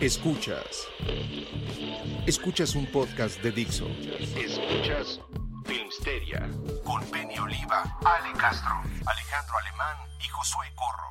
Escuchas. Escuchas un podcast de Dixo. Escuchas Filmsteria con Penny Oliva, Ale Castro, Alejandro Alemán y Josué Corro.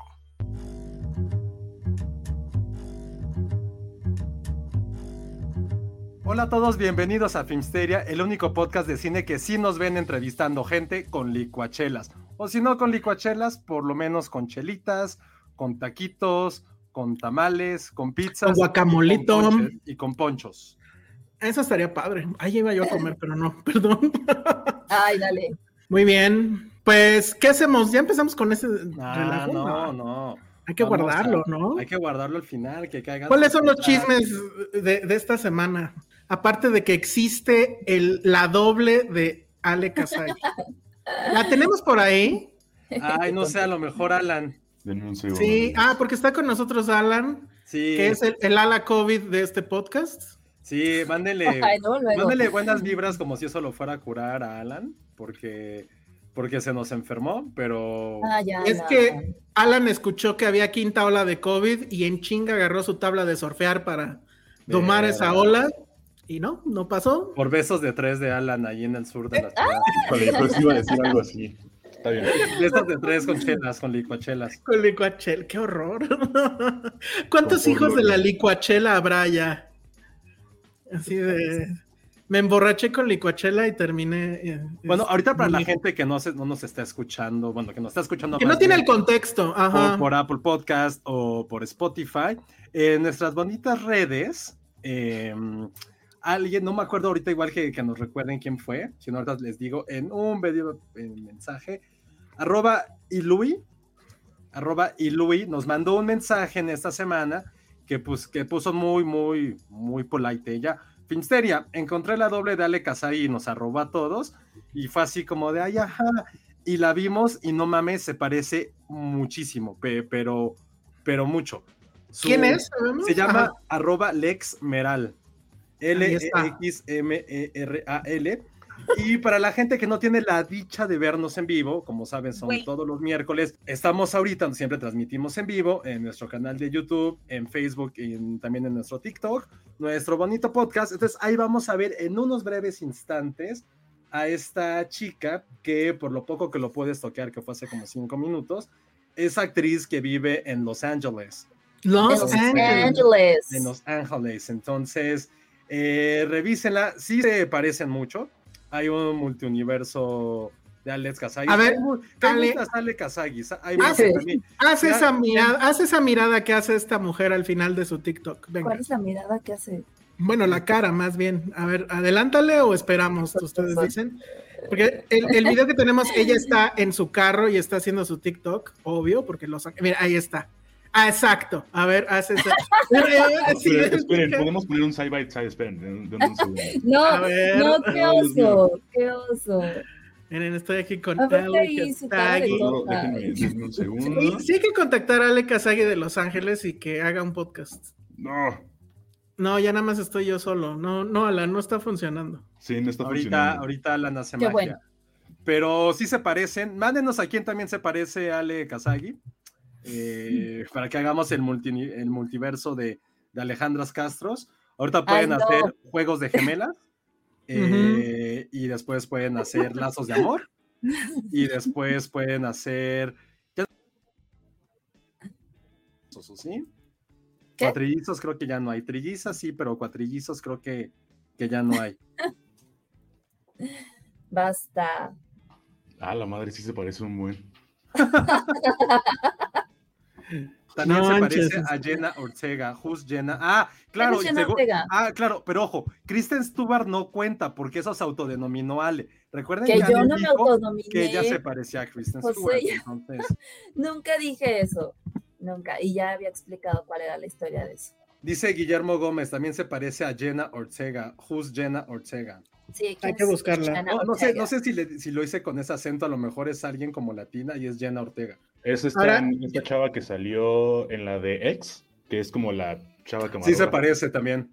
Hola a todos, bienvenidos a Filmsteria, el único podcast de cine que sí nos ven entrevistando gente con licuachelas. O si no con licuachelas, por lo menos con chelitas, con taquitos, con tamales, con pizzas. Con guacamolito. Y con, ponches, y con ponchos. Eso estaría padre. Ahí iba yo a comer, pero no, perdón. Ay, dale. Muy bien. Pues, ¿qué hacemos? Ya empezamos con ese Ah, relajo. no, no. Hay que Vamos guardarlo, a- ¿no? Hay que guardarlo al final, que caiga. ¿Cuáles son los chismes de, de esta semana? Aparte de que existe el, la doble de Ale Casay. ¿La tenemos por ahí? Ay, no sé, a lo mejor Alan. Denme un segundo. Sí. Ah, porque está con nosotros Alan, Sí, que es el, el ala COVID de este podcast. sí, mándele, Ay, no, luego. mándele buenas vibras como si eso lo fuera a curar a Alan, porque, porque se nos enfermó, pero Ah, ya, Es no. que Alan escuchó que había quinta ola de COVID y en chinga agarró su tabla de surfear para domar De- esa ola. Y no, no pasó. por besos de tres de Alan ahí en el sur de la ciudad. Híjole, yo sí iba a decir algo así. Está bien. De tres con chelas, con licuachelas. Con licuachel, qué horror. ¿Cuántos Por hijos de la licuachela habrá ya? Así de. Me emborraché con licuachela y terminé. eh, Bueno, ahorita para la gente que no, se, no nos está escuchando, bueno, que nos está escuchando Que no tiene bien el contexto. por, Ajá. por Apple Podcast o por Spotify, en nuestras bonitas redes, eh, alguien, no me acuerdo ahorita igual que, que nos recuerden quién fue, si no ahorita les digo en un video, en mensaje, arroba Ilui, arroba Ilui, nos mandó un mensaje en esta semana que, pues, que puso muy, muy, muy polite ella. Finsteria, encontré la doble de Ale Casay y nos arroba a todos, y fue así como de, ay, ajá, y la vimos y no mames, se parece muchísimo, pe- pero, pero mucho. Su- ¿Quién es? Se llama Ajá. arroba Lex Meral. Ahí está. L-E-X-M-E-R-A-L. Y para la gente que no tiene la dicha de vernos en vivo, como saben, son todos los miércoles. Estamos ahorita, siempre transmitimos en vivo en nuestro canal de YouTube, en Facebook y en- también en nuestro TikTok, nuestro bonito podcast. Entonces ahí vamos a ver en unos breves instantes a esta chica que por lo poco que lo puedes toquear, que fue hace como cinco minutos, es actriz que vive en Los Ángeles Los. Ángeles. en Los Ángeles. Entonces, eh, revísenla. Sí se parecen mucho. Hay un multiuniverso de Alex Kazagi. A ver, hay Ale- Ale Kazagi. Ya- esa mirada, haz esa mirada que hace esta mujer al final de su TikTok. Venga. ¿Cuál es la mirada que hace? Bueno, la cara más bien. A ver, adelántale o esperamos, ustedes dicen. Porque el, el video que tenemos, ella está en su carro y está haciendo su TikTok, obvio, porque los... Mira, ahí está. Ah, exacto. A ver, hace esa... Sí, Esperen, podemos poner un side by side. Esperen. No, no, qué oso, qué oso. Miren, estoy aquí con Ale Kazagi. Sí, sí hay que contactar a Ale Kazagi de Los Ángeles y que haga un podcast. No, No, ya nada más estoy yo solo. No, no, Alan, no está funcionando. sí, no está Ahorita, funcionando. ahorita Alan hace Qué magia. bueno. Pero sí se parecen. Mándenos a quién también se parece Ale Kazagi. Eh, para que hagamos el, multi- el multiverso de, de Alejandras Castros. Ahorita pueden Ay, no. hacer juegos de gemelas. eh, Y después pueden hacer lazos de amor. y después pueden hacer. ¿Sí? ¿Qué? Cuatrillizos creo que ya no hay. Trillizas sí, pero cuatrillizos creo que, que ya no hay. Basta. Ah, la madre sí se parece un buen. También No se manches. parece a Jenna Ortega. Who's Jenna? Ah, claro. Jenna Ortega? Ah, claro, pero ojo, Kristen Stewart no cuenta porque eso se autodenominó Ale. Recuerden Que que, yo Ale no me que ella se parecía a Kristen José, Stewart. Entonces, Nunca dije eso. Nunca. Y ya había explicado cuál era la historia de eso. dice Guillermo Gómez, también se parece a Jenna Ortega. Who's Jenna Ortega? Sí, ¿quién que buscarla. No, no sé, no sé si, le- si lo hice con ese acento, a lo mejor es alguien como latina y es Jenna Ortega. Es esta, Ahora- esta chava que salió en la de X, que es como la chava que Sí se parece también.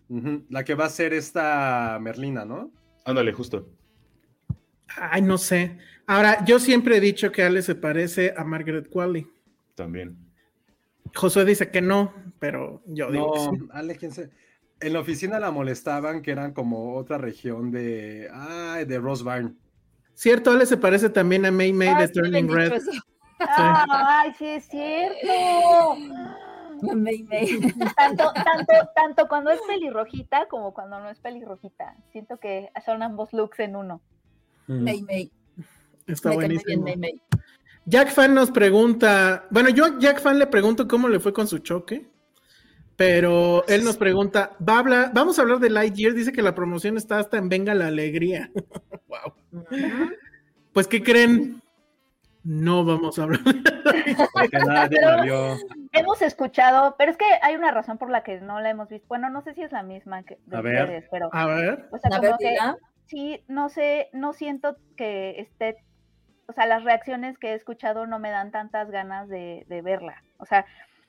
La que va a ser esta Merlina, ¿no? Ándale, justo. Ay, no sé. Ahora, yo siempre he dicho que Ale se parece a Margaret Qualley. También. Josué dice que no, pero yo digo No, que sí. Ale, ¿quién se...? En la oficina la molestaban que eran como otra región de... Ay, de Rose Barn. Cierto, Ale se parece también a May May Ah, de sí, Turning Red. eso. Ay, sí es cierto. May. Tanto, tanto, tanto cuando es pelirrojita como cuando no es pelirrojita. Siento que son ambos looks en uno. May, May. Está Me bien buenísimo. May. Jack Fan nos pregunta, bueno, yo a Jack Fan le pregunto cómo le fue con su choque, pero él nos pregunta, ¿va a hablar, vamos a hablar de Lightyear, dice que la promoción está hasta en Venga la Alegría. wow. Pues, ¿qué creen? No vamos a hablar. Porque nadie la vio. Hemos escuchado, pero es que hay una razón por la que no la hemos visto. Bueno, no sé si es la misma que de A ver. ustedes, pero A ver, o sea, A como ver, que sí, no sé, no siento que esté, o sea, las reacciones que he escuchado no me dan tantas ganas de, de verla. O sea,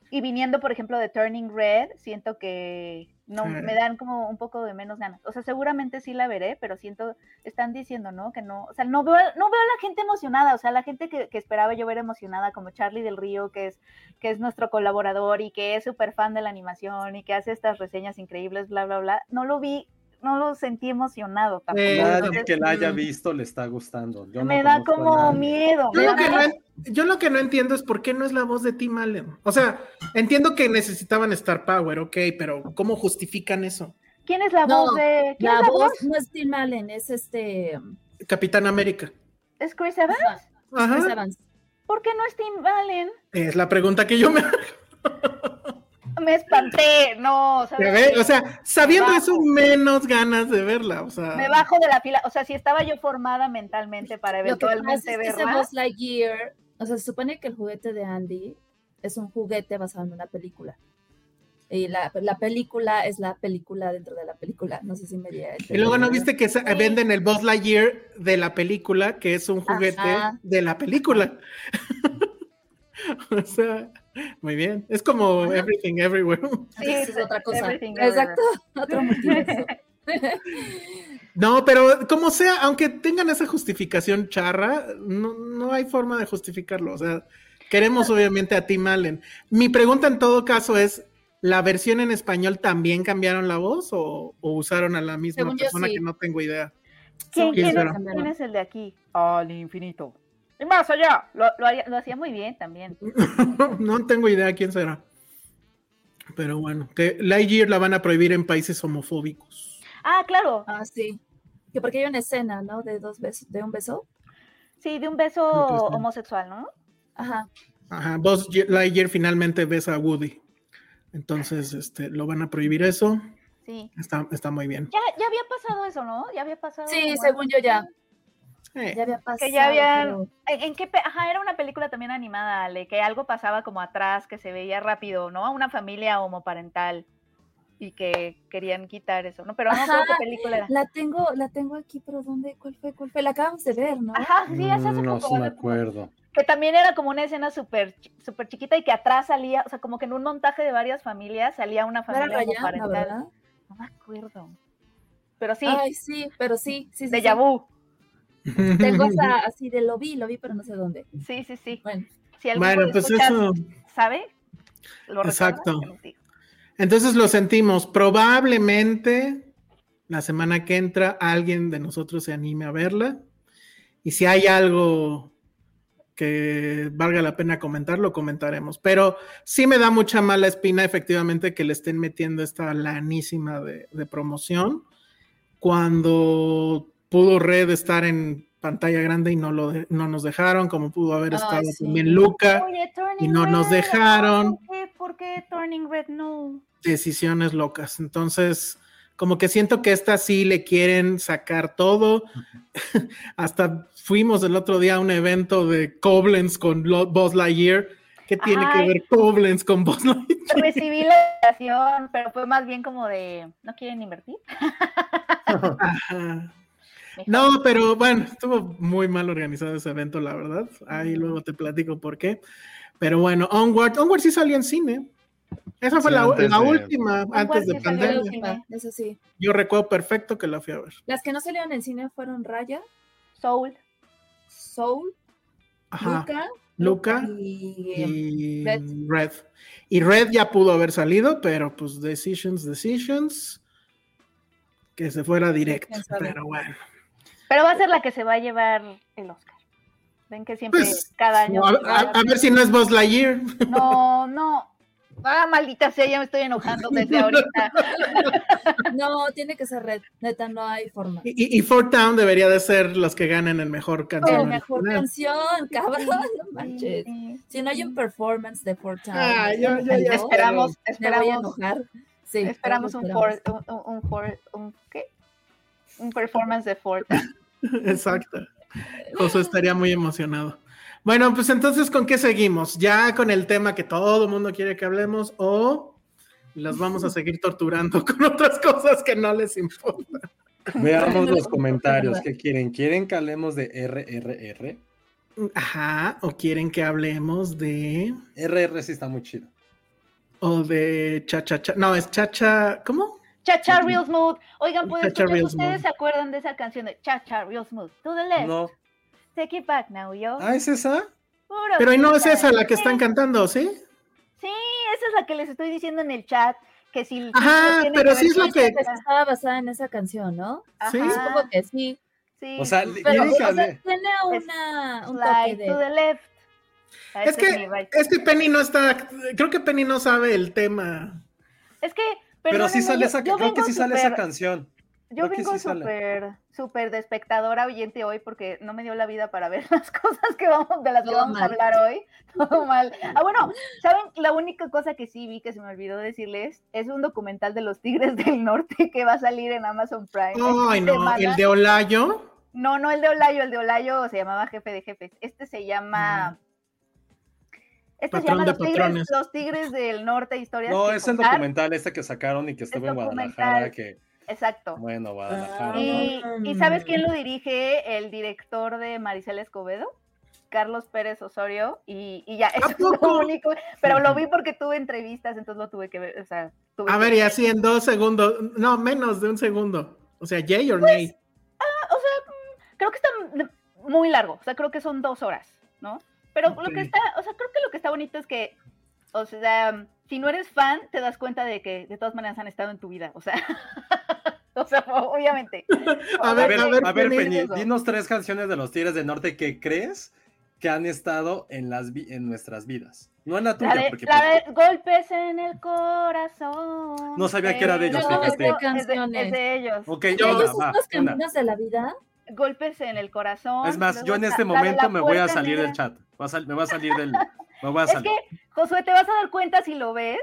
y viniendo, por ejemplo, de Turning Red, siento que no me dan como un poco de menos ganas. O sea, seguramente sí la veré, pero siento, están diciendo, ¿no? Que no, o sea, no veo, no veo a la gente emocionada, o sea, la gente que, que esperaba yo ver emocionada, como Charlie del Río, que es, que es nuestro colaborador y que es súper fan de la animación y que hace estas reseñas increíbles, bla, bla, bla, no lo vi, no lo sentí emocionado tampoco. Eh, Nadie Entonces, que la haya mm. visto le está gustando. Yo no me da como miedo. yo lo, que no, miedo. en- yo lo que no entiendo es por qué no es la voz de Tim Allen. O sea, entiendo que necesitaban Star Power, ok, pero ¿cómo justifican eso? ¿Quién es la No, voz de.? ¿Quién La es la voz voz? no es Tim Allen, es este. Capitán América. ¿Es Chris Evans? Ajá, Chris. Evans. ¿Por qué no es Tim Allen? Es la pregunta que yo me Me espanté, no. Ya ¿sabes ve, qué? O sea, sabiendo eso, menos ganas de verla. O sea, Me bajo de la fila. O sea, si estaba yo formada mentalmente para Lo que pasa eventualmente es que Lightyear, o sea, se supone que el juguete de Andy es un juguete basado en una película. Y la, la película es la película dentro de la película. No sé si me diría. Y luego no viste que sa- venden el Buzz Lightyear de la película, que es un juguete Ajá. de la película. o sea, muy bien. Es como Everything Everywhere. Sí, es otra cosa. Everything Exacto, otro multiverso. No, pero como sea, aunque tengan esa justificación charra, no, no hay forma de justificarlo. O sea, queremos obviamente a Tim Allen. Mi pregunta en todo caso es, ¿la versión en español también cambiaron la voz o, o usaron a la misma Según yo, persona sí. que no tengo idea? ¿Quién, ¿Quién es, quién es el de aquí? Al infinito. Y más allá. Lo, lo haría- lo hacía muy bien también. no tengo idea quién será. Pero bueno, que Lightyear la van a prohibir en países homofóbicos. Ah, claro. Ah, sí. Que porque hay una escena, ¿no? De dos besos, de un beso. Sí, de un beso homosexual, ¿no? Ajá. Ajá, Buzz Lightyear finalmente besa a Woody. Entonces, este, lo van a prohibir eso. Sí. Está, está muy bien. Ya, ya había pasado eso, ¿no? Ya había pasado. Sí, según yo ya. Ya había pasado. Que ya habían. pero- ¿En, qué? pe- Ajá, era una película también animada, Ale, que algo pasaba como atrás, que se veía rápido, ¿no? Una familia homoparental y que querían quitar eso, ¿no? Pero no sé Ajá, qué película era. La tengo, la tengo aquí, pero ¿dónde? ¿Cuál fue? ¿Cuál fue? La acabamos de ver, ¿no? Ajá, sí, esa Mm, no se me acuerdo. Que también era como una escena súper súper chiquita y que atrás salía, o sea, como que en un montaje de varias familias salía una ¿No familia Rayana, homoparental. verdad? No me acuerdo. Pero sí, Ay, sí, pero sí, sí, sí. de sí. Tengo esa así de lo vi, lo vi, pero no sé dónde. Sí, sí, sí. Bueno, Si Bueno, pues escuchas eso. ¿Sabe? Exacto. Entonces lo sentimos. Probablemente la semana que entra alguien de nosotros se anime a verla. y si hay algo que valga la pena comentar, lo comentaremos. Pero sí me da mucha mala espina, efectivamente, que le estén metiendo esta lanísima de, de promoción cuando pudo Red estar en pantalla grande y no, lo de- no nos dejaron, como pudo haber Ay, estado sí. también Luca, Oye, y no nos Red, dejaron. ¿Por qué, por qué Turning Red no? decisiones locas. Entonces, como que siento que esta sí le quieren sacar todo. Hasta fuimos el otro día a un evento de Koblenz con Buzz Lightyear. ¿Qué tiene Ay. que ver Koblenz con Buzz Lightyear? Recibí la invitación, pero fue más bien como de, ¿no quieren invertir? Ajá. No, pero bueno, estuvo muy mal organizado ese evento, la verdad. Ahí luego te platico por qué. Pero bueno, Onward, Onward sí salió en cine. Esa fue Sí, la, antes la de- última, antes de pandemia. cine. Eso sí. Yo recuerdo perfecto que la fui a ver. Las que no salieron en cine fueron Raya, Soul. Soul, Ajá. Luca, Luca y, y Red. Red. Y Red ya pudo haber salido, pero pues decisions, decisions. Que se fuera directo. Pero bueno. Pero va a ser la que se va a llevar el Oscar. Ven que siempre Pues, cada año. a, a- a ver si no es Buzz Lightyear. No, no. Ah, maldita sea, ya me estoy enojando desde ahorita. No, tiene que ser Red. Neta, no hay forma. Y, y, Fort Town debería de ser los que ganen el mejor canción. Oh, mejor original. canción, cabrón, no manches. Si no hay un performance de Fort Town, Ah, yo- yo ya no, Esperamos, me voy a esperamos, enojar. Sí, esperamos un esperamos. for, un, un, un- ¿qué? Un performance de Ford. Exacto. José estaría muy emocionado. Bueno, pues entonces, ¿con qué seguimos? ¿Ya con el tema que todo el mundo quiere que hablemos o los vamos a seguir torturando con otras cosas que no les importan? Veamos los comentarios. ¿Qué quieren? ¿Quieren que hablemos de RRR? Ajá, o quieren que hablemos de... RR sí está muy chido. o de cha cha cha. No, es cha cha. ¿Cómo? Chacha Real Smooth. Oigan, pues Cha-cha escuchar, Real ustedes Smooth. se acuerdan de esa canción de Chacha Real Smooth. To the left. No. Take it back now, yo. Ah, ¿es esa? Puro Pero ahí no es esa la que están cantando, ¿sí? Sí, esa es la que les estoy diciendo en el chat. Que si Ajá, tiene pero sí es lo que- Que sí estaba basada en esa canción, ¿no? Sí. Supongo que sí. sí. O sea, Pero, o sea, tiene una, un Slide toque to de... the left. Ah, Es que, es que Penny no está. Creo que Penny no sabe el tema. Es que, Pero sí sale esa, yo creo que sí sale súper- esa canción. Yo Creo vengo sí sale. súper, súper de espectadora oyente hoy porque no me dio la vida para ver las cosas que vamos, de las que vamos a hablar hoy. Todo mal. Ah, bueno, ¿saben? La única cosa que sí vi que se me olvidó decirles es un documental de los Tigres del Norte que va a salir en Amazon Prime. Ay, no, semana. el de Olayo. No, no el de Olayo, el de Olayo se llamaba Jefe de Jefes. Este se llama... Este se Patrón llama de los tigres, los tigres del Norte, historias No, es el documental este que sacaron y que estuvo en Guadalajara. Que, Exacto. bueno, Guadalajara. ¿no? Y, ¿y sabes quién lo dirige? El director de Maricel Escobedo, Carlos Pérez Osorio, y, y ya, eso es lo único, pero lo vi porque tuve entrevistas, entonces lo tuve que ver, o sea, tuve A que ver, y así en dos segundos. No, menos de un segundo. O sea, yay or nay. Ah, o sea, mm, creo que está muy largo, o sea, creo que son dos horas, ¿no? Pero lo que está, o sea, creo que lo que está bonito es que, o sea, si no eres fan, te das cuenta de que de todas maneras han estado en tu vida, o sea, o sea, obviamente. A A ver, a ver, a ver, Penny. Penny, eso. dinos tres canciones de los Tigres del Norte que crees que han estado en, las vi- en nuestras vidas. No en la tuya, La de, porque la pues, de golpes en el corazón. No sabía que era de ellos, Pero fíjate. es de- canciones. Es de ellos. Ok, ¿Y una, ellos va, son los una. caminos de la vida? Golpes en el corazón. Es más, yo en este momento me voy a salir del chat. Va a sal- me voy a salir del. Me voy a Es salir. que, Josué, te vas a dar cuenta si lo ves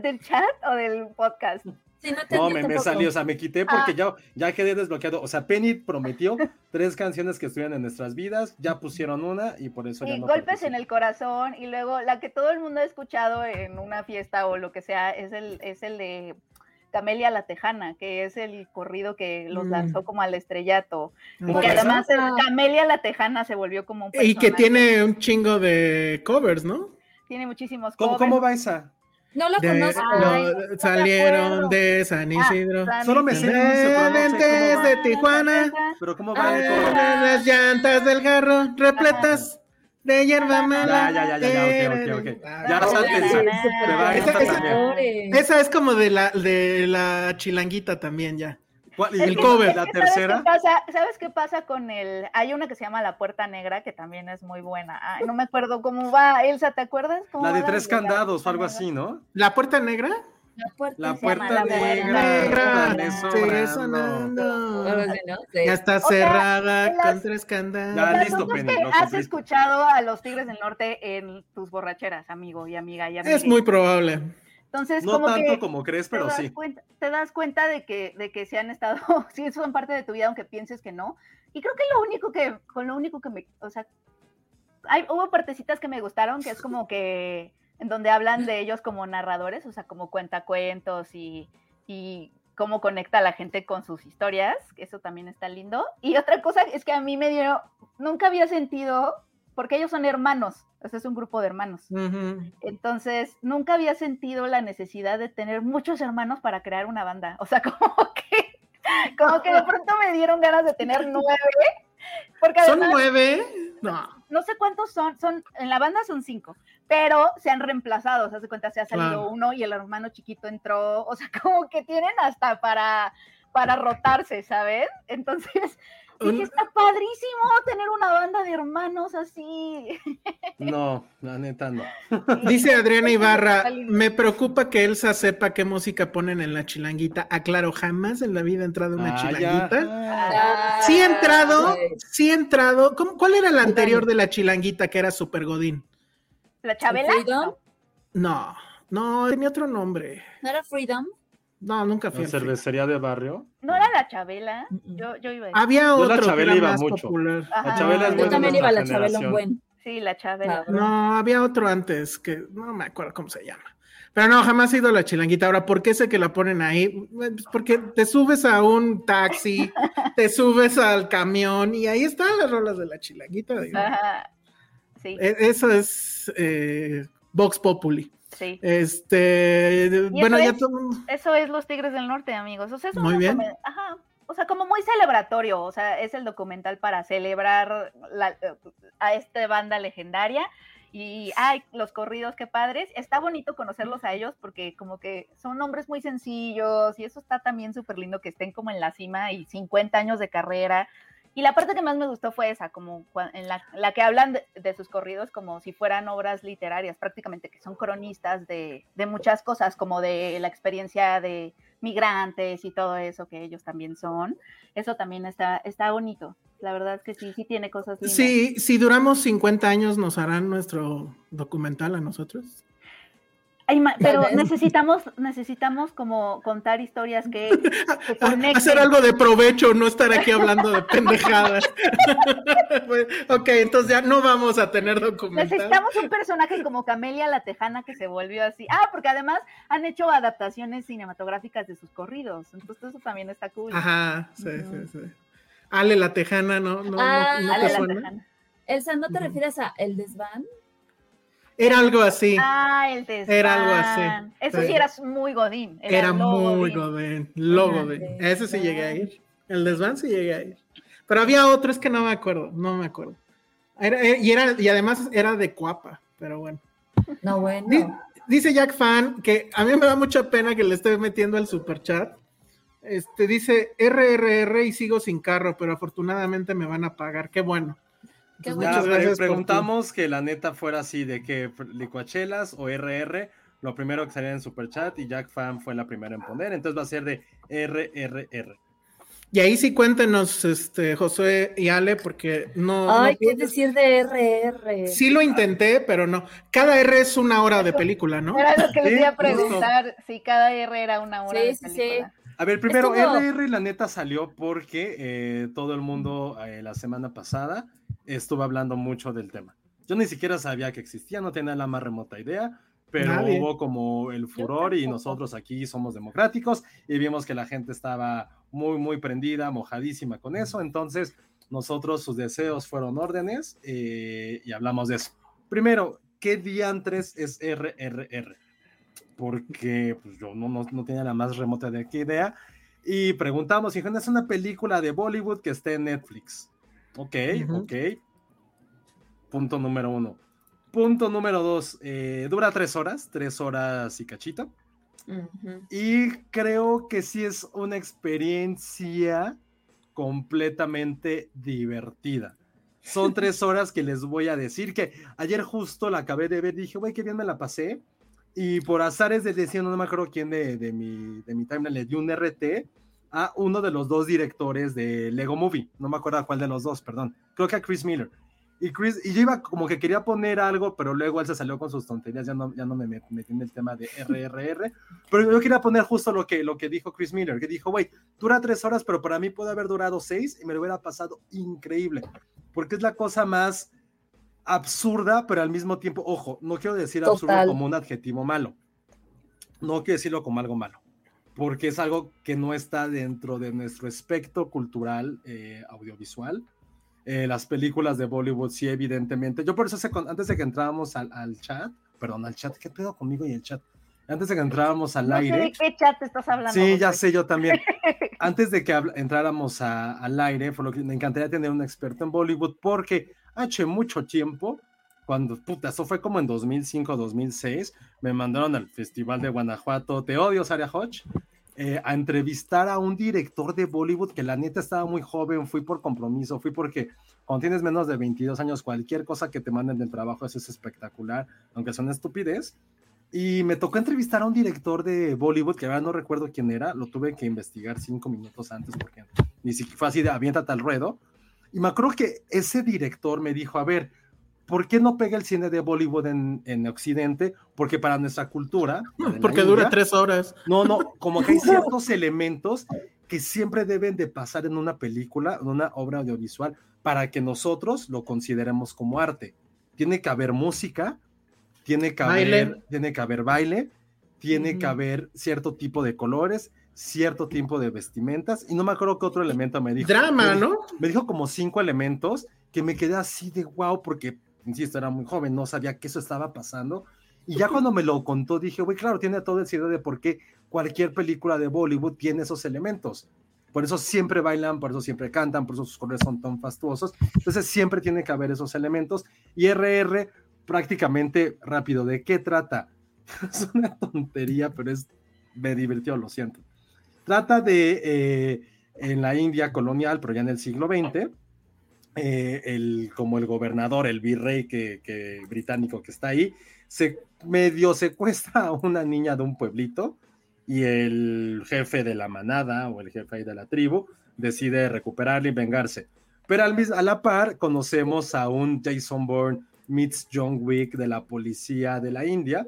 del chat o del podcast. Sí, no, me, me salí, o sea, me quité porque Ah. ya, ya quedé desbloqueado. O sea, Penny prometió tres canciones que estuvieran en nuestras vidas, ya pusieron una y por eso ya Y no golpes participo. en el corazón. Y luego la que todo el mundo ha escuchado en una fiesta o lo que sea es el, es el de Camelia la Tejana, que es el corrido que los Mm. lanzó como al estrellato. Y que además el Ah. Camelia la Tejana se volvió como un Y que tiene un chingo de covers, ¿no? Tiene muchísimos ¿Cómo, covers. cómo va esa? No lo De- conozco. No salieron de San Isidro. San Solo me sé Isidro. de Tijuana. Pero ¿cómo va el Ah. Las llantas del carro repletas de hierba mala. ya, ya, ya, ya, ok, ok, ok. Ah, Ya esa- es como de la, de la chilanguita también ya. ¿Cuál- y Es El que- cover, la que ¿sabes tercera? qué pasa? ¿Sabes qué pasa con el...? Hay una que se llama La Puerta Negra, que también es muy buena. Ay, no me acuerdo cómo va. Elsa, ¿te acuerdas? cómo La de tres la candados o algo así, ¿no? ¿La puerta negra? La puerta La puerta negra. Sigue sonando. Ya está sea, cerrada en las- con tres candados. Ya, El listo, asunto es Penny, que lo has escuchado a los Tigres del Norte en tus borracheras, amigo y amiga y amiga. Es muy probable. Entonces, No como tanto que como crees, pero sí. Cuenta, te das cuenta de que, de que se han estado, sí, son parte de tu vida, aunque pienses que no. Y creo que lo único que, con lo único que me, o sea, hay, hubo partecitas que me gustaron, que es como que, en donde hablan de ellos como narradores, o sea, como cuentacuentos y, y cómo conecta a la gente con sus historias, que eso también está lindo. Y otra cosa es que a mí me dio, nunca había sentido, porque ellos son hermanos, o sea, es un grupo de hermanos. Entonces, nunca había sentido la necesidad de tener muchos hermanos para crear una banda. O sea, como que, como que de pronto me dieron ganas de tener nueve. Porque ¿Son nueve? No. no sé cuántos son, son, en la banda son cinco, pero se han reemplazado, o sea, se cuenta, se ha salido Claro. uno y el hermano chiquito entró, o sea, como que tienen hasta para, para rotarse, ¿sabes? Entonces, Un- dije, está padrísimo tener una banda de hermanos así. No, la neta no. Dice Adriana Ibarra, Está lindo. me preocupa que Elsa sepa qué música ponen en la chilanguita. Aclaro, jamás en la vida he entrado a una Ah, chilanguita. Ah, Sí he entrado, sí. sí he entrado. ¿Cómo- ¿Cuál era la anterior de la chilanguita que era Super Godín? La Chabela. Freedom? No, no, tenía otro nombre. ¿No era Freedom? No, nunca fui. La cervecería de barrio. No era la Chabela. Yo, yo iba a decir. Había Yo la otro que Chabela era iba más mucho. La Chabela es Yo buena también iba a la Chabela un buen. Sí, la Chabela. No, había otro antes que no me acuerdo cómo se llama. Pero no, jamás he ido a la chilanguita. Ahora, ¿por qué sé que la ponen ahí? Pues Porque te subes a un taxi, te subes al camión y ahí están las rolas de la chilanguita. Ajá. Sí, E- Eso es eh, Vox Populi. sí. Este, bueno, ya es? todo. Eso es Los Tigres del Norte, amigos. O sea, es Muy bien. Ajá. O sea, como muy celebratorio. O sea, es el documental para celebrar la- a esta banda legendaria. Y, ay, los corridos, qué padres. Está bonito conocerlos a ellos porque como que son nombres muy sencillos y eso está también súper lindo que estén como en la cima y 50 años de carrera. Y la parte que más me gustó fue esa, como en la, que hablan de, sus corridos como si fueran obras literarias, prácticamente que son cronistas de, de muchas cosas, como de la experiencia de migrantes y todo eso que ellos también son. Eso también está, está bonito. La verdad es que sí, sí tiene cosas lindas. Sí, si duramos 50 años, ¿nos harán nuestro documental a nosotros? Pero necesitamos, necesitamos como contar historias que, que conecten. Hacer algo de provecho, no estar aquí hablando de pendejadas. Pues, ok, entonces ya no vamos a tener documental. Necesitamos un personaje como Camelia la Tejana que se volvió así. Ah, porque además han hecho adaptaciones cinematográficas de sus corridos. Entonces eso también está cool. Ajá, sí, sí, sí. Ale la Tejana, ¿no? ¿No, no- Ah, no Ale te la suena? Tejana. Elsa, ¿no te refieres a El Desván? Era algo así. Ah, el desván. Era algo así, Eso sí. sí era muy godín. Era muy godín. Godín, lo Ajá. Godín. Ese sí llegué a ir. El desván sí llegué a ir. Pero había otro, es que no me acuerdo, no me acuerdo. Era- eh, y, era, y además era de Cuapa, pero bueno. No, Di- bueno. Dice Jack Fan que a mí me da mucha pena que le esté metiendo al superchat. Este dice RRR y sigo sin carro, pero afortunadamente me van a pagar. Qué bueno. Qué Pues bueno. Muchas gracias. por preguntamos que la neta fuera así, de que licuachelas o RR, lo primero que salía en Superchat y Jack Fan fue la primera en poner, entonces va a ser de RRR. Y ahí sí cuéntenos, este, Josué y Ale, porque no. Ay, no ¿qué decir de RR? Sí lo intenté, pero no. Cada R es una hora de película, ¿no? Era lo que les Sí, iba a preguntar. Si cada R era una hora Sí, de sí, sí. película. A ver, primero, como- RR la neta salió porque eh, todo el mundo eh, la semana pasada estuvo hablando mucho del tema. Yo ni siquiera sabía que existía, no tenía la más remota idea, pero Nadie. hubo como el furor y nosotros aquí somos democráticos y vimos que la gente estaba muy, muy prendida, mojadísima con eso. Entonces, nosotros, sus deseos fueron órdenes eh, y hablamos de eso. Primero, ¿qué diantres es RRR? Porque pues, yo no, no, no tenía la más remota de qué idea. Y preguntamos, dijeron, es una película de Bollywood que está en Netflix. Ok, Ujú. ok. Punto número uno. Punto número dos, eh, dura tres horas, tres horas y cachito. Ujú. Y creo que sí es una experiencia completamente divertida. Son tres horas que les voy a decir que ayer justo la acabé de ver, dije, güey, qué bien me la pasé. Y por azares de decir, no me acuerdo quién de, de mi, de mi timeline le dio un RT a uno de los dos directores de Lego Movie. No me acuerdo cuál de los dos, perdón. Creo que a Chris Miller. Y Chris, y yo iba como que quería poner algo, pero luego él se salió con sus tonterías, ya no, ya no me met- metí en el tema de RRR. Pero yo quería poner justo lo que, lo que dijo Chris Miller, que dijo, güey, dura tres horas, pero para mí puede haber durado seis y me lo hubiera pasado increíble. Porque es la cosa más absurda, pero al mismo tiempo, ojo, no quiero decir absurdo Total. como un adjetivo malo. No quiero decirlo como algo malo, porque es algo que no está dentro de nuestro espectro cultural eh, audiovisual. Eh, las películas de Bollywood, sí, evidentemente. Yo por eso, antes de que entrábamos al, al chat, perdón, al chat, ¿qué pedo conmigo y el chat? Antes de que entrábamos al No sé aire. de qué chat estás hablando. Sí, ya sé, yo también. Antes de que entráramos a- al aire, por lo que me encantaría tener un experto en Bollywood, porque hace mucho tiempo, cuando, puta, eso fue como en 2005, 2006, me mandaron al Festival de Guanajuato, te odio, Saria Hodge, eh, a entrevistar a un director de Bollywood que la neta estaba muy joven, fui por compromiso, fui porque cuando tienes menos de 22 años, cualquier cosa que te manden del trabajo eso es espectacular, aunque son estupidez. Y me tocó entrevistar a un director de Bollywood, que ahora no recuerdo quién era, lo tuve que investigar cinco minutos antes porque ni siquiera fue así de aviéntate al ruedo. Y me acuerdo que ese director me dijo, a ver, ¿por qué no pega el cine de Bollywood en, en Occidente? Porque para nuestra cultura... Porque dura India, tres horas. No, no, como que hay ciertos elementos que siempre deben de pasar en una película, en una obra audiovisual, para que nosotros lo consideremos como arte. Tiene que haber música, tiene que Baile. haber, tiene que haber baile, tiene que haber cierto tipo de colores, cierto tipo de vestimentas, y no me acuerdo qué otro elemento me dijo. Drama, Me dijo- ¿no? Me dijo como cinco elementos que me quedé así de wow, porque, insisto, era muy joven, no sabía que eso estaba pasando. Y ya cuando me lo contó, dije, güey, claro, tiene todo el sentido de por qué cualquier película de Bollywood tiene esos elementos. Por eso siempre bailan, por eso siempre cantan, por eso sus colores son tan fastuosos. Entonces siempre tiene que haber esos elementos. Y RR, prácticamente rápido, ¿de qué trata? Es una tontería, pero es, me divirtió, lo siento. Trata de, eh, en la India colonial, pero ya en el siglo XX, eh, el, como el gobernador, el virrey que, británico que está ahí, se medio secuestra a una niña de un pueblito y el jefe de la manada o el jefe de la tribu decide recuperarla y vengarse. Pero al, a la par conocemos a un Jason Bourne meets John Wick de la policía de la India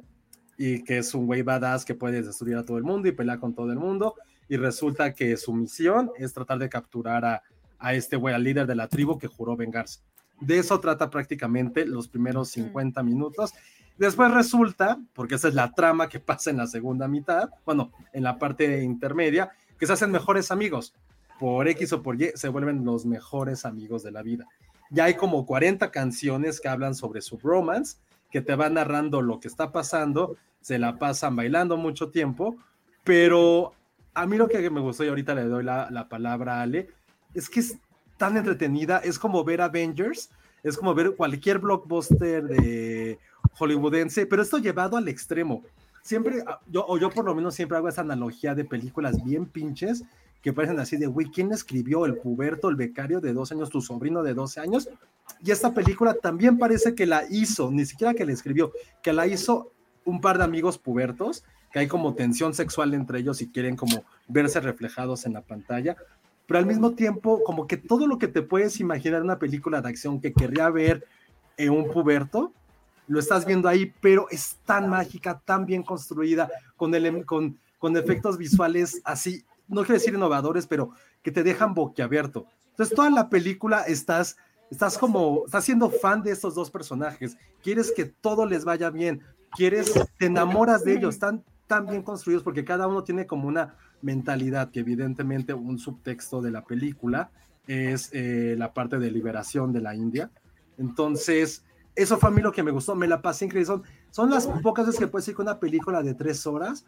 y que es un güey badass que puede destruir a todo el mundo y pelear con todo el mundo y resulta que su misión es tratar de capturar a, a este güey, al líder de la tribu que juró vengarse. De eso trata prácticamente los primeros 50 minutos. Después resulta, porque esa es la trama que pasa en la segunda mitad, bueno, en la parte intermedia, que se hacen mejores amigos. Por X o por Y se vuelven los mejores amigos de la vida. Ya hay como 40 canciones que hablan sobre su romance, que te van narrando lo que está pasando, se la pasan bailando mucho tiempo, pero a mí lo que me gustó y ahorita le doy la, la palabra a Ale, es que es tan entretenida, es como ver Avengers, es como ver cualquier blockbuster de hollywoodense, pero esto llevado al extremo. Siempre, ah, yo, o yo por lo menos siempre hago esa analogía de películas bien pinches que parecen así de, güey, ¿quién escribió el puberto, el becario de 12 años, tu sobrino de 12 años? Y esta película también parece que la hizo, ni siquiera que la escribió, que la hizo un par de amigos pubertos, que hay como tensión sexual entre ellos y quieren como verse reflejados en la pantalla, pero al mismo tiempo como que todo lo que te puedes imaginar una película de acción que querría ver en un puberto, lo estás viendo ahí, pero es tan mágica, tan bien construida, con, ele- con, con efectos visuales así, no quiero decir innovadores, pero que te dejan boquiabierto. Entonces toda la película estás, estás como, estás siendo fan de estos dos personajes, quieres que todo les vaya bien, quieres, te enamoras de ellos, están tan bien construidos porque cada uno tiene como una mentalidad que evidentemente un subtexto de la película es eh, la parte de liberación de la India. Entonces, eso fue a mí lo que me gustó, me la pasé increíble. Son, son las pocas veces que puedo decir que una película de tres horas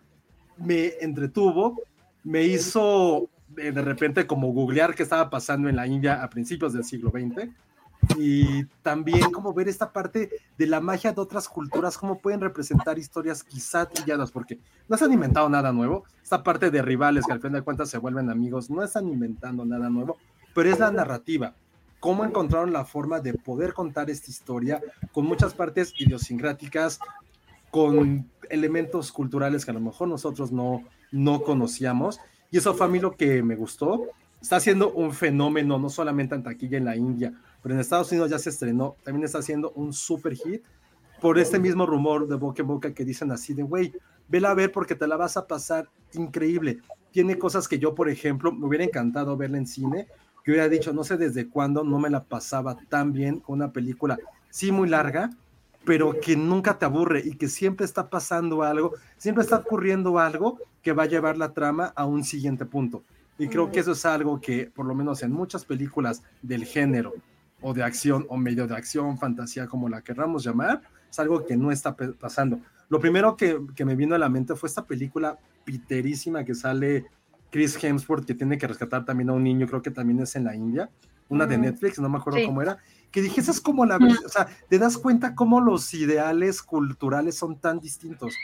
me entretuvo, me hizo eh, de repente como googlear qué estaba pasando en la India a principios del siglo XX y también como ver esta parte de la magia de otras culturas, cómo pueden representar historias quizá trilladas, porque no se han inventado nada nuevo. Esta parte de rivales que al fin de cuentas se vuelven amigos, no están inventando nada nuevo, pero es la narrativa. Cómo encontraron la forma de poder contar esta historia con muchas partes idiosincráticas, con elementos culturales que a lo mejor nosotros no, no conocíamos. Y eso fue a mí lo que me gustó. Está haciendo un fenómeno, no solamente en taquilla en la India, pero en Estados Unidos ya se estrenó. También está haciendo un super hit por este mismo rumor de boca en boca que dicen así de, güey, vela a ver porque te la vas a pasar increíble. Tiene cosas que yo, por ejemplo, me hubiera encantado verla en cine, que hubiera dicho, no sé desde cuándo no me la pasaba tan bien con una película, sí muy larga, pero que nunca te aburre y que siempre está pasando algo, siempre está ocurriendo algo que va a llevar la trama a un siguiente punto. Y creo que eso es algo que, por lo menos en muchas películas del género, o de acción, o medio de acción, fantasía, como la querramos llamar, es algo que no está pasando. Lo primero que, que me vino a la mente fue esta película piterísima que sale Chris Hemsworth, que tiene que rescatar también a un niño, creo que también es en la India, una de Netflix, no me acuerdo cómo era, que dije, esa es como la, o sea, te das cuenta cómo los ideales culturales son tan distintos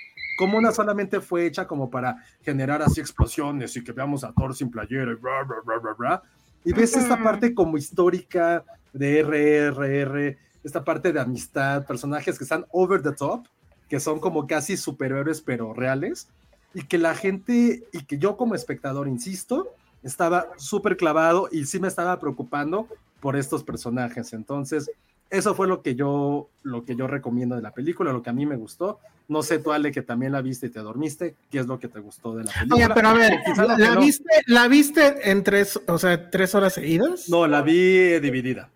como una solamente fue hecha como para generar así explosiones y que veamos a Thor sin playera y bla, bla, bla, bla, bla. Y ves esta parte como histórica de RRR, esta parte de amistad, personajes que están over the top, que son como casi superhéroes pero reales, y que la gente, y que yo como espectador, insisto, estaba súper clavado y sí me estaba preocupando por estos personajes. Entonces, eso fue lo que yo lo que yo recomiendo de la película, lo que a mí me gustó. No sé tú, Ale, que también la viste y te dormiste, ¿qué es lo que te gustó de la película? Oye, pero a ver, ¿la, viste, ¿la viste en tres, o sea, tres horas seguidas? No, la vi dividida.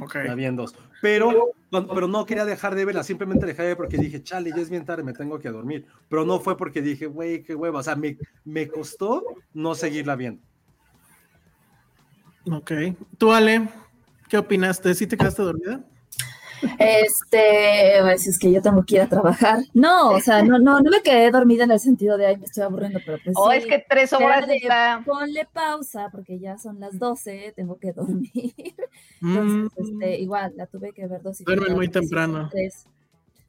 Ok. La vi en dos. Pero, pero no quería dejar de verla, simplemente dejé de ver porque dije, chale, ya es bien tarde, me tengo que dormir. Pero no fue porque dije, güey, qué hueva. O sea, me, me costó no seguirla viendo. Ok. ¿Tú, Ale? ¿Qué opinaste? ¿Sí te quedaste dormida? Este, pues es que yo tengo que ir a trabajar. No, o sea, no, no, no me quedé dormida en el sentido de, ay, me estoy aburriendo, pero pues. Oh, es que tres horas está... Ponle pausa, porque ya son las 12, tengo que dormir. Entonces, mm. este, igual, la tuve que ver dos y Duerme muy temprano. Tres.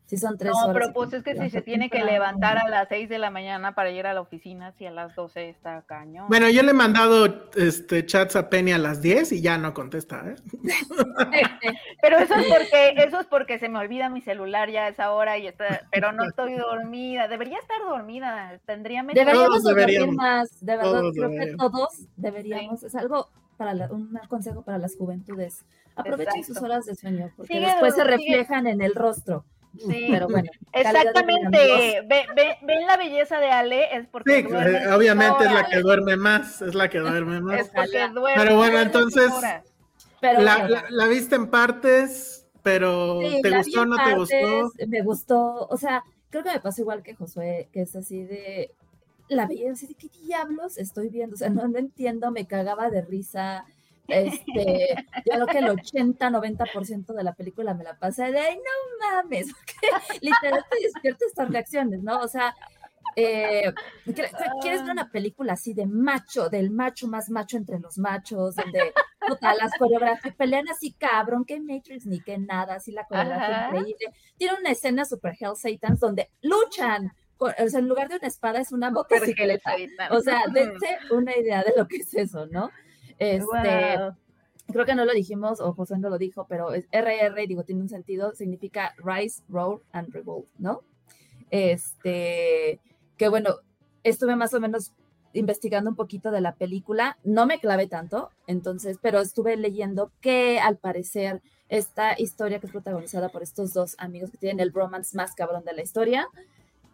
Si son tres no, horas. pero pues es que si se tiene que levantar a las 6 de la mañana para ir a la oficina, si a las 12 está cañón. Bueno, yo le he mandado este, chats a Penny a las 10 y ya no contesta, ¿eh? pero eso es porque, eso es porque se me olvida mi celular ya a esa hora y está, pero no estoy dormida. Debería estar dormida, tendría Deberíamos dormir más, de verdad, creo que todos deberíamos, es algo para un consejo para las juventudes. Aprovechen sus horas de sueño, porque después se reflejan en el rostro. Sí, pero bueno. Exactamente. ven la belleza de Ale, es porque. Sí, obviamente es la que duerme más, es la que duerme más. Es porque duerme. Pero bueno, entonces. la, viste en partes, pero ¿te gustó o no te gustó? Me gustó, o sea, creo que me pasó igual que Josué, que es así de. La belleza, así de qué diablos estoy viendo, o sea, no, no entiendo, me cagaba de risa este, yo creo que el 80-90% de la película me la pasé de, ay, no mames, porque literal te despierto estas reacciones, ¿no? O sea, eh, ¿quieres ver una película así de macho, del macho más macho entre los machos, donde puta, las coreografías pelean así cabrón, que Matrix ni que nada, así la coreografía increíble. Tiene una escena super Hell Satans donde luchan o sea, en lugar de una espada es una motocicleta. O sea, dense una idea de lo que es eso, ¿no? Este, Creo que no lo dijimos, o José no lo dijo, pero es RR, digo, tiene un sentido, significa Rise, Roar and Revolt, ¿no? Este, que bueno, estuve más o menos investigando un poquito de la película, no me clavé tanto, entonces, pero estuve leyendo que al parecer esta historia que es protagonizada por estos dos amigos que tienen el romance más cabrón de la historia,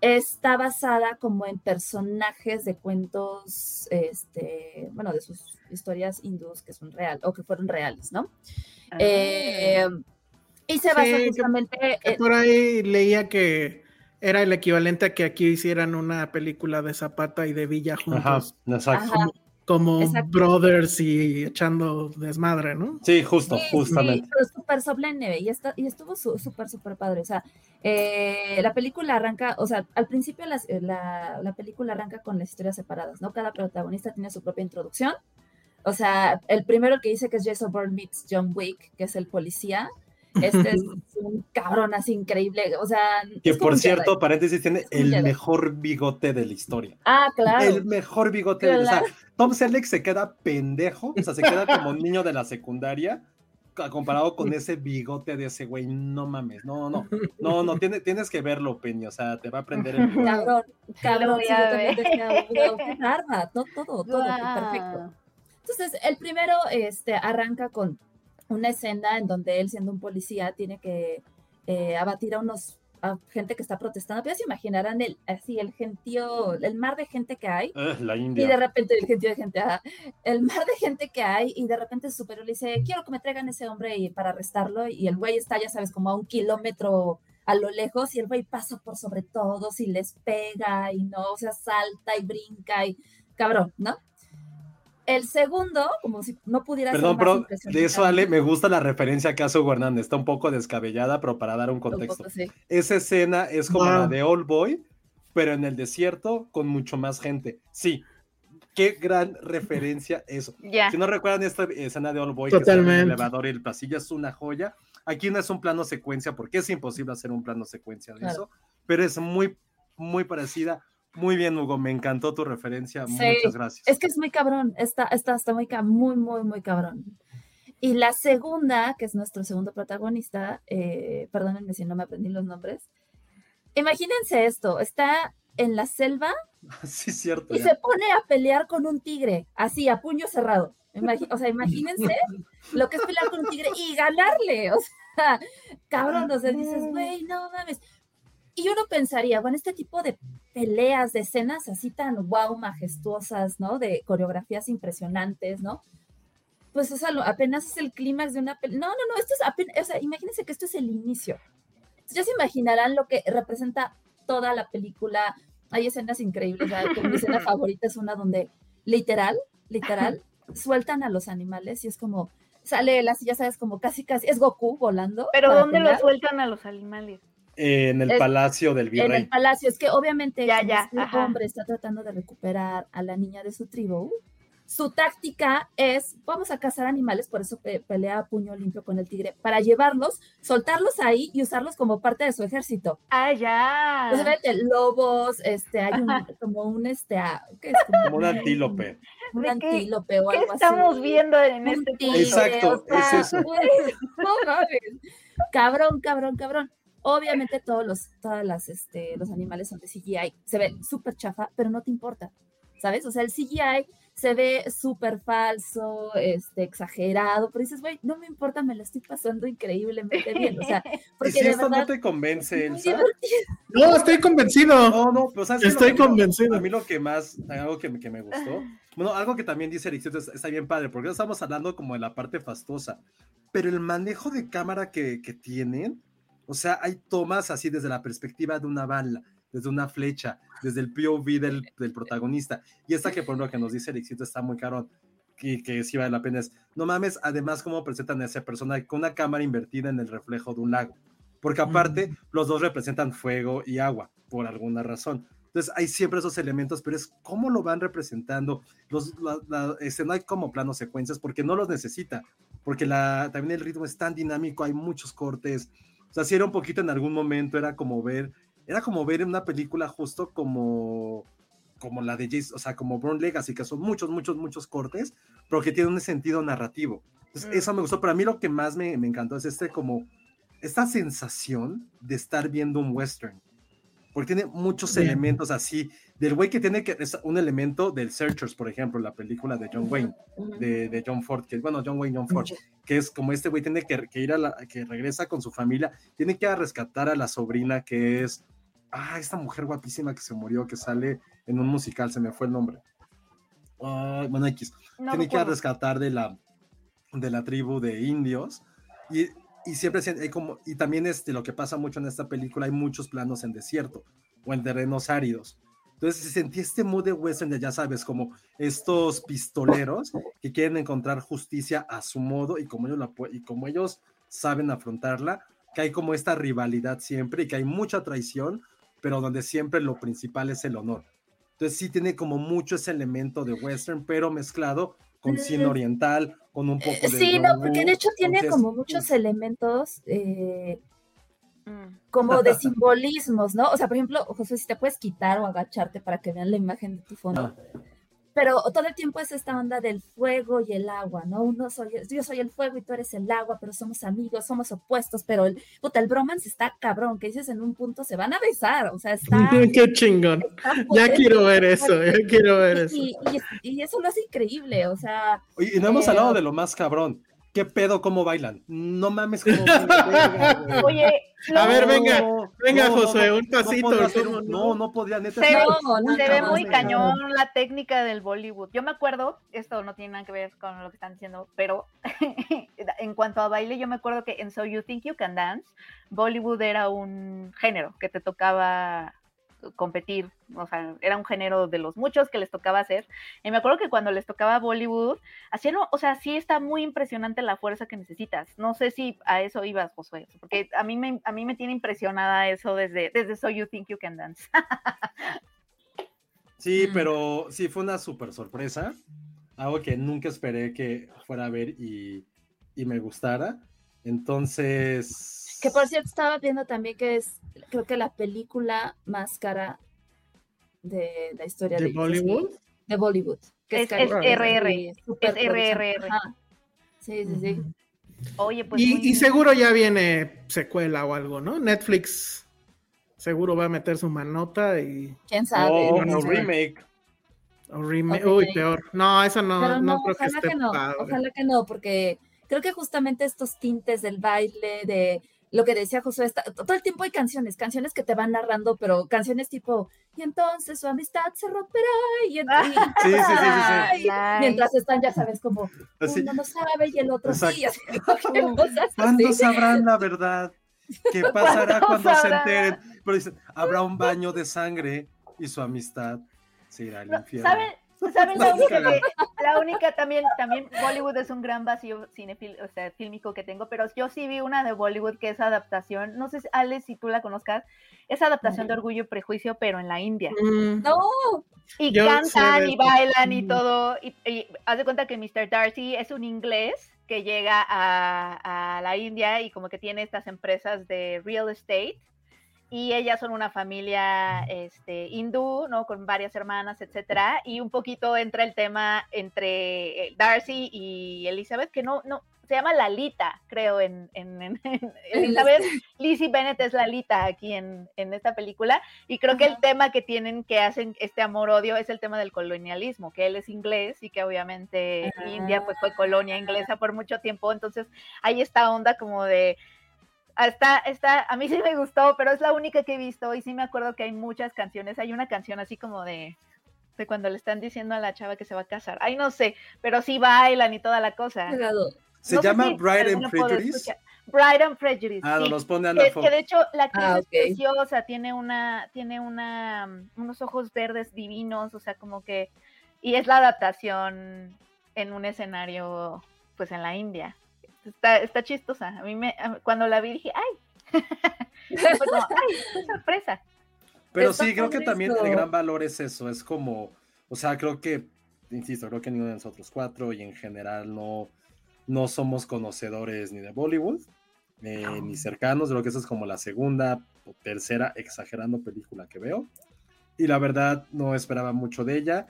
está basada como en personajes de cuentos, este, bueno, de sus historias hindús que son reales o que fueron reales, ¿no? Ah. Eh, y se basa justamente Por ahí leía que era el equivalente a que aquí hicieran una película de Zapata y de Villa juntos. Ajá, como brothers y echando desmadre, ¿no? Sí, justo, justamente. Sí, súper solemne y, está, y estuvo súper, súper padre. O sea, eh, la película arranca, o sea, al principio la, la, película arranca con las historias separadas, ¿no? Cada protagonista tiene su propia introducción O sea, el primero que dice que es Jason Bourne meets John Wick, que es el policía. Este es un cabrón así increíble. O sea, Que por cierto, paréntesis, tiene el Jedi. mejor bigote de la historia. Ah, claro. El mejor bigote de la Claro. o sea, Tom Selleck se queda pendejo, o sea, se queda como un niño de la secundaria comparado con ese bigote de ese güey. No mames, no, no, no, no, tiene- tienes que verlo, Peña, o sea, te va a aprender el bigote. Cabrón, cabrón, sí, a yo también ver. decía, wow, qué barba, todo, todo, perfecto. Entonces, el primero este, arranca con una escena en donde él, siendo un policía, tiene que eh, abatir a unos a gente que está protestando. Pero se imaginarán el, así el gentío, el mar de gente que hay. La Y de repente el gentío de gente, el mar de gente que hay, y de repente su superior le dice, quiero que me traigan ese hombre y para arrestarlo, y el güey está, ya sabes, como a un kilómetro a lo lejos, y el güey pasa por sobre todos y les pega, y no, o sea, salta y brinca, y cabrón, ¿no? El segundo, como si no pudiera Perdón, ser más pero de eso, Ale, me gusta la referencia que hace Hugo Hernández. Está un poco descabellada, pero para dar un un contexto. poco, sí. Esa escena es como Wow. la de Old Boy, pero en el desierto con mucho más gente. Sí, qué gran referencia eso. Ya. Si no recuerdan esta escena de Old Boy, que en el Totalmente. elevador y el pasillo, es una joya. Aquí no es un plano secuencia, porque es imposible hacer un plano secuencia de Claro. eso, pero es muy, muy parecida. Muy bien, Hugo, me encantó tu referencia. Sí, Muchas gracias. Es que es muy cabrón, está, está, está muy, muy, muy, muy cabrón. Y la segunda, que es nuestro segundo protagonista, eh, perdónenme si no me aprendí los nombres. Imagínense esto, está en la selva Sí, cierto. y ya. se pone a pelear con un tigre, así, a puño cerrado. O sea, imagínense lo que es pelear con un tigre y ganarle. O sea, cabrón, o sea, dices, güey, no mames. Y uno pensaría, bueno, este tipo de peleas, de escenas así tan wow, majestuosas, ¿no? De coreografías impresionantes, ¿no? Pues, o sea, apenas es el clímax de una pelea. No, no, no, esto es apenas, o sea, imagínense que esto es el inicio. Ya se imaginarán lo que representa toda la película. Hay escenas increíbles, mi escena favorita es una donde literal, literal, sueltan a los animales y es como, sale así, ya sabes, como casi, casi, es Goku volando. Pero ¿dónde lo sueltan a los animales? En el Es- palacio del En virrey. el palacio, es que obviamente Ya, ya, este ajá. hombre está tratando de recuperar a la niña de su tribu. Su táctica es, vamos a cazar animales, por eso pe- pelea a puño limpio con el tigre, para llevarlos, soltarlos ahí y usarlos como parte de su ejército. Ah, ya. Pues vete, lobos, este, hay un, como un, este, ah, ¿qué es? Como un antílope. Un ¿De qué- antílope o ¿Qué algo estamos así. viendo en Un este tigre? Exacto, o sea, es eso. güey, no mames. Cabrón, cabrón, cabrón. Obviamente todos los, todas las, este, los animales son de CGI. Se ve súper chafa, pero no te importa. ¿Sabes? O sea, el CGI se ve súper falso, este, exagerado, pero dices, güey, no me importa, me lo estoy pasando increíblemente bien. O sea, ¿Y porque si de esto verdad no te convence, Elsa? No, estoy convencido. No, no, pero ¿sabes qué? Estoy convencido. A mí lo que más, algo que, me- que me gustó, bueno, algo que también dice Ericito está, está bien padre, porque estamos hablando como de la parte fastuosa, pero el manejo de cámara que, que tienen, o sea, hay tomas así desde la perspectiva de una bala, desde una flecha, desde el POV del, del protagonista, y esta que por lo que nos dice Ericito está muy caro, y que sí vale la pena es, no mames, además cómo presentan a esa persona con una cámara invertida en el reflejo de un lago, porque aparte los dos representan fuego y agua, por alguna razón. Entonces hay siempre esos elementos, pero es cómo lo van representando. Los, la- la- no hay como planos secuencias porque no los necesita, porque la, también el ritmo es tan dinámico, hay muchos cortes. O sea, si era un poquito en algún momento, era como ver, era como ver una película justo como, como la de Jason, o sea, como Born Legacy, que son muchos, muchos, muchos cortes, pero que tienen un sentido narrativo. Entonces, Mm. eso me gustó, pero a mí lo que más me, me encantó es este como, esta sensación de estar viendo un western porque tiene muchos Bien. elementos así, del güey que tiene que, es un elemento del Searchers, por ejemplo, la película de John Wayne, de, de John Ford, que bueno, John Wayne, John Ford, que es como este güey tiene que, que ir a la, que regresa con su familia, tiene que ir a rescatar a la sobrina que es, ah, esta mujer guapísima que se murió, que sale en un musical, se me fue el nombre. Bueno, X, No tiene que ir a recuerdo. rescatar de la, de la tribu de indios y, y siempre hay como, y también este, lo que pasa mucho en esta película, hay muchos planos en desierto o en terrenos áridos. Entonces se sentía este mood de western de, ya sabes, como estos pistoleros que quieren encontrar justicia a su modo y como ellos, la, y como ellos saben afrontarla, que hay como esta rivalidad siempre y que hay mucha traición, pero donde siempre lo principal es el honor. Entonces sí tiene como mucho ese elemento de western, pero mezclado con cine oriental, con un poco de... Sí, no, porque de hecho tiene Entonces, como muchos elementos eh, Mm. como de simbolismos, ¿no? O sea, por ejemplo, José, si te puedes quitar o agacharte para que vean la imagen de tu fondo. Ah. Pero todo el tiempo es esta onda del fuego y el agua, ¿no? Uno soy, yo soy el fuego y tú eres el agua, pero somos amigos, somos opuestos, pero el, puta, el bromance está cabrón, que dices en un punto se van a besar, o sea, está... Qué chingón. está Ya quiero ver eso, ya quiero ver eso. y, y- y eso lo hace increíble, o sea, Oye, y no hemos Eh, hablado de lo más cabrón. ¿Qué pedo cómo bailan? No mames cómo bailan. Oye, A ver, venga, No, venga, no, no, Josué, no, un pasito, hacer ¿cómo un- no? no, no podría, neta. Se es- ve, No, no, se ve muy no. cañón la técnica del Bollywood. Yo me acuerdo, esto no tiene nada que ver con lo que están diciendo, pero en cuanto a baile, yo me acuerdo que en So You Think You Can Dance, Bollywood era un género que te tocaba competir, o sea, era un género de los muchos que les tocaba hacer. Y me acuerdo que cuando les tocaba Bollywood, hacían, o sea, sí está muy impresionante la fuerza que necesitas. No sé si a eso ibas, Josué, porque a mí me, a mí me tiene impresionada eso desde, desde So You Think You Can Dance. Sí, Mm. pero sí fue una súper sorpresa. Algo que nunca esperé que fuera a ver y, y me gustara. Entonces. Que por cierto estaba viendo también que es, creo que la película más cara de la historia ¿De de, Bollywood? de Bollywood. Que Es- es RR, es RR. producción. Ajá. Sí, sí, sí. Oye, pues. Y, muy- y seguro ya viene secuela o algo, ¿no? Netflix seguro va a meter su manota y ¿Quién sabe? O, No remake. o remake. Uy, peor. No, eso no, Pero no, no, creo que ojalá esté que no, padre. ojalá que no, porque creo que justamente estos tintes del baile, de lo que decía Josué, está- todo el tiempo hay canciones, canciones que te van narrando, pero canciones tipo, y entonces su amistad se romperá, y, en- y- Sí, sí, sí, sí, sí. ay, Nice. mientras están, ya sabes, como uno no sabe y el otro sí, así, Exacto. cosas ¿Cuándo así. sabrán la verdad? ¿Qué pasará ¿Cuándo cuando se enteren? Pero dicen, habrá un baño de sangre y su amistad se irá al No, infierno. ¿Saben? ¿Saben la única, cagando. que- la única también, también Bollywood es un gran vacío cinefil, o sea, fílmico que tengo, pero yo sí vi una de Bollywood que es adaptación, no sé, si, Alex, si tú la conozcas, es adaptación de Orgullo y Prejuicio, pero en la India. Mm, No, Y Yo cantan y bailan y Mm. todo. Y, y haz de cuenta que Mr. Darcy es un inglés que llega a, a la India y como que tiene estas empresas de real estate. Y ellas son una familia este, hindú, ¿no? Con varias hermanas, etcétera. Y un poquito entra el tema entre eh, Darcy y Elizabeth, que no, no, se llama Lalita, creo, en, en, en- en- Elizabeth. Lizzie Bennett es Lalita aquí en, en esta película. Y creo que el tema que tienen, que hacen este amor-odio, es el tema del colonialismo, que él es inglés y que obviamente India pues fue colonia inglesa por mucho tiempo. Entonces hay esta onda como de... ah, Está, está, a mí sí me gustó, pero es la única que he visto y sí me acuerdo que hay muchas canciones. Hay una canción así como de, de cuando le están diciendo a la chava que se va a casar. Ay, no sé, pero sí bailan y toda la cosa. Se No llama si Bride and Prejudice. Bride and Prejudice. Ah, sí. nos pone Que, Fox. que de hecho la actriz Ah, es preciosa, tiene una, tiene una, unos ojos verdes divinos, o sea, como que, y es la adaptación en un escenario, pues en la India. Está, está chistosa. A mí me, cuando la vi dije, ay, fue como, ay, qué sorpresa. Pero sí, creo que también el gran valor es eso, es como, o sea, creo que, insisto, creo que ninguno de nosotros cuatro y en general no, no somos conocedores ni de Bollywood, eh, ni cercanos, creo que esa es como la segunda o tercera, exagerando, película que veo. Y la verdad no esperaba mucho de ella,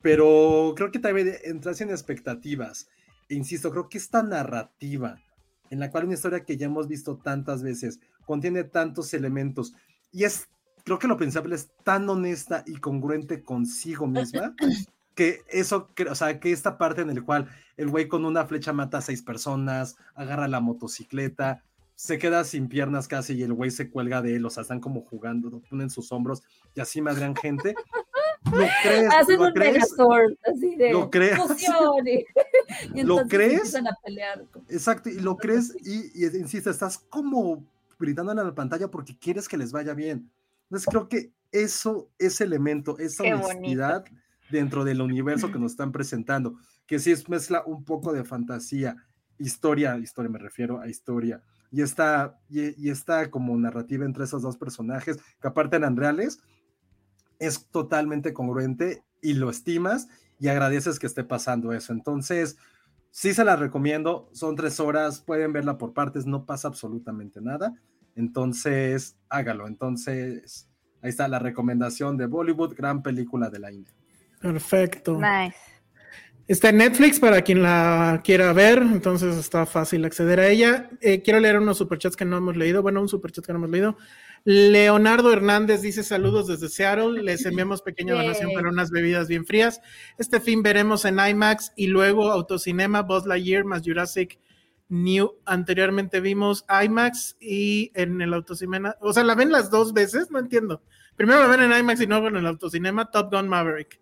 pero creo que también entras en expectativas. Insisto, creo que esta narrativa, en la cual una historia que ya hemos visto tantas veces, contiene tantos elementos y es creo que lo principal es tan honesta y congruente consigo misma que eso, que- o sea, que esta parte en el cual el güey con una flecha mata a seis personas, agarra la motocicleta, se queda sin piernas casi y el güey se cuelga de él, o sea, están como jugando, ponen sus hombros y así madrean gente. ¿Lo crees? Hacen ¿Lo un? Megazord, así de ¿Lo crees? y, ¿Lo crees? empiezan a pelear. Exacto, y lo crees y, y insisto, estás como gritándole a la pantalla porque quieres que les vaya bien. Entonces creo que eso, ese elemento, esa Qué bonito. honestidad dentro del universo que nos están presentando, que sí es mezcla un poco de fantasía, historia, historia me refiero a historia, y esta, y, y esta como narrativa entre esos dos personajes, que aparte eran reales, es totalmente congruente y lo estimas y agradeces que esté pasando eso. Entonces, sí se la recomiendo, son tres horas, pueden verla por partes, no pasa absolutamente nada. Entonces, hágalo. Entonces, ahí está la recomendación de Bollywood, gran película de la India. Perfecto. Nice. Está en Netflix para quien la quiera ver, entonces está fácil acceder a ella. Eh, quiero leer unos superchats que no hemos leído. Bueno, un superchat que no hemos leído. Leonardo Hernández dice saludos desde Seattle. Les enviamos pequeña donación para unas bebidas bien frías. Este fin veremos en IMAX y luego Autocinema, Buzz Lightyear más Jurassic New. Anteriormente vimos IMAX y en el Autocinema. O sea, ¿la ven las dos veces? No entiendo. Primero la ven en IMAX y luego en el Autocinema Top Gun Maverick.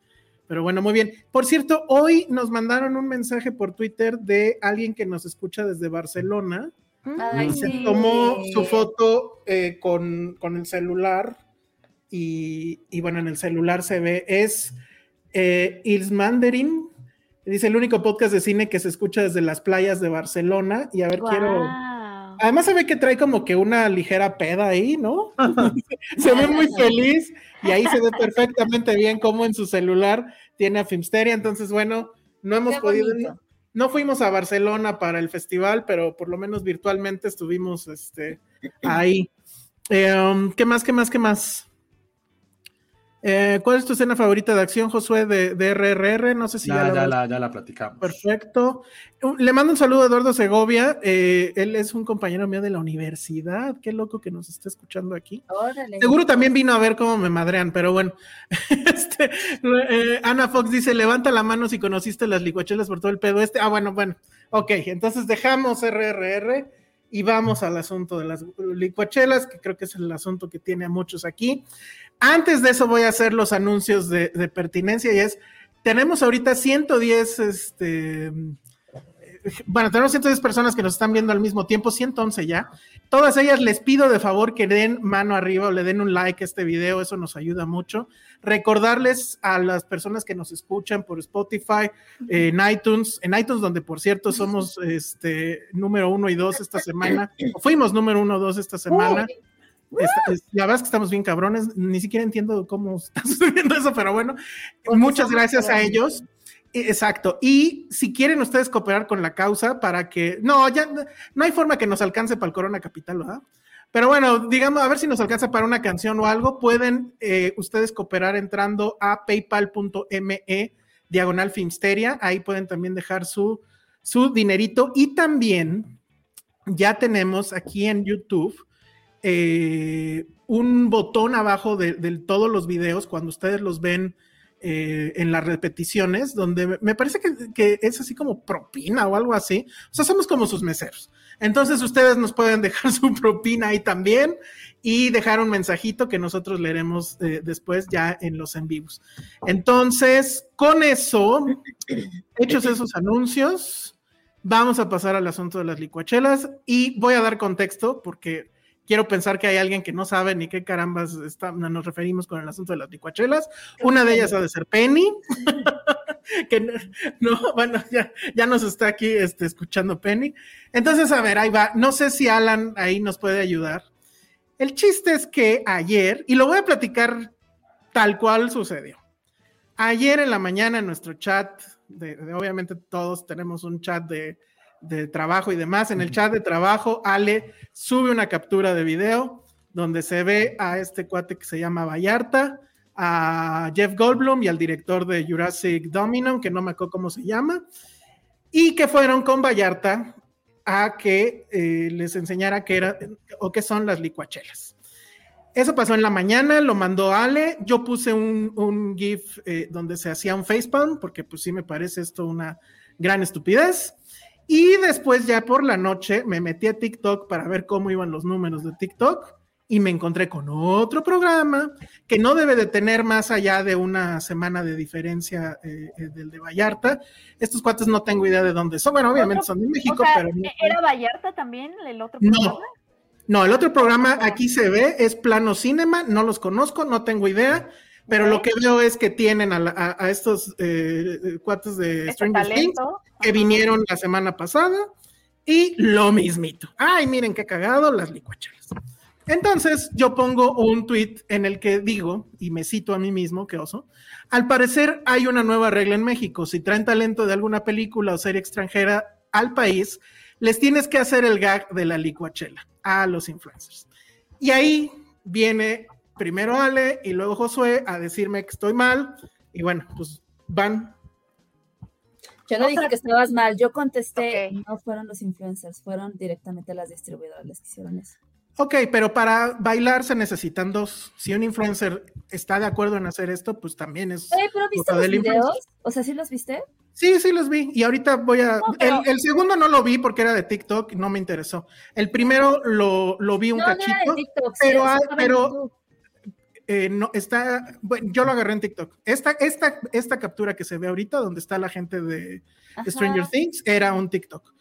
Pero bueno, muy bien. Por cierto, hoy nos mandaron un mensaje por Twitter de alguien que nos escucha desde Barcelona. Ay, Y se sí. tomó su foto eh, con, con el celular y, y bueno, en el celular se ve, es eh, Ils Mandarin, dice el único podcast de cine que se escucha desde las playas de Barcelona y a ver, quiero... Además se ve que trae como que una ligera peda ahí, ¿no? se ve muy feliz y ahí se ve perfectamente bien cómo en su celular tiene a Filmsteria. Entonces, bueno, no hemos Qué podido, bonito. No fuimos a Barcelona para el festival, pero por lo menos virtualmente estuvimos este, ahí. Eh, um, ¿Qué más, qué más, qué más? Eh, ¿Cuál es tu escena favorita de acción, Josué, de, de RRR? No sé si ya, Ya, la ya, la, ya la platicamos. Perfecto. Le mando un saludo a Eduardo Segovia. eh, él es un compañero mío de la universidad. Qué loco que nos está escuchando aquí. Órale. Seguro también vino a ver cómo me madrean, pero bueno. Este, eh, Ana Fox dice: levanta la mano si conociste las licuachelas por todo el pedo este. Ah, bueno, bueno. Ok, entonces dejamos RRR y vamos al asunto de las licuachelas, que creo que es el asunto que tiene a muchos aquí. Antes de eso voy a hacer los anuncios de, pertinencia y es, tenemos ahorita 110, este, bueno, tenemos 110 personas que nos están viendo al mismo tiempo, 111 ya. Todas ellas les pido de favor que den mano arriba o le den un like a este video, eso nos ayuda mucho. Recordarles a las personas que nos escuchan por Spotify, en iTunes, en iTunes donde por cierto somos este número uno y dos esta semana, fuimos número uno o dos esta semana. Esta- es- la verdad es que estamos bien cabrones, ni siquiera entiendo cómo está sucediendo eso, pero bueno, Porque muchas gracias a ellos. E- Exacto. Y si quieren ustedes cooperar con la causa para que. No, ya no hay forma que nos alcance para el Corona Capital, ¿verdad? Pero bueno, digamos, a ver si nos alcanza para una canción o algo. Pueden eh, ustedes cooperar entrando a paypal.me diagonal Filmsteria. Ahí pueden también dejar su, su dinerito. Y también ya tenemos aquí en YouTube eh, un botón abajo de, todos los videos cuando ustedes los ven eh, en las repeticiones, donde me- parece que, que es así como propina o algo así. O sea, somos como sus meseros. Entonces ustedes nos pueden dejar su propina ahí también y dejar un mensajito que nosotros leeremos eh, después ya en los en vivos. Entonces, con eso, hechos esos anuncios, vamos a pasar al asunto de las licuachelas y voy a dar contexto porque quiero pensar que hay alguien que no sabe ni qué carambas está- nos referimos con el asunto de las licuachelas. Una de ellas ha de ser Penny, que no, no, bueno, ya, ya nos está aquí este, escuchando Penny. Entonces, a ver, ahí va. No sé si Alan ahí nos puede ayudar. El chiste es que ayer, y lo voy a platicar tal cual sucedió. Ayer en la mañana en nuestro chat, de, de- obviamente todos tenemos un chat de, de trabajo y demás. En el chat de trabajo, Ale sube una captura de video donde se ve a este cuate que se llama Vallarta, a Jeff Goldblum y al director de Jurassic Dominion, que no me acuerdo cómo se llama, y que fueron con Vallarta a que eh, les enseñara qué era o qué son las licuachelas. Eso pasó en la mañana, lo mandó Ale. Yo puse un, un GIF eh, donde se hacía un facepalm, porque pues sí me parece esto una gran estupidez. Y después ya por la noche me metí a TikTok para ver cómo iban los números de TikTok y me encontré con otro programa que no debe de tener más allá de una semana de diferencia eh, eh, del de Vallarta. Estos cuates no tengo idea de dónde son. Bueno, obviamente son de México, O sea, pero no- ¿Era Vallarta también el otro no. programa? No, el otro programa aquí se ve, es Plano Cinema, no los conozco, no tengo idea, pero lo que veo es que tienen a, la- a- a estos eh, eh, cuates de Este Stranger Things talento. que vinieron la semana pasada y lo mismito. Ay, miren qué cagado las licuachelas. Entonces yo pongo un tweet en el que digo, y me cito a mí mismo, que oso, al parecer hay una nueva regla en México. Si traen talento de alguna película o serie extranjera al país, les tienes que hacer el gag de la licuachela a los influencers. Y ahí viene primero Ale y luego Josué a decirme que estoy mal. Y bueno, pues van. Yo no dije que estabas mal, yo contesté, no fueron los influencers, fueron directamente las distribuidoras las que hicieron eso. Ok, pero para bailar se necesitan dos. Si un influencer está de acuerdo en hacer esto, pues también es. Oye, pero ¿viste los videos? O sea, ¿sí los viste? Sí, sí los vi. Y ahorita voy a. el, segundo no lo vi porque era de TikTok no me interesó. El primero lo, lo vi un cachito. No de TikTok, pero, pero eh, no está. Bueno, yo lo agarré en TikTok. Esta, esta, esta captura que se ve ahorita, donde está la gente de Stranger Things, era un TikTok.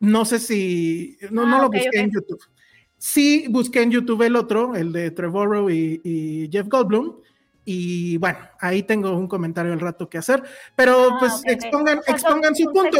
No sé si. No, no ah, lo busqué en YouTube. Sí, busqué en YouTube el otro, el de Trevorrow y, Jeff Goldblum. Y bueno, ahí tengo un comentario al rato que hacer, pero ah, pues expongan, expongan su punto.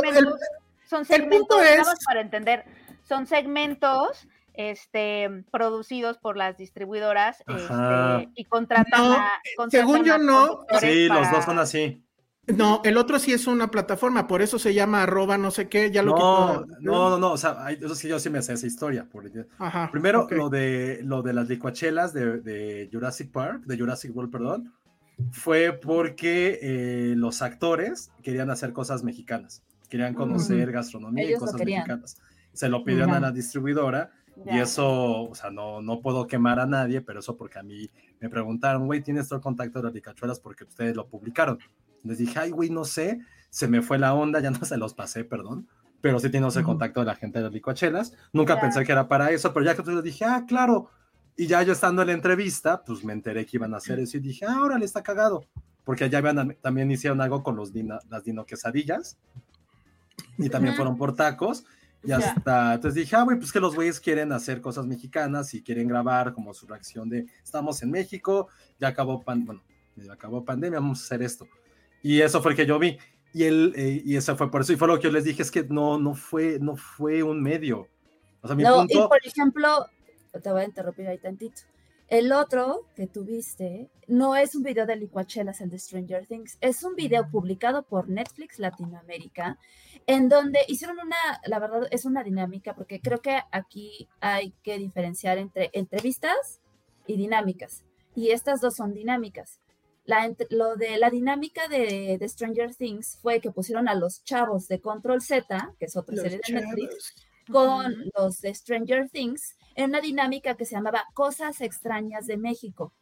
son segmentos, para entender, son segmentos este, producidos por las distribuidoras este, y contratan a. según yo, no. Sí, los dos son así. No, el otro sí es una plataforma, por eso se llama arroba no sé qué, ya lo no, No, no, no, o sea, eso sí yo sí me sé esa historia. Primero, lo, de, lo de las licuachelas de, Jurassic Park, de Jurassic World, perdón, fue porque eh, los actores querían hacer cosas mexicanas, querían conocer gastronomía y cosas mexicanas. Se lo pidieron a la distribuidora y eso, o sea, no, no puedo quemar a nadie, pero eso porque a mí me preguntaron, güey, ¿tienes todo el contacto de las licuachelas porque ustedes lo publicaron? Les dije, ay, güey, no sé, se me fue la onda, ya no se los pasé, perdón, pero sí tiene ese contacto de la gente de las licuachelas. Nunca pensé que era para eso, pero ya que tú les dije, ah, claro. Y ya yo estando en la entrevista, pues me enteré que iban a hacer eso y dije, ah, órale, está cagado. Porque allá también hicieron algo con los las dino quesadillas y también fueron por tacos. Y hasta, entonces dije, ah, güey, pues que los güeyes quieren hacer cosas mexicanas y quieren grabar como su reacción de, estamos en México, ya acabó, pan bueno, ya acabó pandemia, vamos a hacer esto. Y eso fue el que yo vi. Y, él, eh, y eso fue por eso. Y fue lo que yo les dije, es que no, no, fue, no fue un medio. O sea, mi no, y por ejemplo, te voy a interrumpir ahí tantito. El otro que tuviste no es un video de licuachelas, el de Stranger Things, es un video publicado por Netflix Latinoamérica, en donde hicieron una, la verdad es una dinámica, porque creo que aquí hay que diferenciar entre entrevistas y dinámicas, y estas dos son dinámicas. Lo de la dinámica de, Stranger Things fue que pusieron a los chavos de Control Z, que es otra serie de Netflix, con los de Stranger Things en una dinámica que se llamaba Cosas extrañas de México,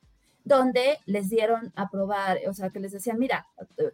donde les dieron a probar, o sea, que les decían, mira,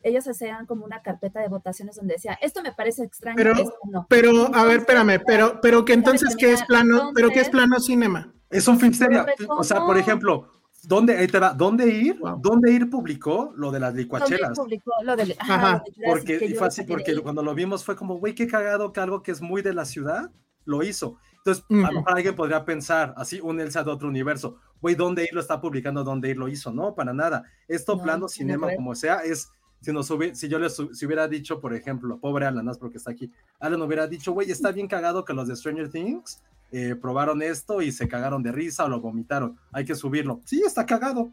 ellos hacían como una carpeta de votaciones donde decía, esto me parece extraño, pero, esto no. Pero, a ver, espérame, pero, pero que entonces, ¿qué es plano? ¿Pero qué es plano cinema? Es un film seria. O sea, por ejemplo, ¿Dónde, ahí te va, ¿dónde ir? ¿Dónde ir publicó lo de las licuachelas? publicó lo de, ajá, porque, fue así, porque cuando lo vimos fue como, güey, qué cagado que algo que es muy de la ciudad lo hizo. Entonces, a lo mejor alguien podría pensar, así, unirse a otro universo, güey, ¿dónde ir lo está publicando? ¿Dónde ir lo hizo? No, para nada. Esto, plano, cinema, como sea, es, si, nos si yo les si hubiera dicho, por ejemplo, pobre Alan, porque está aquí, Alan hubiera dicho, güey, está bien cagado que los de Stranger Things eh, probaron esto y se cagaron de risa o lo vomitaron, hay que subirlo. Sí, está cagado.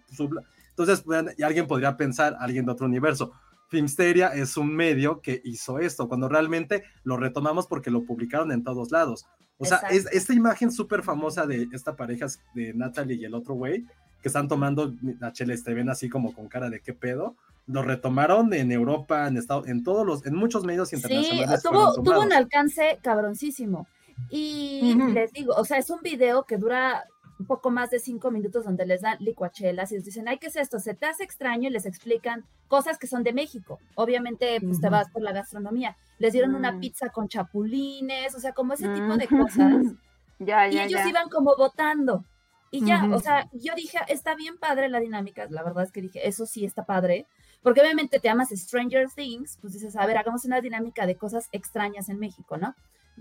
Entonces, y alguien podría pensar, alguien de otro universo, Filmsteria es un medio que hizo esto, cuando realmente lo retomamos porque lo publicaron en todos lados. O sea, es, esta imagen súper famosa de esta pareja de Natalie y el otro güey, que están tomando la chela, te ven así como con cara de qué pedo, lo retomaron en Europa, en Estados, en todos los, en muchos medios internacionales. Sí, tuvo, tuvo un alcance cabroncísimo. Y les digo, o sea, es un video que dura un poco más de cinco minutos donde les dan licuachelas y les dicen, ay, ¿qué es esto? Se te hace extraño y les explican cosas que son de México. Obviamente, pues te vas por la gastronomía. Les dieron una mm. pizza con chapulines, o sea, como ese tipo de cosas. ya, y ellos iban como votando. Y ya, o sea, yo dije, está bien padre la dinámica. La verdad es que dije, eso sí está padre. Porque obviamente te amas Stranger Things, pues dices, a ver, hagamos una dinámica de cosas extrañas en México, ¿no?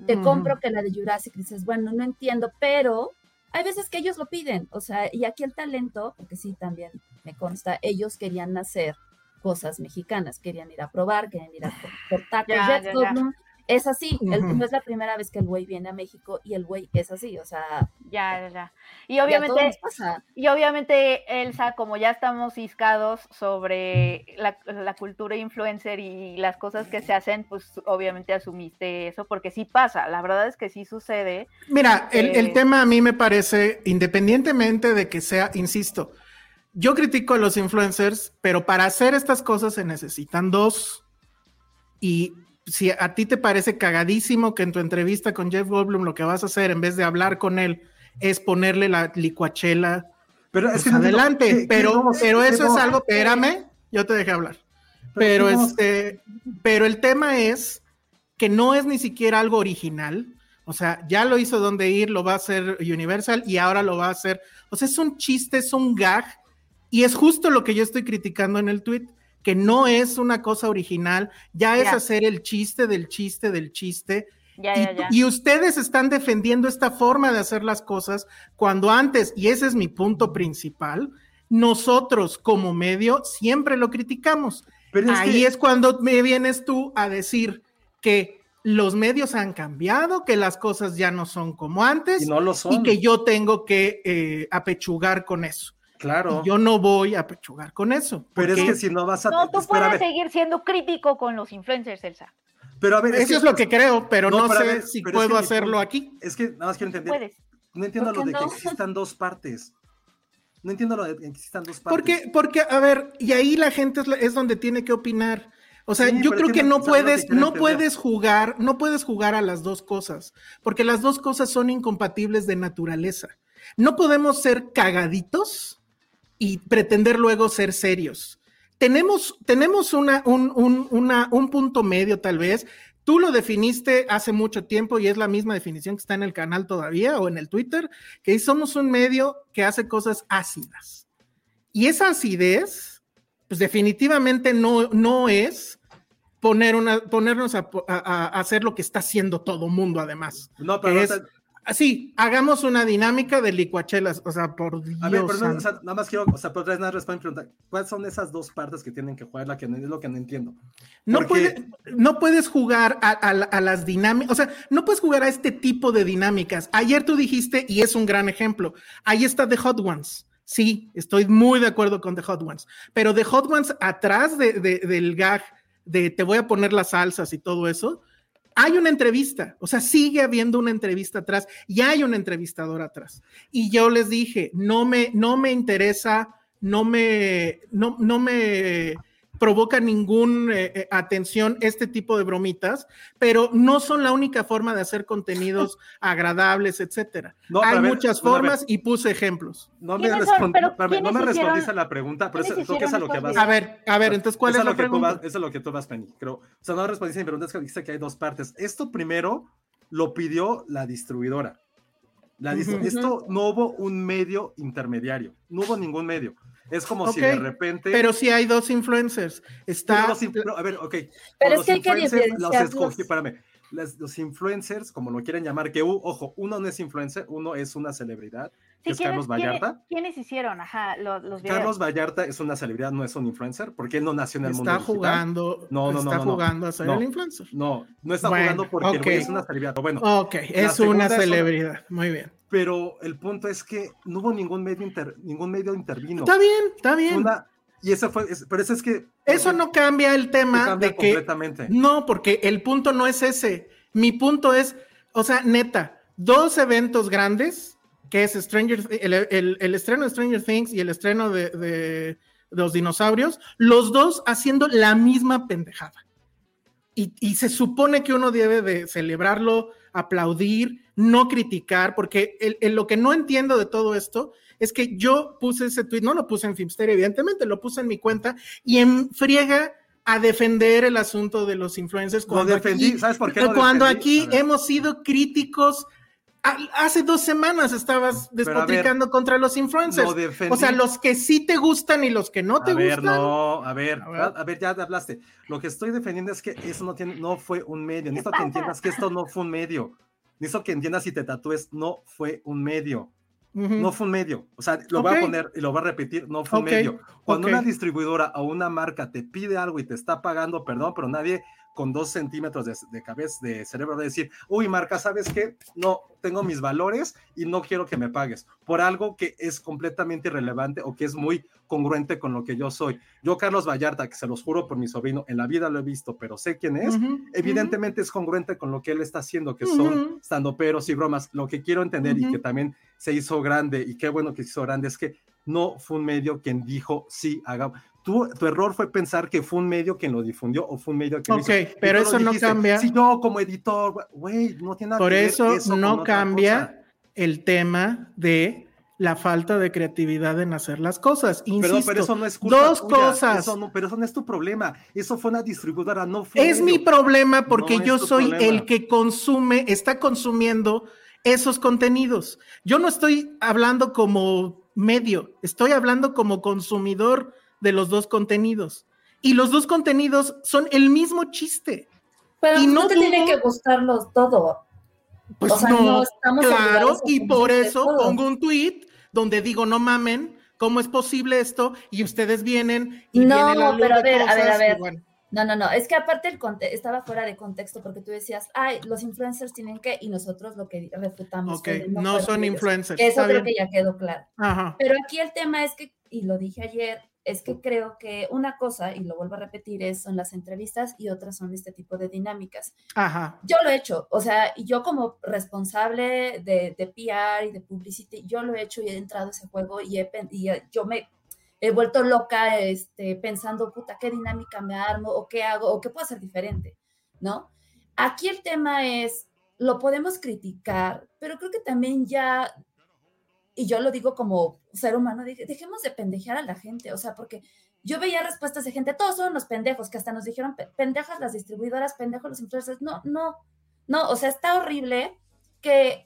Te compro que la de Jurassic dices, bueno, no entiendo, pero hay veces que ellos lo piden, o sea, y aquí el talento, porque sí, también me consta, ellos querían hacer cosas mexicanas, querían ir a probar, querían ir a por tacos. Es así. el- no es la primera vez que el güey viene a México y el güey es así, o sea, Ya, ya, ya. Y obviamente, pasa. y obviamente, Elsa, como ya estamos ciscados sobre la, la cultura influencer y las cosas que se hacen, pues obviamente asumiste eso, porque sí pasa, la verdad es que sí sucede. Mira, el, el Eh, tema a mí me parece, independientemente de que sea, insisto, yo critico a los influencers, pero para hacer estas cosas se necesitan dos. Y si a ti te parece cagadísimo que en tu entrevista con Jeff Goldblum lo que vas a hacer en vez de hablar con él es ponerle la licuachela, Pero es pues que adelante. ¿qué- qué pero, eso es algo, espérame, yo te dejé hablar. Pero este, pero el tema es que no es ni siquiera algo original. O sea, ya lo hizo donde ir, lo va a hacer Universal y ahora lo va a hacer. O sea, es un chiste, es un gag. Y es justo lo que yo estoy criticando en el tweet, que no es una cosa original, ya es Ya. hacer el chiste del chiste del chiste. Ya, Y, ya, ya. y ustedes están defendiendo esta forma de hacer las cosas cuando antes, y ese es mi punto principal, nosotros como medio siempre lo criticamos. Pero es Ahí que- es cuando me vienes tú a decir que los medios han cambiado, que las cosas ya no son como antes Y no lo son. y que yo tengo que eh, apechugar con eso. Claro. Y yo no voy a apechugar con eso. Pero es que si no vas a. No, tú espera, puedes seguir siendo crítico con los influencers, Elsa. pero a ver, Eso es lo que creo, pero no, sé ver, si es que puedo mi hacerlo aquí. Es que nada más quiero entender. Puedes. No entiendo ¿Por lo de que existan dos partes. No entiendo lo de que existan dos partes. Porque, porque, a ver, y ahí la gente es, donde tiene que opinar. O sea, Sí, yo creo es que, que no no- ¿sabes lo que puedes, quiero no entender? puedes jugar, no puedes jugar a las dos cosas, porque las dos cosas son incompatibles de naturaleza. No podemos ser cagaditos y pretender luego ser serios. Tenemos, tenemos una, un, un- una- un punto medio, tal vez. Tú lo definiste hace mucho tiempo y es la misma definición que está en el canal todavía o en el Twitter, que somos un medio que hace cosas ácidas. Y esa acidez, pues definitivamente no, no es poner una, ponernos a, a- a hacer lo que está haciendo todo mundo, además. No, pero que no es- te- Así, hagamos una dinámica de licuachelas, o sea, por Dios. A ver, santo. o sea, nada más quiero, o sea, pero otra vez nada responder mi pregunta. ¿Cuáles son esas dos partes que tienen que jugar? La que no- es lo que no entiendo. No, Porque- puede- no puedes jugar a, a a las dinámicas, o sea, no puedes jugar a este tipo de dinámicas. Ayer tú dijiste, y es un gran ejemplo, ahí está The Hot Ones. Sí, estoy muy de acuerdo con The Hot Ones, pero The Hot Ones atrás de- de- del gag de te voy a poner las salsas y todo eso, hay una entrevista, o sea, sigue habiendo una entrevista atrás y hay un entrevistador atrás. Y yo les dije, no me, no me interesa, no me, no, no me provoca ninguna atención este tipo de bromitas, pero no son la única forma de hacer contenidos agradables, etcétera. No, hay ver, muchas formas y puse ejemplos. No me, ¿Quiénes son? respon- Pero espérame, no ¿quiénes me hicieron- respondiste a la pregunta, pero eso, quiénes creo que es a lo que vas. A ver, a ver, entonces, ¿cuál es lo la pregunta? vas- eso es lo que tú vas, Penny. Creo. O sea, no respondiste a mi pregunta, es que dijiste que hay dos partes. Esto primero lo pidió la distribuidora. La. Esto no hubo un medio intermediario, no hubo ningún medio. Es como si de repente. Pero sí hay dos influencers. Está. los inf- no, a ver, ok. Pero los es que hay que influencers los escogí, espérame. Las- los influencers, como lo quieren llamar, que, u- ojo, uno no es influencer, uno es una celebridad, que Sí, es ¿quiénes- Carlos quiénes- Vallarta. ¿Quiénes hicieron? Ajá, los, los videos. Carlos Vallarta es una celebridad, no es un influencer, porque él no nació en el mundo Está digital. jugando. No, no, no, está no, no. jugando a ser No. el influencer. No, no está Bueno, jugando porque el güey ok. es una celebridad. Bueno, Ok, es una- celebridad. Muy bien. Pero el punto es que no hubo ningún medio, inter- ningún medio intervino. Está bien, está bien. Una- y eso fue, es- pero eso es que... Eso no cambia el tema cambia de que. completamente. No, porque el punto no es ese. Mi punto es, o sea, neta, dos eventos grandes, que es Stranger, el, el- el estreno de Stranger Things y el estreno de, de los dinosaurios, los dos haciendo la misma pendejada. Y, y se supone que uno debe de celebrarlo, aplaudir, no criticar, porque el- el- lo que no entiendo de todo esto es que yo puse ese tweet, no lo puse en Filmsteria, evidentemente, lo puse en mi cuenta y en friega a defender el asunto de los influencers. Lo Cuando defendí, aquí, ¿sabes por qué lo Cuando defendí? aquí A hemos sido críticos. a- Hace dos semanas estabas a ver, despotricando contra los influencers. lo defendí. O sea, los que sí te gustan y los que no te a ver, gustan. no, a ver, A a ver. ver, ya hablaste. Lo que estoy defendiendo es que eso no tiene, no fue un medio. Necesito que entiendas que esto no fue un medio. Necesito que entiendas y te tatúes, no fue un medio. No fue un medio. O sea, lo voy Ok. a poner y lo voy a repetir, no fue un medio. Cuando ok. una distribuidora o una marca te pide algo y te está pagando, perdón, pero nadie con dos centímetros de, de cabeza, de cerebro, de decir, uy, Marca, ¿sabes qué? No, tengo mis valores y no quiero que me pagues por algo que es completamente irrelevante o que es muy congruente con lo que yo soy. Yo, Carlos Vallarta, que se los juro por mi sobrino, en la vida lo he visto, pero sé quién es, evidentemente es congruente con lo que él está haciendo, que son Ujú. standoperos y bromas. Lo que quiero entender y que también se hizo grande y qué bueno que se hizo grande es que no fue un medio quien dijo sí, haga. Tú, tu error fue pensar que fue un medio quien lo difundió o fue un medio que lo Ok, hizo. Y pero lo eso no cambia. Si yo como editor, güey, no tiene nada Por que ver eso, no cambia el tema de la falta de creatividad en hacer las cosas. Insisto, pero eso no es culpa dos tuya, cosas. eso no- pero eso no es tu problema. Eso fue una distribuidora, no fue. Es mi problema porque No yo soy problema. el que consume, está consumiendo esos contenidos. Yo no estoy hablando como medio, estoy hablando como consumidor de los dos contenidos. Y los dos contenidos son el mismo chiste. Pero Y pues, no, no te tiene dudo- que gustarlos todo. Pues O sea, no, no estamos claro, a y por eso todo. pongo un tweet donde digo, no mamen, ¿cómo es posible esto? Y ustedes vienen y No, viene la pero a ver, a ver, a cosas y ver. No, no, no, es que aparte el estaba fuera de contexto porque tú decías, ay, los influencers tienen que, y nosotros lo que refutamos. Ok, no son ellos. influencers, Eso creo bien. que ya quedó claro. Ajá. Pero aquí el tema es que, y lo dije ayer, es que creo que una cosa, y lo vuelvo a repetir, es son las entrevistas y otras son este tipo de dinámicas. Ajá. Yo lo he hecho, o sea, yo como responsable de, de PR y de publicity, yo lo he hecho y he entrado a ese juego y, he y yo me he vuelto loca este, pensando, puta, qué dinámica me armo o qué hago o qué puedo hacer diferente, ¿no? Aquí el tema es, lo podemos criticar, pero creo que también ya, y yo lo digo como ser humano, dije, dejemos de pendejear a la gente, o sea, porque yo veía respuestas de gente, todos son unos pendejos, que hasta nos dijeron, "Pe- pendejas las distribuidoras, pendejos los influencers, no, no, no, o sea, está horrible que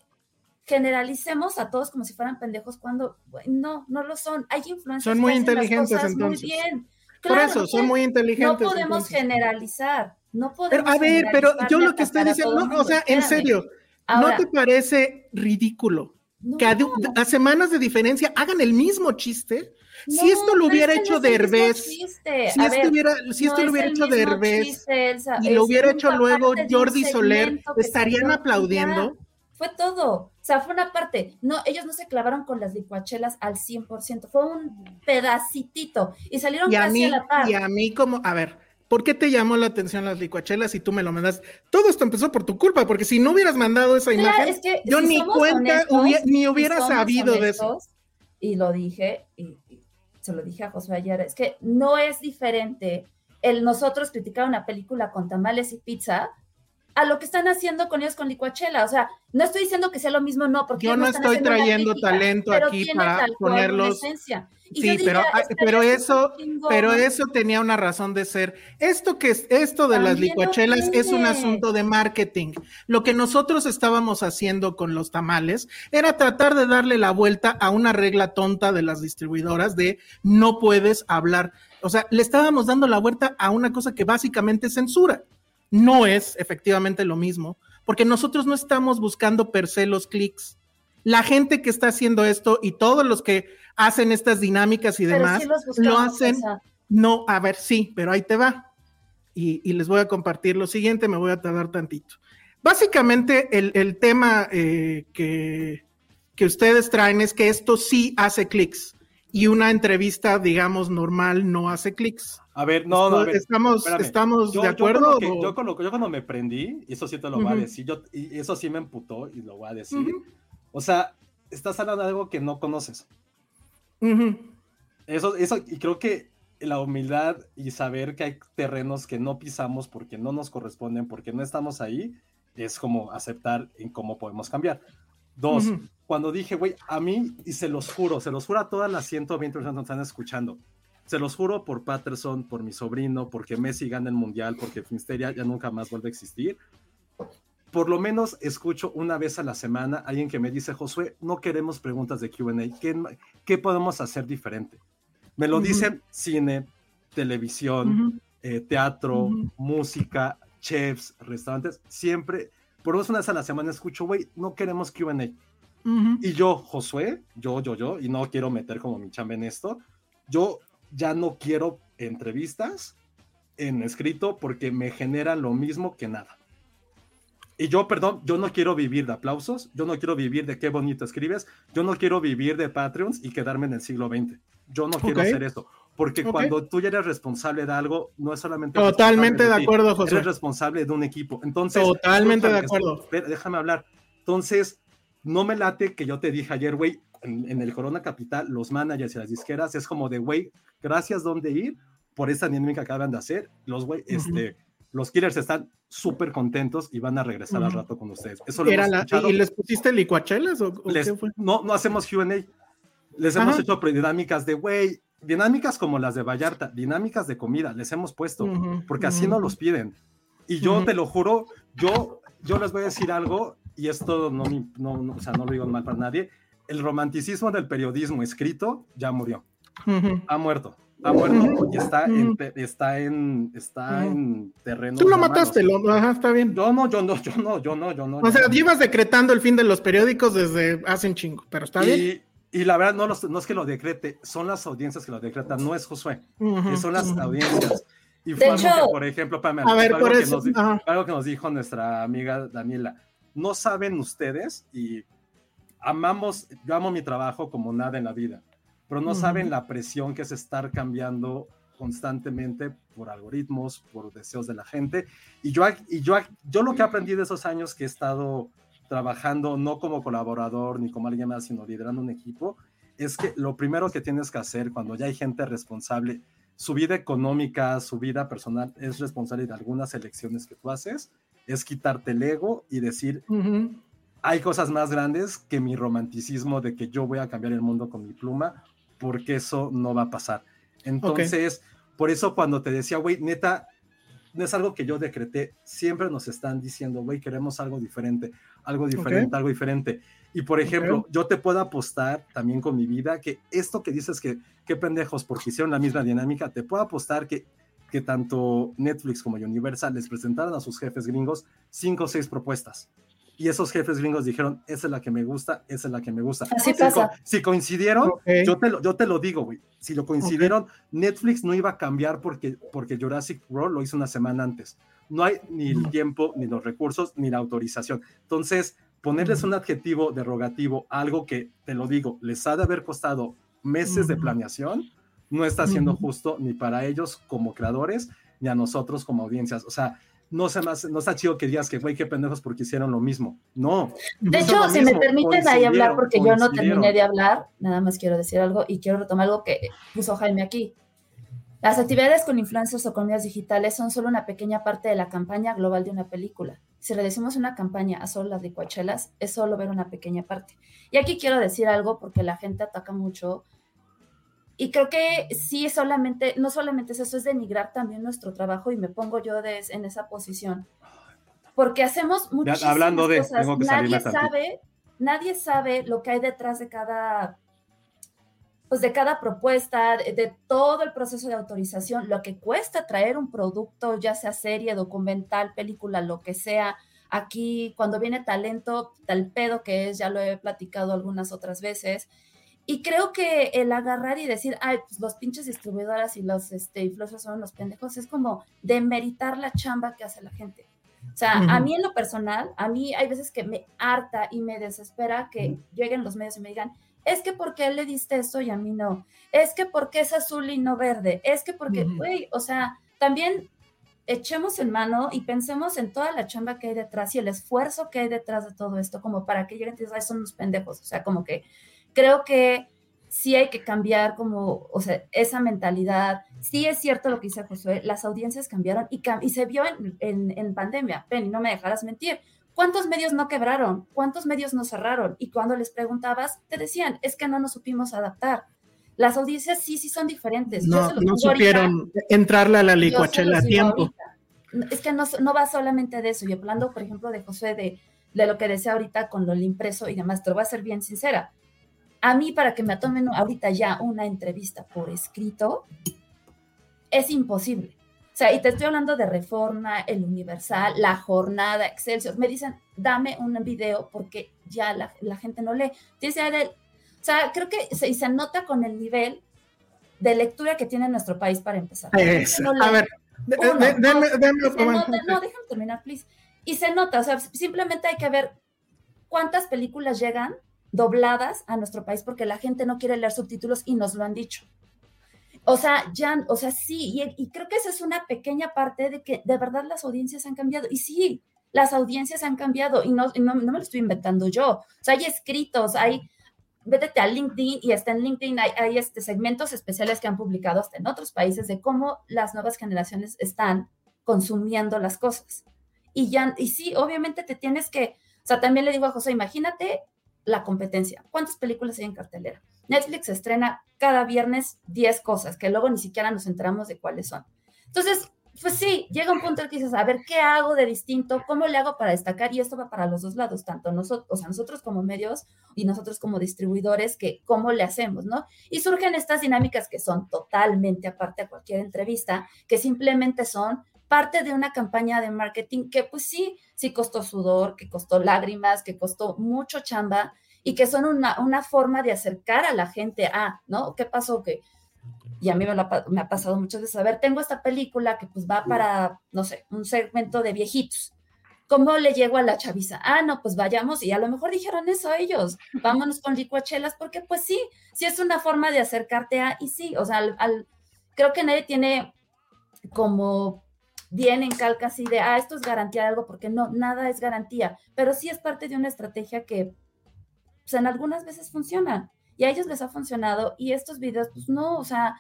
generalicemos a todos como si fueran pendejos cuando no, no lo son. Hay influencers Son muy que hacen las inteligentes, cosas entonces. Muy bien. Por eso, no son muy inteligentes. No podemos entonces. generalizar, no Pero, podemos a ver, pero yo lo que estoy diciendo, no, o sea, en serio, Ahora, ¿no te parece ridículo no, que a, a semanas de diferencia hagan el mismo chiste? si esto lo hubiera hecho Derbez, si A esto hubiera, si esto lo hubiera hecho Derbez y lo hubiera hecho luego Jordi Soler, estarían aplaudiendo. Fue todo. O sea, fue una parte. No, ellos no se clavaron con las licuachelas al 100%. Fue un pedacitito. Y salieron Y a casi mí, a la par. y a mí como, a ver, ¿por qué te llamó la atención las licuachelas y tú me lo mandas? Todo esto empezó por tu culpa, porque si no hubieras mandado esa Claro, imagen, es que yo si ni cuenta, honestos, hubie- ni hubiera sabido de eso. Y lo dije, y, y se lo dije a Josué ayer, es que no es diferente el nosotros criticar una película con tamales y pizza a lo que están haciendo con ellos con licuachela. O sea, no estoy diciendo que sea lo mismo, no, porque Yo no están estoy trayendo crítica, talento aquí para ponerlos- esencia. Y Sí, pero, diría, ah, pero eso, pero eso tenía una razón de ser. Esto que es esto de las También licuachelas es un asunto de marketing. Lo que nosotros estábamos haciendo con los tamales era tratar de darle la vuelta a una regla tonta de las distribuidoras de no puedes hablar. O sea, le estábamos dando la vuelta a una cosa que básicamente es censura. No es efectivamente lo mismo, porque nosotros no estamos buscando per se los clics. La gente que está haciendo esto y todos los que hacen estas dinámicas y Pero demás sí los lo hacen. o sea, No, a ver, sí, pero ahí te va. Y, y les voy a compartir lo siguiente, me voy a tardar tantito. Básicamente, el, el tema eh, que, que ustedes traen es que esto sí hace clics y una entrevista, digamos, normal no hace clics. A ver, no, no, a ver, ¿Estamos, espérame. estamos Yo- de yo con acuerdo? lo que- o- yo, con lo yo cuando me prendí, y eso sí te lo voy a decir, yo, y eso sí me emputó y lo voy a decir. Ujú. O sea, estás hablando de algo que no conoces. Ujú. Eso, eso, y creo que la humildad y saber que hay terrenos que no pisamos porque no nos corresponden, porque no estamos ahí, es como aceptar en cómo podemos cambiar. Dos, cuando dije, güey, a mí, y se los juro, se los juro a todas las 120 personas que están escuchando, se los juro por Patterson, por mi sobrino, porque Messi gana el mundial, porque Finsteria ya nunca más vuelve a existir. Por lo menos escucho una vez a la semana a alguien que me dice, Josué, no queremos preguntas de QA, ¿qué, qué podemos hacer diferente? Me lo dicen cine, televisión, eh, teatro, Ujú. música, chefs, restaurantes, siempre, por lo menos una vez a la semana escucho, güey, no queremos QA. Y yo, Josué, yo, yo, yo, y no quiero meter como mi chamba en esto, yo ya no quiero entrevistas en escrito porque me generan lo mismo que nada. Y yo, perdón, yo no quiero vivir de aplausos, yo no quiero vivir de qué bonito escribes, yo no quiero vivir de Patreons y quedarme en el siglo XX. Yo no quiero Ok. hacer eso, porque Ok. cuando tú ya eres responsable de algo, no es solamente... Totalmente de ti, acuerdo, José. Eres responsable de un equipo. Entonces... Totalmente de acuerdo. déjame hablar. Entonces, no me late que yo te dije ayer, güey, en, en el Corona Capital, los managers y las disqueras, es como de, güey, gracias, ¿dónde ir? Por esta dinámica que acaban de hacer. Los, güey, este, los killers están súper contentos y van a regresar al rato con ustedes. Eso lo Era la-. ¿Y les pusiste licuachelas o, o Les- qué fue? no, no hacemos QA. Les Ajá. hemos hecho dinámicas de, güey, dinámicas como las de Vallarta, dinámicas de comida, les hemos puesto, Ujú, porque así ujú. nos los piden. Y yo Ujú. te lo juro, yo, yo les voy a decir algo, y esto no, me- no, no, o sea, no lo digo mal para nadie, el romanticismo del periodismo escrito ya murió, ha muerto. Ha muerto y está en, está en, está en terreno. Tú lo mataste, lo, ajá, está bien. Yo no, yo no, yo no, yo no, yo no. O yo sea, no. llevas decretando el fin de los periódicos desde hace un chingo, pero está bien. Y, la verdad, no, los- no es que lo decrete, son las audiencias que lo decretan, no es Josué, son las audiencias. Y fue algo que, por ejemplo, espérame, A ver, fue algo por que eso, nos algo que nos dijo nuestra amiga Daniela. No saben ustedes, y amamos, yo amo mi trabajo como nada en la vida, pero no Ujú. saben la presión que es estar cambiando constantemente por algoritmos, por deseos de la gente. Y yo, y yo, yo lo que aprendí de esos años que he estado trabajando no como colaborador ni como alguien más, sino liderando un equipo, es que lo primero que tienes que hacer cuando ya hay gente responsable, su vida económica, su vida personal es responsable de algunas elecciones que tú haces, es quitarte el ego y decir, Ujú. hay cosas más grandes que mi romanticismo de que yo voy a cambiar el mundo con mi pluma, porque eso no va a pasar. Entonces, por eso cuando te decía, güey, neta, no es algo que yo decreté, siempre nos están diciendo, güey, queremos algo diferente, algo diferente, algo diferente. Y por ejemplo, yo te puedo apostar también con mi vida que esto que dices que, qué pendejos, porque hicieron la misma dinámica, te puedo apostar que, que tanto Netflix como Universal les presentaron a sus jefes gringos cinco o seis propuestas. Y esos jefes gringos dijeron, esa es la que me gusta, esa es la que me gusta. Así si, pasa. co- si coincidieron, yo, te lo, yo te lo digo, güey. Si lo coincidieron, Netflix no iba a cambiar porque, porque Jurassic World lo hizo una semana antes. No hay ni el tiempo, ni los recursos, ni la autorización. Entonces, ponerles un adjetivo derogativo algo que, te lo digo, les ha de haber costado meses de planeación, no está siendo justo ni para ellos como creadores, ni a nosotros como audiencias. O sea, no, se hace- no está chido que digas que, güey, qué pendejos porque hicieron lo mismo. No. De hecho, si me mismo, permiten ahí hablar, porque yo no terminé de hablar, nada más quiero decir algo y quiero retomar algo que puso Jaime aquí. Las actividades con influencers o con medios digitales son solo una pequeña parte de la campaña global de una película. Si reducimos una campaña a solo las licuachelas, es solo ver una pequeña parte. Y aquí quiero decir algo porque la gente ataca mucho. Y creo que sí, solamente, no solamente es eso, es denigrar también nuestro trabajo y me pongo yo de- en esa posición. Porque hacemos muchísimas hablando de, cosas. tengo que nadie sabe, nadie sabe lo que hay detrás de cada pues de cada propuesta, de, de todo el proceso de autorización, lo que cuesta traer un producto, ya sea serie, documental, película, lo que sea. Aquí, cuando viene talento, tal pedo que es, ya lo he platicado algunas otras veces. Y creo que el agarrar y decir, ay, pues los pinches distribuidoras y los este, influencers son los pendejos, es como demeritar la chamba que hace la gente. O sea, a Ujú. mí en lo personal, a mí hay veces que me harta y me desespera que lleguen los medios y me digan, es que ¿por qué le diste esto y a mí no? Es que ¿por qué es azul y no verde? Es que porque, güey, o sea, también echemos en mano y pensemos en toda la chamba que hay detrás y el esfuerzo que hay detrás de todo esto, como para que lleguen y digan, "Ay, son unos pendejos. O sea, como que creo que sí hay que cambiar como, o sea, esa mentalidad. Sí es cierto lo que dice Josué, las audiencias cambiaron y, cam- y se vio en, en, en pandemia. Penny, no me dejarás mentir. ¿Cuántos medios no quebraron? ¿Cuántos medios no cerraron? Y cuando les preguntabas, te decían, es que no nos supimos adaptar. Las audiencias sí, sí son diferentes. No, no digo ahorita. supieron entrarle a la licuachela a tiempo. ahorita. Es que no, no va solamente de eso. Y hablando, por ejemplo, de José, de, de lo que decía ahorita con lo impreso y demás, te lo voy a ser bien sincera. A mí, para que me tomen ahorita ya una entrevista por escrito, es imposible. O sea, y te estoy hablando de Reforma, El Universal, La Jornada, Excelsior. Me dicen, dame un video porque ya la, la gente no lee. Dice Adel, o sea, creo que se, se nota con el nivel de lectura que tiene nuestro país para empezar. No a ver, no, déjame terminar, please. Y se nota, o sea, simplemente hay que ver cuántas películas llegan dobladas a nuestro país porque la gente no quiere leer subtítulos y nos lo han dicho. O sea, ya, o sea, sí, y, y creo que esa es una pequeña parte de que de verdad las audiencias han cambiado. Y sí, las audiencias han cambiado y no, y no, no me lo estoy inventando yo. O sea, hay escritos, hay, vete a LinkedIn y hasta en LinkedIn hay, hay este, segmentos especiales que han publicado hasta en otros países de cómo las nuevas generaciones están consumiendo las cosas. Y ya, y sí, obviamente te tienes que, o sea, también le digo a José, imagínate la competencia. ¿Cuántas películas hay en cartelera? Netflix estrena cada viernes 10 cosas que luego ni siquiera nos enteramos de cuáles son. Entonces, pues sí, llega un punto en que dices, a ver, ¿qué hago de distinto? ¿Cómo le hago para destacar? Y esto va para los dos lados, tanto nosotros, o sea, nosotros como medios y nosotros como distribuidores, que cómo le hacemos, ¿no? Y surgen estas dinámicas que son totalmente aparte a cualquier entrevista, que simplemente son parte de una campaña de marketing que pues sí, sí costó sudor, que costó lágrimas, que costó mucho chamba y que son una, una forma de acercar a la gente a, ¿no? ¿Qué pasó? Que, y a mí me, lo ha, me ha pasado muchas veces, a ver, tengo esta película que pues va para, no sé, un segmento de viejitos. ¿Cómo le llego a la chaviza? Ah, no, pues vayamos y a lo mejor dijeron eso ellos, vámonos con licuachelas, porque pues sí, sí es una forma de acercarte a, y sí, o sea, al, al, creo que nadie tiene como bien en calca así de, ah, esto es garantía de algo, porque no, nada es garantía, pero sí es parte de una estrategia que pues, en algunas veces funciona y a ellos les ha funcionado y estos videos, pues no, o sea,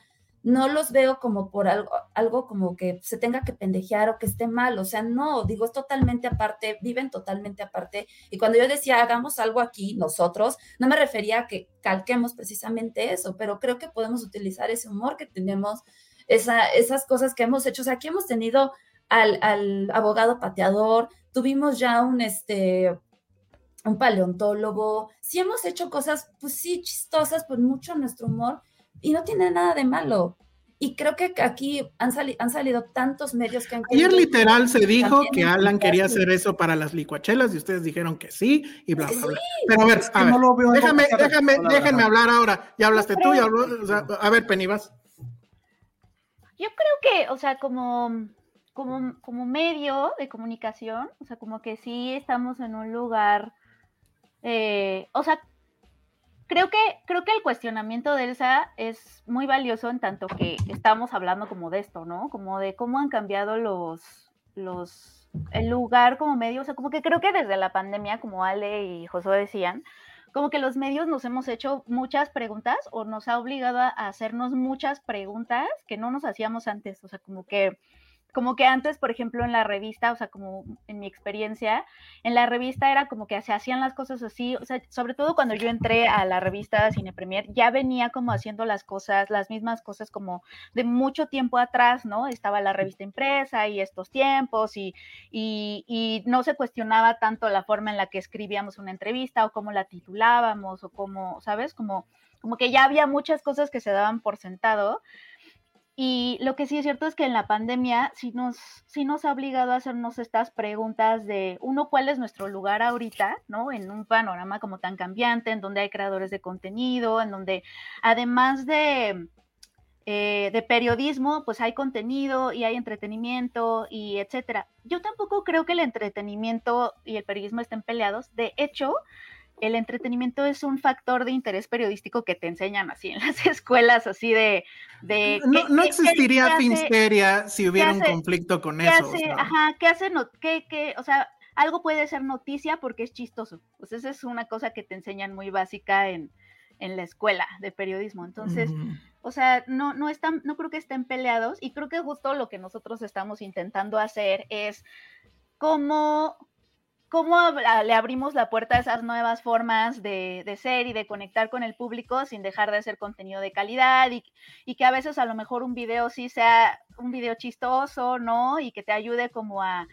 no los veo como por algo, algo como que se tenga que pendejear o que esté mal, o sea, no, digo, es totalmente aparte, viven totalmente aparte. Y cuando yo decía, hagamos algo aquí nosotros, no me refería a que calquemos precisamente eso, pero creo que podemos utilizar ese humor que tenemos, esa, esas cosas que hemos hecho, o sea, aquí hemos tenido al, al abogado pateador, tuvimos ya un, este, un paleontólogo, sí hemos hecho cosas, pues sí, chistosas, pues mucho nuestro humor, y no tiene nada de malo. Y creo que aquí han, sali han salido tantos medios que han... Ayer literal se dijo que Alan quería hacer eso para las licuachelas y ustedes dijeron que sí y bla, bla, bla. Pero a ver, a ver, no déjame, déjame, déjenme hablar ahora. Ya hablaste tú, ya habló, o sea, a ver, Penny, vas. Yo creo que, o sea, como, como, como medio de comunicación, o sea, como que sí estamos en un lugar, eh, o sea, creo que, creo que el cuestionamiento de Elsa es muy valioso en tanto que estamos hablando como de esto, ¿no? Como de cómo han cambiado los, los, el lugar como medio, o sea, como que creo que desde la pandemia, como Ale y Josué decían, como que los medios nos hemos hecho muchas preguntas o nos ha obligado a hacernos muchas preguntas que no nos hacíamos antes, o sea, como que como que antes, por ejemplo, en la revista, o sea, como en mi experiencia, en la revista era como que se hacían las cosas así, o sea, sobre todo cuando yo entré a la revista Cine Premier, ya venía como haciendo las cosas, las mismas cosas como de mucho tiempo atrás, ¿no? Estaba la revista impresa y estos tiempos y, y, y no se cuestionaba tanto la forma en la que escribíamos una entrevista o cómo la titulábamos o cómo, ¿sabes? Como, como que ya había muchas cosas que se daban por sentado. Y lo que sí es cierto es que en la pandemia sí nos, sí nos ha obligado a hacernos estas preguntas de, uno, ¿cuál es nuestro lugar ahorita, ¿no? En un panorama como tan cambiante, en donde hay creadores de contenido, en donde además de, eh, de periodismo, pues hay contenido y hay entretenimiento y etcétera. Yo tampoco creo que el entretenimiento y el periodismo estén peleados. De hecho, el entretenimiento es un factor de interés periodístico que te enseñan así en las escuelas, así de... de no, ¿qué, no qué, existiría qué Finsteria si hubiera un conflicto con ¿qué eso. Hace, o sea. Ajá, ¿qué hace? No, ¿qué, qué, o sea, algo puede ser noticia porque es chistoso. Pues esa es una cosa que te enseñan muy básica en, en la escuela de periodismo. Entonces, o sea, no, no están, no creo que estén peleados y creo que justo lo que nosotros estamos intentando hacer es cómo, cómo ab- le abrimos la puerta a esas nuevas formas de, ser y de conectar con el público sin dejar de hacer contenido de calidad y, que a veces a lo mejor un video sí sea un video chistoso, ¿no? Y que te ayude como a,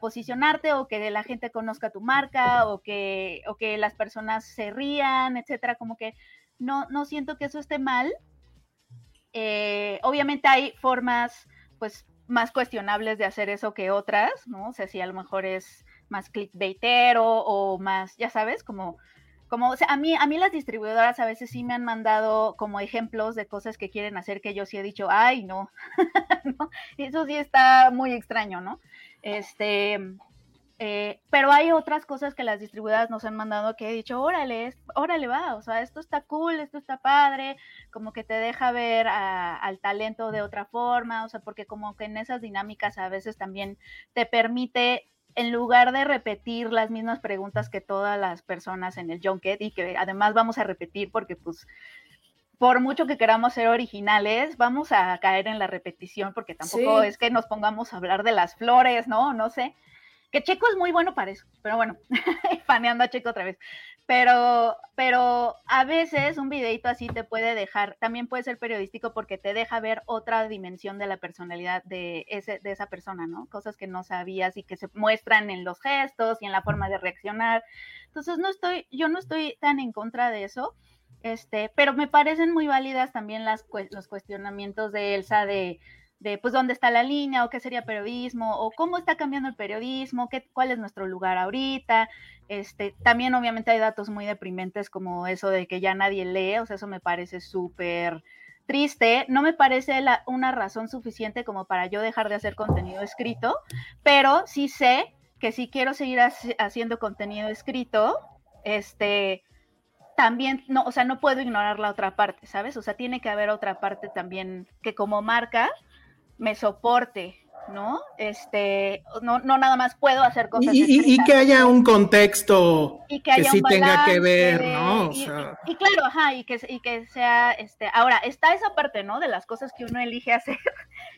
posicionarte o que la gente conozca tu marca o que, las personas se rían, etcétera, como que no, no siento que eso esté mal. Eh, obviamente hay formas pues más cuestionables de hacer eso que otras, ¿no? O sea, si a lo mejor es más clickbaitero o más, ya sabes, como, como, o sea, a mí, a mí las distribuidoras a veces sí me han mandado como ejemplos de cosas que quieren hacer que yo sí he dicho, ay, no, ¿no? Eso sí está muy extraño, ¿no? Este, eh, pero hay otras cosas que las distribuidoras nos han mandado que he dicho, órale, órale va, o sea, esto está cool, esto está padre, como que te deja ver a- al talento de otra forma, o sea, porque como que en esas dinámicas a veces también te permite, en lugar de repetir las mismas preguntas que todas las personas en el junket y que además vamos a repetir porque pues por mucho que queramos ser originales, vamos a caer en la repetición porque tampoco Sí. es que nos pongamos a hablar de las flores, ¿no? No sé. Que Checo es muy bueno para eso, pero bueno, faneando a Checo otra vez. Pero, pero a veces un videito así te puede dejar, también puede ser periodístico porque te deja ver otra dimensión de la personalidad de, ese, de esa persona, ¿no? Cosas que no sabías y que se muestran en los gestos y en la forma de reaccionar. Entonces, no estoy, yo no estoy tan en contra de eso. Este, pero me parecen muy válidas también las, los cuestionamientos de Elsa de, de, pues, dónde está la línea, o qué sería periodismo, o cómo está cambiando el periodismo, qué, cuál es nuestro lugar ahorita. Este, también obviamente hay datos muy deprimentes como eso de que ya nadie lee, o sea, eso me parece súper triste. No me parece una razón suficiente como para yo dejar de hacer contenido escrito, pero sí sé que si quiero seguir haci- haciendo contenido escrito, este, también, no, o sea, no puedo ignorar la otra parte, ¿sabes? O sea, tiene que haber otra parte también que como marca me soporte, ¿no? Este, no, no nada más puedo hacer cosas. Y, y- que haya un contexto y que sí un tenga que ver, ¿no? O y, sea, y- y claro, ajá, y que, y que sea, este, ahora, está esa parte, ¿no? De las cosas que uno elige hacer,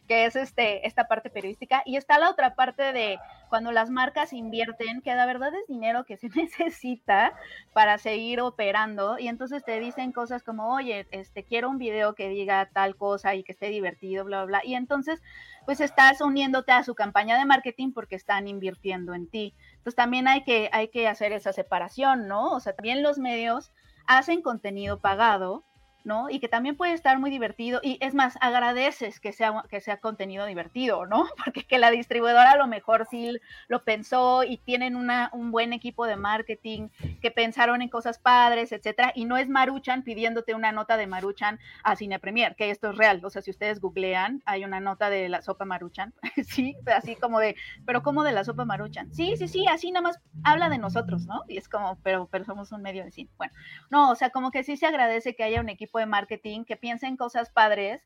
que es este, esta parte periodística, y está la otra parte de cuando las marcas invierten, que la verdad es dinero que se necesita para seguir operando, y entonces te dicen cosas como, oye, este, quiero un video que diga tal cosa y que esté divertido, bla, bla, bla, y entonces, pues estás uniéndote a su campaña de marketing porque están invirtiendo en ti. Entonces también hay que, hay que hacer esa separación, ¿no? O sea, también los medios hacen contenido pagado, ¿no? Y que también puede estar muy divertido. Y es más, agradeces que sea, que sea contenido divertido, ¿no? Porque que la distribuidora a lo mejor sí lo pensó y tienen una, un buen equipo de marketing, que pensaron en cosas padres, etcétera. Y no es Maruchan pidiéndote una nota de Maruchan a Cine Premier, que esto es real. O sea, si ustedes googlean, hay una nota de la sopa Maruchan, sí, así como de, pero ¿cómo de la sopa Maruchan? Sí, sí, sí, así nada más habla de nosotros, ¿no? Y es como, pero, pero somos un medio de cine. Bueno, no, o sea, como que sí se agradece que haya un equipo de marketing que piense en cosas padres,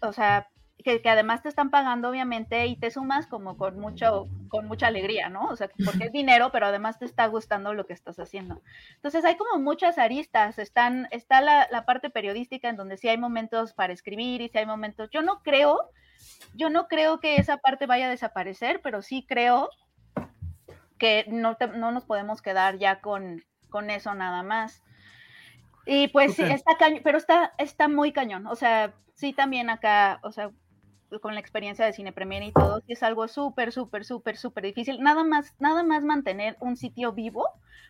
o sea, que, que además te están pagando, obviamente, y te sumas como con mucho, con mucha alegría, ¿no? O sea, porque es dinero, pero además te está gustando lo que estás haciendo. Entonces hay como muchas aristas, están, está la, la parte periodística en donde sí hay momentos para escribir y sí hay momentos, yo no creo, yo no creo que esa parte vaya a desaparecer, pero sí creo que no, te- no nos podemos quedar ya con, con eso nada más. Y pues sí, está cañón, pero está, está muy cañón. O sea, sí también acá, o sea, con la experiencia de Cine Premier y todo, es algo súper, súper, súper, súper difícil. Nada más, nada más mantener un sitio vivo,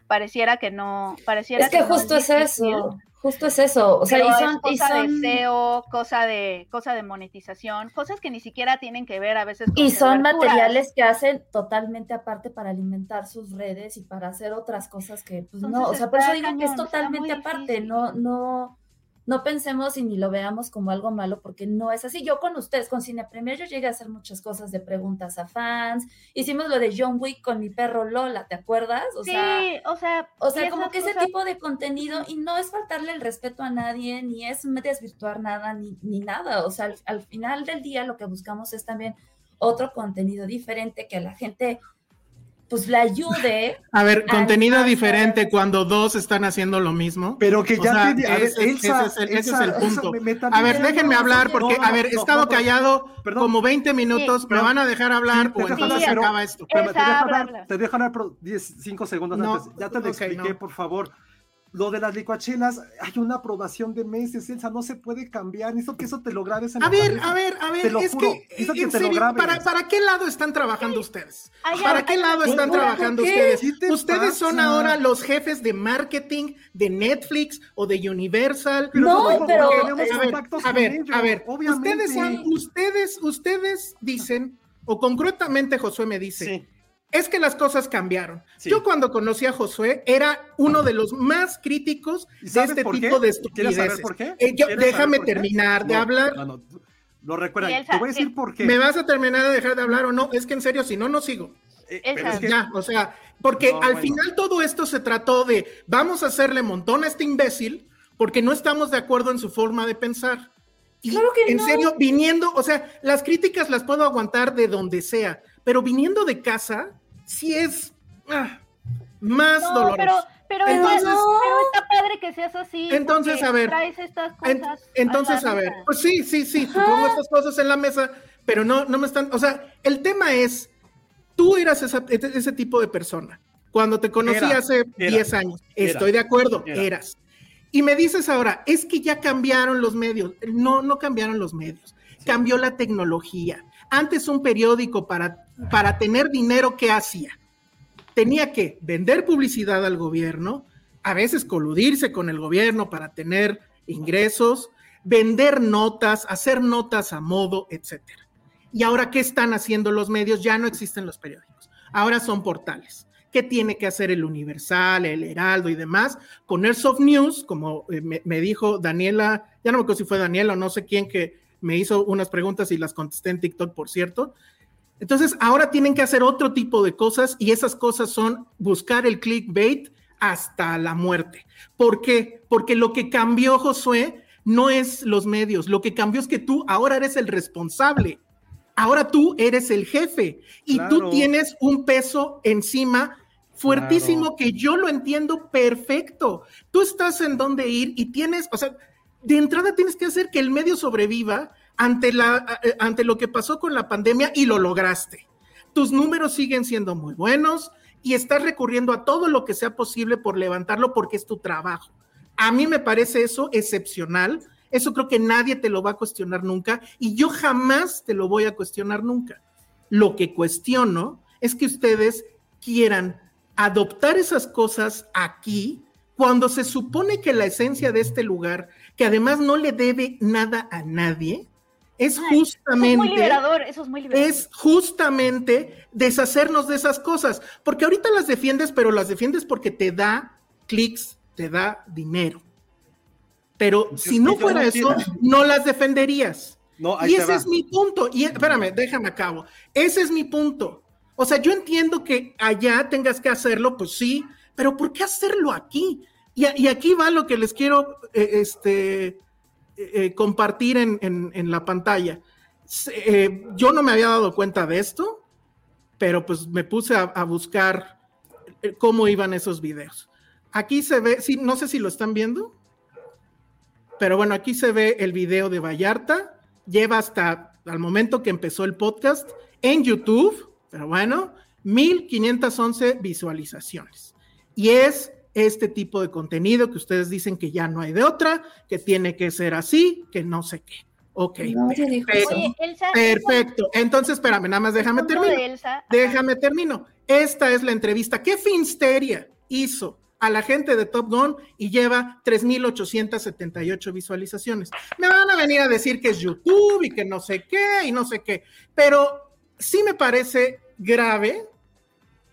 pareciera que no, pareciera Es que justo es eso, justo es eso. O sea, pero y es son, y cosa son- de SEO, cosa de, cosa de monetización, cosas que ni siquiera tienen que ver a veces con Y son coberturas. materiales que hacen totalmente aparte para alimentar sus redes y para hacer otras cosas que, pues no, o Entonces sea, por eso digo que es totalmente aparte, no, no, no pensemos y ni lo veamos como algo malo, porque no es así. Yo con ustedes, con Cine Premier, yo llegué a hacer muchas cosas de preguntas a fans, hicimos lo de John Wick con mi perro Lola, ¿te acuerdas? O sí, sea, o sea, o sea, como que ese tipo de contenido, y no es faltarle el respeto a nadie, ni es desvirtuar nada, ni, ni nada. O sea, al, al final del día lo que buscamos es también otro contenido diferente que a la gente pues le ayude. a ver, a contenido diferente cuando dos están haciendo lo mismo. Pero que O ya sea, te di- a ver, ese, es- Elsa, ese es el, ese es Elsa, el Elsa, punto. me- me A ver, déjenme no, hablar no, porque, no, a ver, he estado no, pero- callado perdón. como 20 minutos, me pero- van a dejar hablar Sí, te o entonces hablar, se pero- acaba esto. Espérame, te Elsa, dejo habla, hablar, habla. te dejo hablar por 10, 5 segundos No, antes. Ya te lo expliqué, no. por favor. Lo de las licuachelas, hay una aprobación de meses, Elsa, no se puede cambiar. Necesito que eso te lo grabes en A la ver, cabeza. a ver, a Te ver, lo es juro, que, necesito que en te lo serio, grabes. ¿para, ¿para qué lado están trabajando ustedes? ¿Para qué lado están ¿por trabajando qué? ustedes? ¿Qué te Ustedes son ahora los jefes de marketing de Netflix o de Universal. Pero No, pero- tenemos a ver, ellos, a ver, obviamente. ustedes, han- ustedes, ustedes dicen, o concretamente Josué me dice, Sí. Es que las cosas cambiaron. Sí. Yo cuando conocí a Josué era uno de los más críticos ¿Y de este tipo qué? de ¿Quieres saber estupideces. por qué? Eh, yo- ¿Quieres déjame saber por qué? terminar de No, hablar. No, no, lo recuerda. Te voy a decir por qué. ¿Me vas a terminar de dejar de hablar o no? Es que en serio, si no, no sigo. Eh, pero es que- Ya, o sea, porque No, al bueno. final todo esto se trató de vamos a hacerle montón a este imbécil porque no estamos de acuerdo en su forma de pensar. Y Claro que en no. serio, viniendo, o sea, las críticas las puedo aguantar de donde sea, pero viniendo de casa, sí es ah, más No, doloroso. pero, pero, Entonces- igual- pero está padre que seas así. Entonces, a ver, Traes estas En- cosas. entonces, la a ver, mesa. pues sí, sí, sí, te pongo estas cosas en la mesa, pero no, no me están, o sea, el tema es, tú eras esa- ese, ese tipo de persona. Cuando te conocí Era, hace era, 10 años, era, estoy de acuerdo, era. eras. Y me dices ahora, es que ya cambiaron los medios. No, no cambiaron los medios, cambió la tecnología. Antes un periódico para, para tener dinero, ¿qué hacía? Tenía que vender publicidad al gobierno, a veces coludirse con el gobierno para tener ingresos, vender notas, hacer notas a modo, etcétera. Y ahora, ¿qué están haciendo los medios? Ya no existen los periódicos. Ahora son portales. ¿Qué tiene que hacer el Universal, el Heraldo y demás? Con Airsoft News, como eh, me, me dijo Daniela, ya no me acuerdo si fue Daniela o no sé quién que me hizo unas preguntas y las contesté en TikTok, por cierto. Entonces, ahora tienen que hacer otro tipo de cosas y esas cosas son buscar el clickbait hasta la muerte. ¿Por qué? Porque lo que cambió, Josué, no es los medios, lo que cambió es que tú ahora eres el responsable. Ahora tú eres el jefe y tú tienes un peso encima fuertísimo Claro. que yo lo entiendo perfecto. Tú estás en dónde ir y tienes, o sea, de entrada tienes que hacer que el medio sobreviva eh, ante lo que pasó con la pandemia y lo lograste. Tus números siguen siendo muy buenos y estás recurriendo a todo lo que sea posible por levantarlo porque es tu trabajo. A mí me parece eso excepcional. Eso creo que nadie te lo va a cuestionar nunca y yo jamás te lo voy a cuestionar nunca. Lo que cuestiono es que ustedes quieran adoptar esas cosas aquí cuando se supone que la esencia de este lugar, que además no le debe nada a nadie, es Ay, Eso es muy justamente liberador, eso es muy liberador. es justamente deshacernos de esas cosas, porque ahorita las defiendes, pero las defiendes porque te da clics, te da dinero. Pero si no fuera eso, no las defenderías. No, ahí Y ese va. es mi punto. Y espérame, déjame a cabo. Ese es mi punto. O sea, yo entiendo que allá tengas que hacerlo, pues sí, pero ¿por qué hacerlo aquí? Y, aquí va lo que les quiero eh, este, eh, eh, compartir en, la pantalla. Yo no me había dado cuenta de esto, pero pues me puse a, buscar cómo iban esos videos. Aquí se ve, sí, no sé si lo están viendo, pero bueno, aquí se ve el video de Vallarta. Lleva hasta al momento que empezó el podcast en YouTube, pero bueno, 1511 visualizaciones. Y es este tipo de contenido que ustedes dicen que ya no hay de otra, que tiene que ser así, que no sé qué. Ok. Perfecto. eso. Oye, Elsa, Perfecto. Entonces, espérame, nada más déjame terminar. Déjame termino. Esta es la entrevista que Finsteria hizo a la gente de Top Gun y lleva 3.878 visualizaciones. Me van a venir a decir que es YouTube y que no sé qué y no sé qué, pero sí me parece grave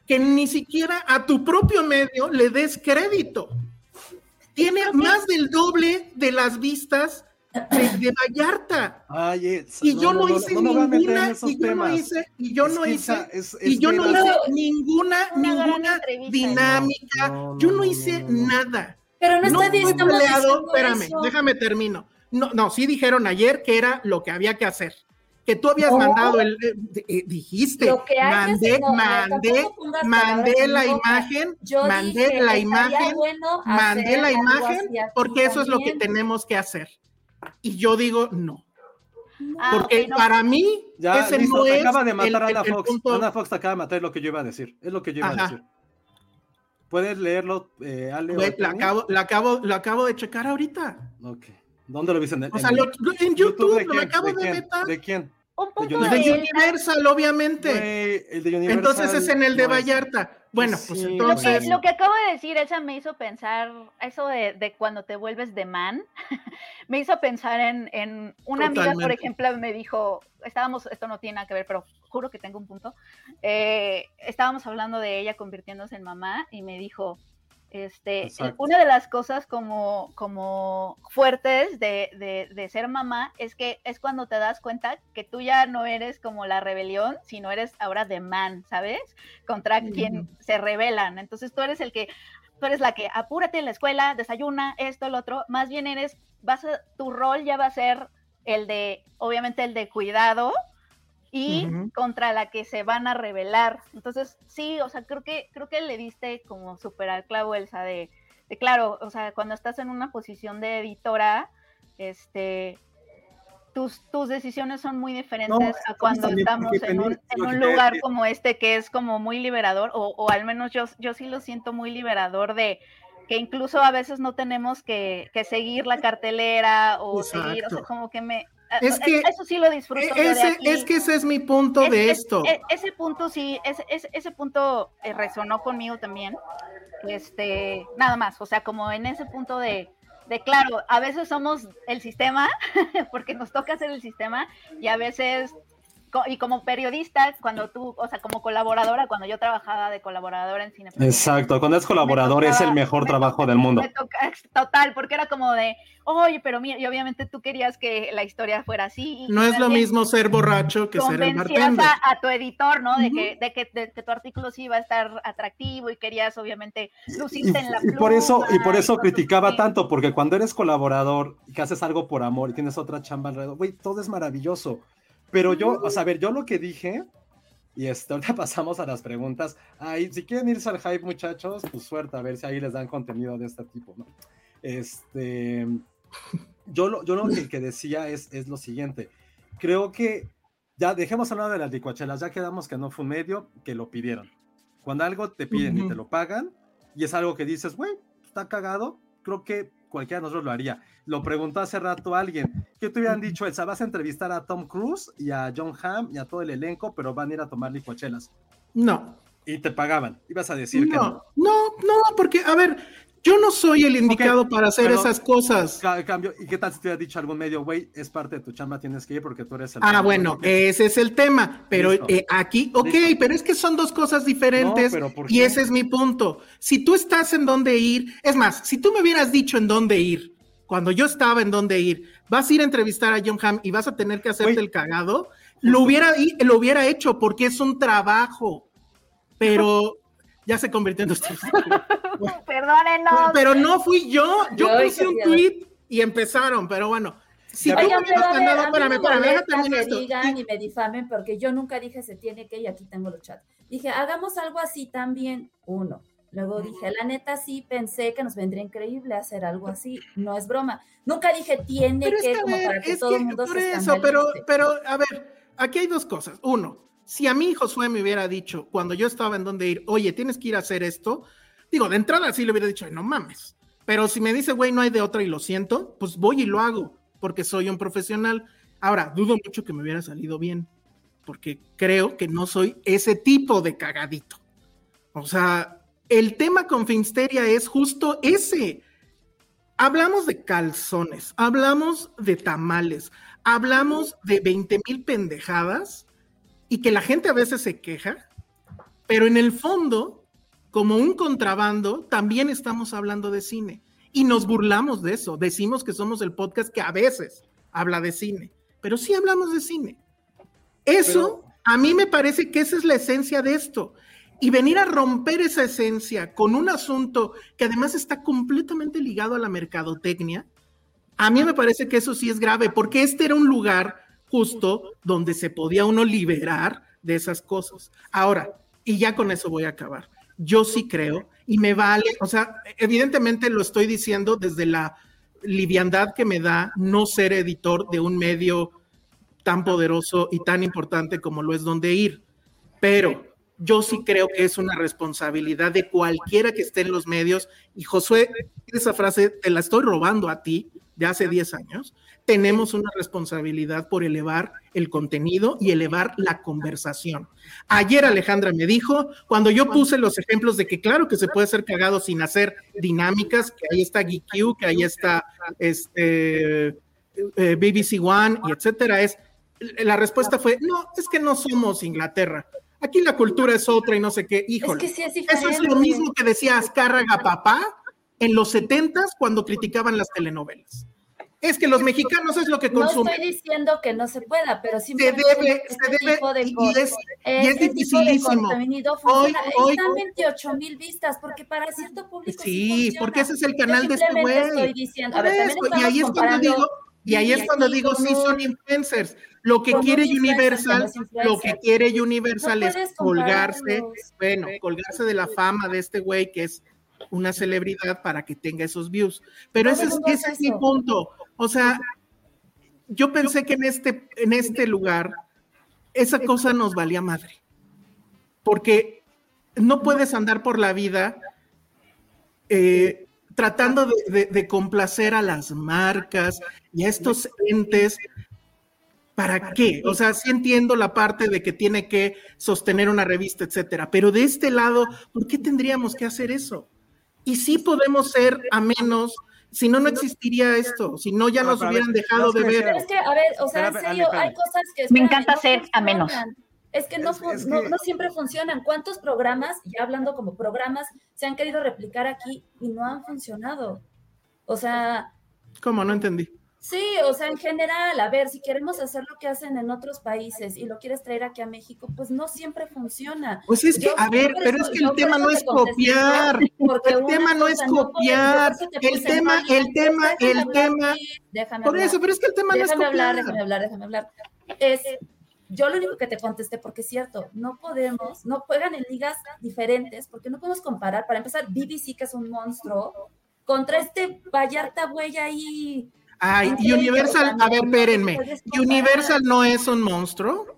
que ni siquiera a tu propio medio le des crédito. Tiene más del doble de las vistas de, de Vallarta. Ay, es- Y yo no, no, hice no meter en ninguna, y yo no temas. hice, y yo Es no hice, es- y yo no hice ninguna, ninguna dinámica, No, no, yo no, no, hice no, no. nada. Pero no, No está peleado, diciendo espérame, eso. déjame termino. No, no, sí dijeron ayer que era lo que había que hacer. Que tú habías No. mandado el, eh, eh, dijiste, Lo que mandé, no, mandé, mandé la boca. imagen, Yo mandé dije, la imagen, bueno mandé la imagen, porque eso es lo que tenemos que hacer. Y yo digo, no. Ah, Porque para mí, Ya, ese listo, no es acaba de el- matar el- Ana el Fox. punto- Ana Fox te acaba de matar lo que yo iba a decir. Es lo que yo iba Ajá. a decir. ¿Puedes leerlo, eh, Ale? Güey, la acabo, la acabo, lo acabo de checar ahorita. Ok. ¿Dónde lo viste? ¿En, O sea, en lo- en YouTube, ¿De lo quién? acabo ¿De de meter. ¿De quién? Un punto Universal. De. Universal, obviamente. El de Universal Entonces es en el de no es- Vallarta. Bueno, pues Sí, Lo entonces. que, lo que acabo de decir, Elsa, me hizo pensar, eso de, de cuando te vuelves de man, me hizo pensar en, en una amiga, por ejemplo, me dijo, estábamos, esto no tiene nada que ver, pero juro que tengo un punto, eh, estábamos hablando de ella convirtiéndose en mamá y me dijo, este, Exacto. una de las cosas como, como fuertes de, de, de ser mamá es que es cuando te das cuenta que tú ya no eres como la rebelión, sino eres ahora de man, ¿sabes? Contra quien se rebelan. Entonces tú eres el que, tú eres la que apúrate en la escuela, desayuna, esto, el otro. Más bien eres, vas a, tu rol ya va a ser el de, obviamente el de cuidado, y contra la que se van a rebelar. Entonces, sí, o sea, creo que, creo que le diste como súper al clavo, Elsa, de, de claro, o sea, cuando estás en una posición de editora, este, tus, tus decisiones son muy diferentes a cuando estamos en un, en un que- lugar como este que es como muy liberador, o, o al menos yo, yo sí lo siento muy liberador de que incluso a veces no tenemos que, que seguir la cartelera o seguir, o sea, Exacto. como que me... Es que eso sí lo disfruto. Ese, es que ese es mi punto Es- de es- esto. e- ese punto sí, ese, punto eh, resonó conmigo también. Este, nada más, o sea, como en ese punto de, de claro, a veces somos el sistema, porque nos toca ser el sistema, y a veces, y como periodista, cuando tú, o sea, como colaboradora, cuando yo trabajaba de colaboradora en cine. Exacto, cuando es colaborador es el mejor trabajo del mundo. Total, porque era como de, oye, pero mira, y obviamente tú querías que la historia fuera así. y No es lo mismo ser borracho que ser el convencías bartender. a, a tu editor, ¿no? De, que, de, que, de que tu artículo sí iba a estar atractivo y querías obviamente lucirte en la Y por eso, y por pluma eso criticaba tanto, porque cuando eres colaborador y que haces algo por amor y tienes otra chamba alrededor, güey, todo es maravilloso. Pero yo, o sea, a ver, yo lo que dije, y este, ahorita pasamos a las preguntas. Ay, si quieren irse al hype, muchachos, pues suerte, a ver si ahí les dan contenido de este tipo, ¿no? Este, yo lo, yo lo que, que decía es, es lo siguiente. Creo que ya dejemos hablar de las licuachelas, ya quedamos que no fue un medio, que lo pidieron. Cuando algo te piden y te lo pagan, y es algo que dices, güey, está cagado, creo que cualquiera de nosotros lo haría. Lo preguntó hace rato alguien, que te hubieran dicho, Elsa, vas a entrevistar a Tom Cruise y a John Hamm y a todo el elenco, pero van a ir a tomar licuachelas. No, Y te pagaban. Ibas a decir que no. no, no, no, porque, a ver, yo no soy el indicado para hacer pero- esas cosas. Ca- cambio, ¿y qué tal si te hubiera dicho algún medio, güey, es parte de tu chamba, tienes que ir porque tú eres el... Ah, bueno, ese es el tema, pero eh, aquí, ok, Listo. pero es que son dos cosas diferentes No, pero ¿por y ese es mi punto. Si tú estás en dónde ir, es más, si tú me hubieras dicho en dónde ir, cuando yo estaba en dónde ir, vas a ir a entrevistar a John Hamm y vas a tener que hacerte el cagado, lo hubiera, lo hubiera hecho porque es un trabajo, pero ya se convirtió en dos Perdónenos. Pero no fui yo, yo Yo puse un tweet y empezaron, pero bueno. Si tú Oigan, me pero hubieras a ver, mandado, a mí espérame, me espérame, molesta terminar que esto. digan y me difamen porque yo nunca dije se tiene que y aquí tengo los chats. Dije, hagamos algo así también, uno. Luego dije, la neta sí pensé que nos vendría increíble hacer algo así, no es broma. Nunca dije tiene Pero es que, que, a como ver, para que es todo que el mundo por se eso, pero, pero, a ver, aquí hay dos cosas. Uno, si a mí Josué me hubiera dicho, cuando yo estaba en donde ir, oye, tienes que ir a hacer esto, digo, de entrada sí le hubiera dicho, "Ay, no mames. Pero si me dice, güey, no hay de otra y lo siento, pues voy y lo hago, porque soy un profesional. Ahora, dudo mucho que me hubiera salido bien, porque creo que no soy ese tipo de cagadito. O sea, el tema con Finsteria es justo ese. Hablamos de calzones, hablamos de tamales, hablamos de 20 mil pendejadas y que la gente a veces se queja, pero en el fondo, como un contrabando, también estamos hablando de cine y nos burlamos de eso. Decimos que somos el podcast que a veces habla de cine, pero sí hablamos de cine. Eso, a mí me parece que esa es la esencia de esto. Y venir a romper esa esencia con un asunto que además está completamente ligado a la mercadotecnia, a mí me parece que eso sí es grave, porque este era un lugar justo donde se podía uno liberar de esas cosas. Ahora, y ya con eso voy a acabar. Yo sí creo, y me vale, o sea, evidentemente lo estoy diciendo desde la liviandad que me da no ser editor de un medio tan poderoso y tan importante como lo es donde ir. Pero yo sí creo que es una responsabilidad de cualquiera que esté en los medios. Y Josué, esa frase te la estoy robando a ti, de hace 10 años, tenemos una responsabilidad por elevar el contenido y elevar la conversación. Ayer Alejandra me dijo, cuando yo puse los ejemplos de que claro que se puede ser cagado sin hacer dinámicas, que ahí está GQ, que ahí está este, eh, BBC One y etcétera, es la respuesta fue, no, es que no somos Inglaterra. Aquí la cultura es otra y no sé qué. Híjole, Es que sí es eso es lo mismo que decía Azcárraga papá en los setentas cuando criticaban las telenovelas. Es que los mexicanos es lo que No consumen. estoy diciendo que no se pueda, pero se simplemente debe, este se debe, tipo de y, es, y es Este dificilísimo. Hoy, hoy, Están 28 mil vistas, porque para cierto público sí, porque ese es el canal de este güey. estoy diciendo, a Por ver, también eso, y ahí es cuando digo, y ahí es cuando digo, sí son influencers. Lo que quiere Universal, lo que quiere Universal No es colgarse, bueno, colgarse de la fama de este güey que es una celebridad para que tenga esos views. Pero ese es, ese es mi punto. O sea, yo pensé que en este, en este lugar esa cosa nos valía madre. Porque no puedes andar por la vida eh, tratando de, de- de complacer a las marcas y a estos entes. ¿Para qué? O sea, sí entiendo la parte de que tiene que sostener una revista, etcétera, pero de este lado, ¿por qué tendríamos que hacer eso? Y sí podemos ser a menos, si no, no existiría esto, si no, ya No, nos hubieran ver, dejado no, de ver. Pero es que, a ver, o sea, en serio, hay cosas que. Me encanta no ser a menos. Es que no, Es- no siempre funcionan. ¿Cuántos programas, ya hablando como programas, se han querido replicar aquí y no han funcionado? O sea, ¿Cómo? No entendí. Sí, o sea, en general, a ver, si queremos hacer lo que hacen en otros países y lo quieres traer aquí a México, pues no siempre funciona. Pues es que, Yo- a ver, pero eso- es que el tema no es copiar. porque El tema no es copiar. El tema, el tema, déjame el hablar, tema. déjame Por eso, pero es que el tema no es déjame hablar, copiar. déjame hablar, déjame hablar. Es, yo lo único que te contesté, porque es cierto, no podemos, no juegan en ligas diferentes, porque no podemos comparar, para empezar, BBC, que es un monstruo, contra este Vallarta güey ahí. Ay, Entre Universal, a ver, espérenme. Universal no es un monstruo.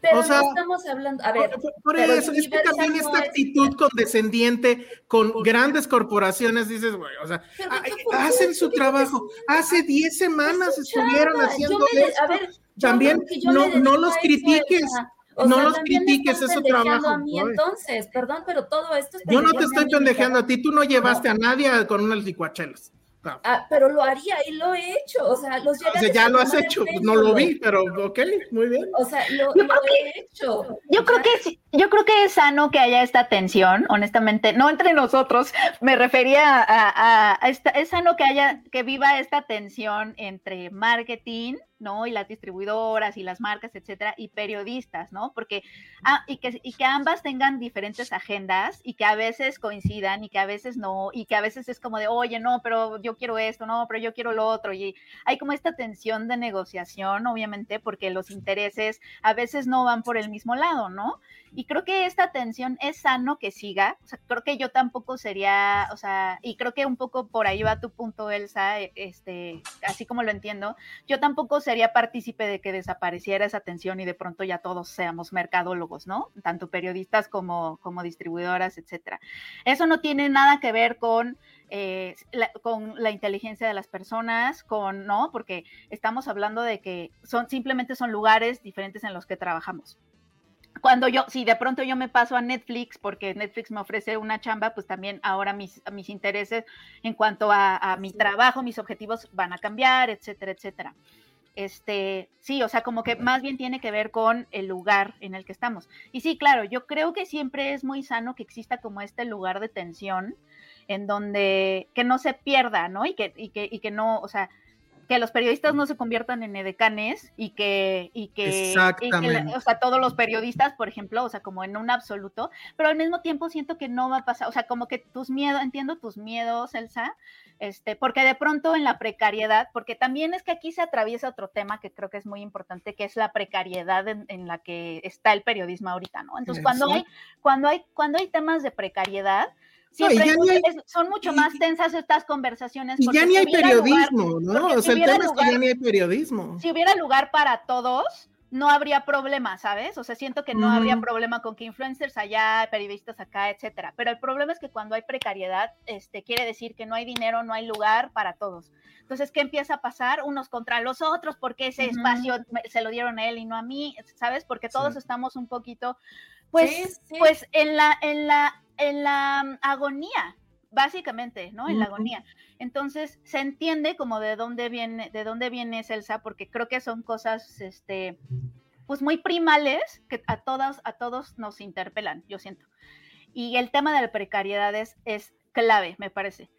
Pero o sea, no estamos hablando, a ver, Por, eso, es que también no esta es- actitud condescendiente con grandes corporaciones, dices, güey, o sea, ¿por qué? hacen su ¿Por qué trabajo. Hace 10 semanas estuvieron haciendo esto. a ver, También no, no los critiques. O no sea, los critiques, es su trabajo. a mí Ay. entonces, perdón, pero todo esto es Yo no te estoy pendejeando a ti, tú no llevaste a nadie con unas licuachelas. No. Ah, pero lo haría y lo he hecho, o sea, los O sea, ya lo has hecho, pues no lo vi, pero ok, muy bien. O sea, lo, Yo lo creo he hecho. Yo creo que sí- yo creo que es sano que haya esta tensión, honestamente, no entre nosotros, me refería a, a- a esta, es sano que haya, que viva esta tensión entre marketing, ¿no? Y las distribuidoras y las marcas, etcétera, y periodistas, ¿no? Porque, ah, y que, y que ambas tengan diferentes agendas y que a veces coincidan y que a veces no, y que a veces es como de, oye, no, pero yo quiero esto, no, pero yo quiero lo otro, y hay como esta tensión de negociación, obviamente, porque los intereses a veces no van por el mismo lado, ¿no? Y creo que esta tensión es sano que siga, o sea, creo que yo tampoco sería, o sea, y creo que un poco por ahí va tu punto, Elsa, e- este, así como lo entiendo, yo tampoco sería partícipe de que desapareciera esa tensión y de pronto ya todos seamos mercadólogos, ¿no? Tanto periodistas como, como distribuidoras, etcétera. Eso no tiene nada que ver con eh, la, con la inteligencia de las personas, con, ¿no? Porque estamos hablando de que son, simplemente son lugares diferentes en los que trabajamos. Cuando yo, si de pronto yo me paso a Netflix, porque Netflix me ofrece una chamba, pues también ahora mis, mis intereses en cuanto a, a mi trabajo, mis objetivos van a cambiar, etcétera, etcétera. Este, sí, o sea, como que más bien tiene que ver con el lugar en el que estamos. Y sí, claro, yo creo que siempre es muy sano que exista como este lugar de tensión en donde que no se pierda, ¿no? Y que, y que, y que no, o sea, que los periodistas no se conviertan en edecanes y que, y que, y o sea, todos los periodistas, por ejemplo, o sea, como en un absoluto, pero al mismo tiempo siento que no va a pasar, o sea, como que tus miedos, entiendo tus miedos, Elsa, este, porque de pronto en la precariedad, porque también es que aquí se atraviesa otro tema que creo que es muy importante, que es la precariedad en, en la que está el periodismo ahorita, ¿no? Entonces, cuando hay, cuando hay, cuando hay temas de precariedad, No, siempre ya hay- son mucho y- más tensas estas conversaciones. Y ya ni si hay lugar- periodismo, ¿no? O si sea, el hubiera tema es que ya ni hay periodismo. si hubiera lugar para todos, no habría problema, ¿sabes? O sea, siento que no habría problema con que influencers allá, periodistas acá, etcétera. Pero el problema es que cuando hay precariedad, este, quiere decir que no hay dinero, no hay lugar para todos. Entonces, ¿qué empieza a pasar? Unos contra los otros, porque ese espacio se lo dieron a él y no a mí, ¿sabes? Porque todos Sí. estamos un poquito, pues, Sí, sí. pues en la, en la, en la agonía, básicamente, ¿no? En la agonía. Entonces, se entiende como de dónde viene, de dónde viene Celsa, porque creo que son cosas, este, pues muy primales que a todas, a todos nos interpelan, yo siento. Y el tema de la precariedad es, es clave, me parece.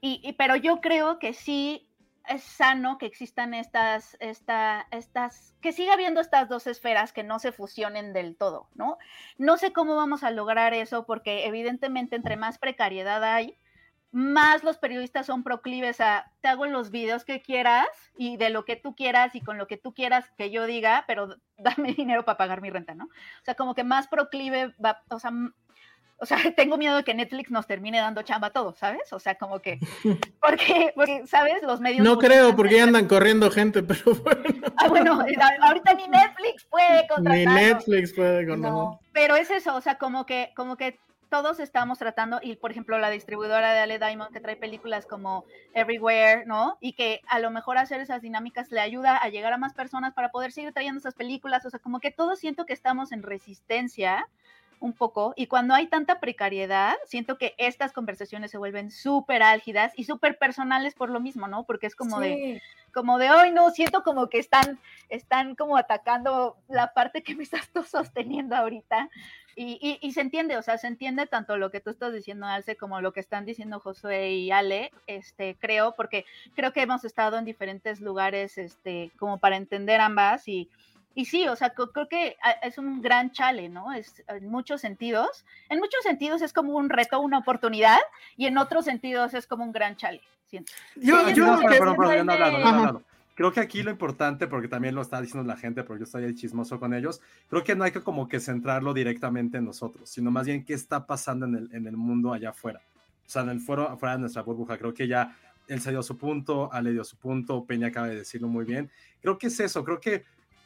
Y, y- pero yo creo que sí es sano que existan estas, esta, estas, que siga habiendo estas dos esferas que no se fusionen del todo, ¿no? No sé cómo vamos a lograr eso porque evidentemente entre más precariedad hay, más los periodistas son proclives a, te hago los videos que quieras y de lo que tú quieras y con lo que tú quieras que yo diga, pero dame dinero para pagar mi renta, ¿no? O sea, como que más proclive va, o sea, o sea, tengo miedo de que Netflix nos termine dando chamba a todos, ¿sabes? O sea, como que, porque, porque ¿sabes? Los medios... No creo, porque ya andan corriendo gente, pero bueno, Ah, bueno, a- ahorita ni Netflix puede ni contratarlo. Netflix puede con No, pero es eso, o sea, como que, como que todos estamos tratando, y por ejemplo, la distribuidora de Ale Diamond que trae películas como Everywhere, ¿no? Y que a lo mejor hacer esas dinámicas le ayuda a llegar a más personas para poder seguir trayendo esas películas, o sea, como que todos siento que estamos en resistencia un poco, y cuando hay tanta precariedad, siento que estas conversaciones se vuelven súper álgidas y súper personales por lo mismo, ¿no? Porque es como de, como de hoy no siento como que están están como atacando la parte que me estás tú sosteniendo ahorita y, y- y se entiende, o sea, se entiende tanto lo que tú estás diciendo, Alce, como lo que están diciendo Josué y Ale, este, creo, porque creo que hemos estado en diferentes lugares, este, como para entender ambas y, y sí, o sea, creo que a- es un gran chale, ¿no? Es en muchos sentidos, en muchos sentidos es como un reto, una oportunidad y en otros sentidos es como un gran chale, siento. yo, Sí, yo No, pero, que- pero, pero, no no hablado. Creo que aquí lo importante, porque también lo está diciendo la gente, pero yo estoy ahí chismoso con ellos, creo que no hay que como que centrarlo directamente en nosotros, sino más bien qué está pasando en el, en el mundo allá afuera. O sea, en el foro afuera de nuestra burbuja. Creo que ya él se dio su punto, Ale dio su punto, Peña acaba de decirlo muy bien. Creo que es eso, creo que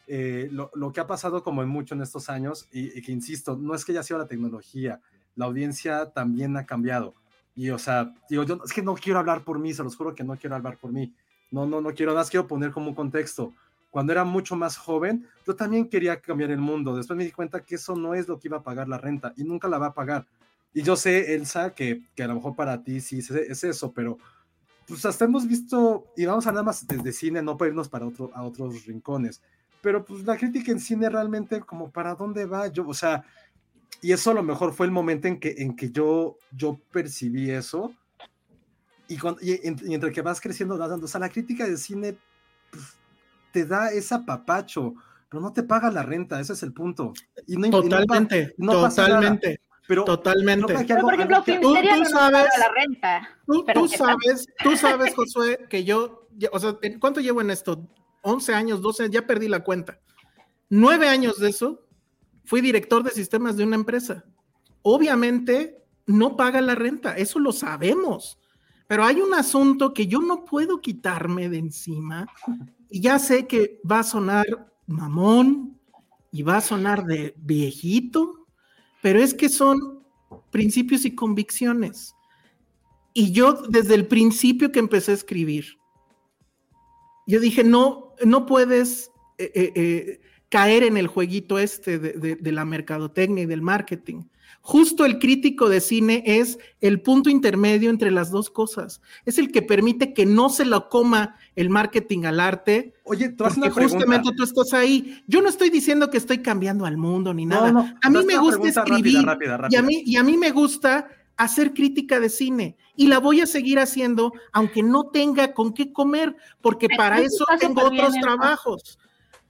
eh, lo, lo que ha pasado como en mucho en estos años, y, y que insisto, no es que haya sido la tecnología, la audiencia también ha cambiado. Y o sea, digo, yo es que no quiero hablar por mí, se los juro que no quiero hablar por mí. No, no, no quiero, nada más quiero poner como un contexto. Cuando era mucho más joven, yo también quería cambiar el mundo. Después me di cuenta que eso no es lo que iba a pagar la renta y nunca la va a pagar. Y yo sé, Elsa, que, que a lo mejor para ti sí es, es eso, pero pues hasta hemos visto, y vamos a nada más desde cine, no para irnos para otro, a otros rincones, pero pues la crítica en cine realmente como para dónde va, yo, o sea, y eso a lo mejor fue el momento en que, en que yo, yo percibí eso, y, cuando, y, y entre que vas creciendo, vas dando, o sea, la crítica de cine pues, te da ese apapacho, pero no te paga la renta, ese es el punto. Y no, y no Totalmente, no nada. totalmente, pero totalmente. Pero, por ejemplo, que- Tú- tú no sabes- la renta. Tú, tú ¿qué sabes, tú sabes, Josué, que yo, ya- o sea, ¿en ¿cuánto llevo en esto? 11 años, 12, ya perdí la cuenta. Nueve años de eso, fui director de sistemas de una empresa. Obviamente no paga la renta, eso lo sabemos, pero hay un asunto que yo no puedo quitarme de encima y ya sé que va a sonar mamón y va a sonar de viejito, pero es que son principios y convicciones. Y yo desde el principio que empecé a escribir, yo dije, no, no puedes eh, eh, eh, caer en el jueguito este de, de- de la mercadotecnia y del marketing. Justo el crítico de cine es el punto intermedio entre las dos cosas. Es el que permite que no se lo coma el marketing al arte, Oye, tú haces una pregunta. justamente tú estás ahí. Yo no estoy diciendo que estoy cambiando al mundo ni nada. No, no, a mí me gusta pregunta escribir rápida, rápida, y a rápida. mí y a mí me gusta hacer crítica de cine y la voy a seguir haciendo aunque no tenga con qué comer, porque para eso tengo otros Elsa. trabajos.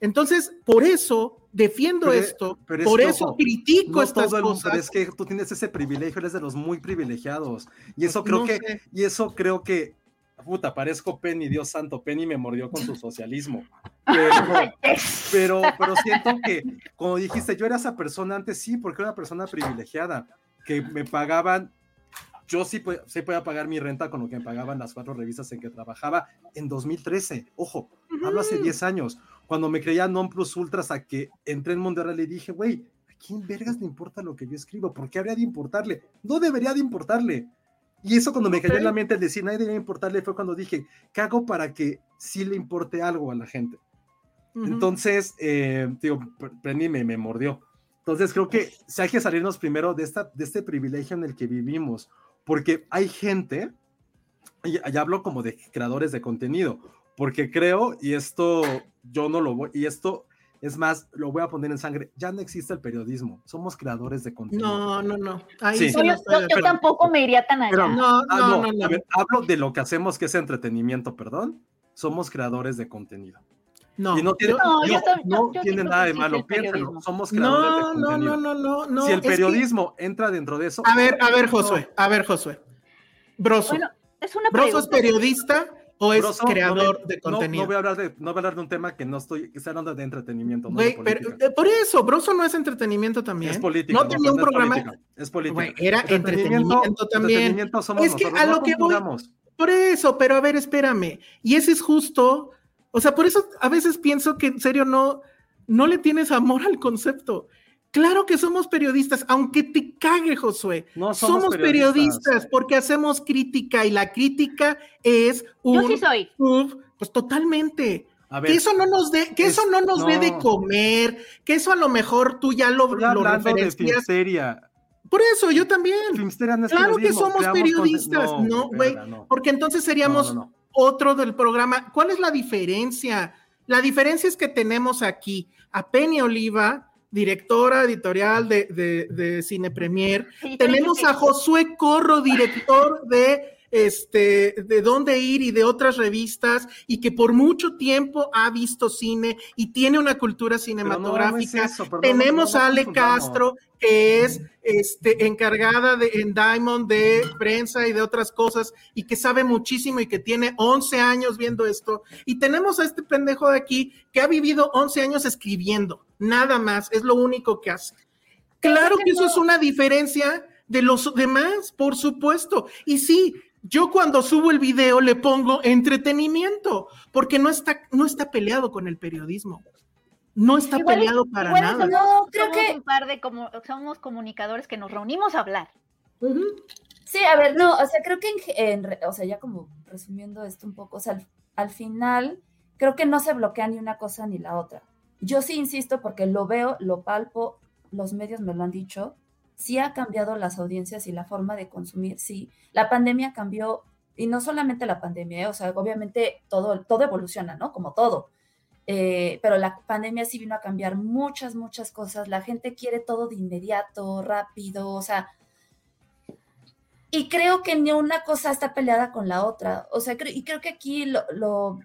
Entonces, por eso defiendo Pero- esto, pero es por eso ojo, critico no estas todo el mundo, cosas. pero es que tú tienes ese privilegio, eres de los muy privilegiados. Y eso creo No que, sé. y eso creo que, puta, parezco Penny, Dios santo, Penny me mordió con su socialismo. Pero, pero, pero siento que, como dijiste, yo era esa persona antes, sí, porque era una persona privilegiada, que me pagaban, yo sí, sí podía pagar mi renta con lo que me pagaban las cuatro revistas en que trabajaba en 2013. Ojo, hablo hace 10 años. cuando me creía non plus ultra hasta que entré en Real y dije, güey, ¿a quién vergas le importa lo que yo escribo? ¿Por qué habría de importarle? No debería de importarle. Y eso cuando me cayó en la mente el decir, nadie debería importarle, fue cuando dije, ¿qué hago para que sí le importe algo a la gente? Entonces, eh, digo, Prendí me, me mordió. Entonces creo que si hay que salirnos primero de, esta, de este privilegio en el que vivimos, porque hay gente, y, y hablo como de creadores de contenido, porque creo, y esto yo no lo voy, y esto es más, lo voy a poner en sangre, ya no existe el periodismo, somos creadores de contenido. No, no, no. Ahí Sí. sí no Yo, tampoco me iría tan allá. Pero- No, Ah, no, no, no, no. a ver, hablo de lo que hacemos que es entretenimiento, perdón. Somos creadores de contenido. No, y no tiene, No, yo no, estoy- yo- no yo tiene nada de malo, piénsalo. periodismo. Somos creadores no, de no, contenido. no, no, no, no. si el es que- periodismo entra dentro de eso. A ver, a ver, Josué, a ver, Josué. Broso. Bueno, es una ¿Broso es periodista o es Broso, creador me- de contenido? No, voy a hablar de, no voy a hablar de un tema que no estoy, que está hablando de entretenimiento, Güey, de pero, eh, por eso, Broso no es entretenimiento también. es política. No tenía un programa. política, Es política. Güey, era entretenimiento también. entretenimiento somos Es que nosotros, a no lo que voy-. Por eso, pero a ver, espérame. Y ese es justo. O sea, por eso a veces pienso que en serio no, no le tienes amor al concepto. Claro que somos periodistas, aunque te cague, Josué. No somos somos periodistas. periodistas. porque hacemos crítica y la crítica es un Yo sí soy. Uf, pues totalmente. A ver, Que eso no nos dé, que eso es- no nos dé de no. comer, que eso a lo mejor tú ya lo, lo hablando de referencias. Filmsteria. Por eso, yo también. Filmsteria no es Claro que somos periodistas, no, güey, no. Porque entonces seríamos No, no, no. Otro del programa. ¿Cuál es la diferencia? La diferencia es que tenemos aquí a Penny Oliva, directora editorial de, de, de Cine Premier. Sí, Tenemos sí, a. Josué Corro, director de este de dónde ir y de otras revistas y que por mucho tiempo ha visto cine y tiene una cultura Pero no, es cinematográfica. eso, perdón, Tenemos no, no a Ale. Castro, que es este, encargada de, en Diamond de prensa y de otras cosas, y que sabe muchísimo y que tiene 11 años viendo esto. Y tenemos a este pendejo de aquí que ha vivido 11 años escribiendo, nada más, es lo único que hace. Claro que eso es una diferencia de los demás, por supuesto. Y sí, yo cuando subo el video le pongo entretenimiento, porque no está, no está peleado con el periodismo. No está Igual peleado para igual nada. No, creo somos que- un par de como, somos comunicadores que nos reunimos a hablar. Sí, a ver, no, o sea, creo que, en en o sea, ya como resumiendo esto un poco, o sea, al, al final, creo que no se bloquea ni una cosa ni la otra. Yo sí insisto porque lo veo, lo palpo, los medios me lo han dicho, sí ha cambiado las audiencias y la forma de consumir, sí. La pandemia cambió, y no solamente la pandemia, ¿eh? o sea, obviamente todo, todo evoluciona, ¿no? Como todo. Eh, pero la pandemia sí vino a cambiar muchas, muchas cosas. La gente quiere todo de inmediato, rápido, o sea, y creo que ni una cosa está peleada con la otra. O sea, cre- y creo que aquí lo, lo,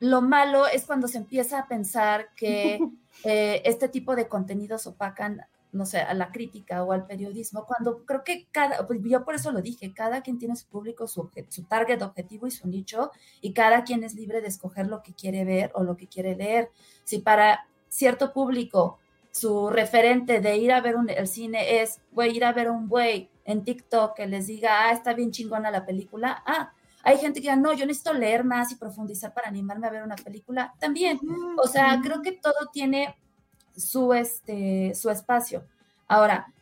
lo malo es cuando se empieza a pensar que eh, este tipo de contenidos opacan, no sé, a la crítica o al periodismo, cuando creo que cada, pues yo por eso lo dije, cada quien tiene su público, su, obje- su target objetivo y su nicho, y cada quien es libre de escoger lo que quiere ver o lo que quiere leer. Si para cierto público su referente de ir a ver un- el cine es, güey, ir a ver un güey en TikTok que les diga, ah, está bien chingona la película. Ah, hay gente que diga, no, yo necesito leer más y profundizar para animarme a ver una película. También. O sea, creo que todo tiene su, este, su espacio. Ahora,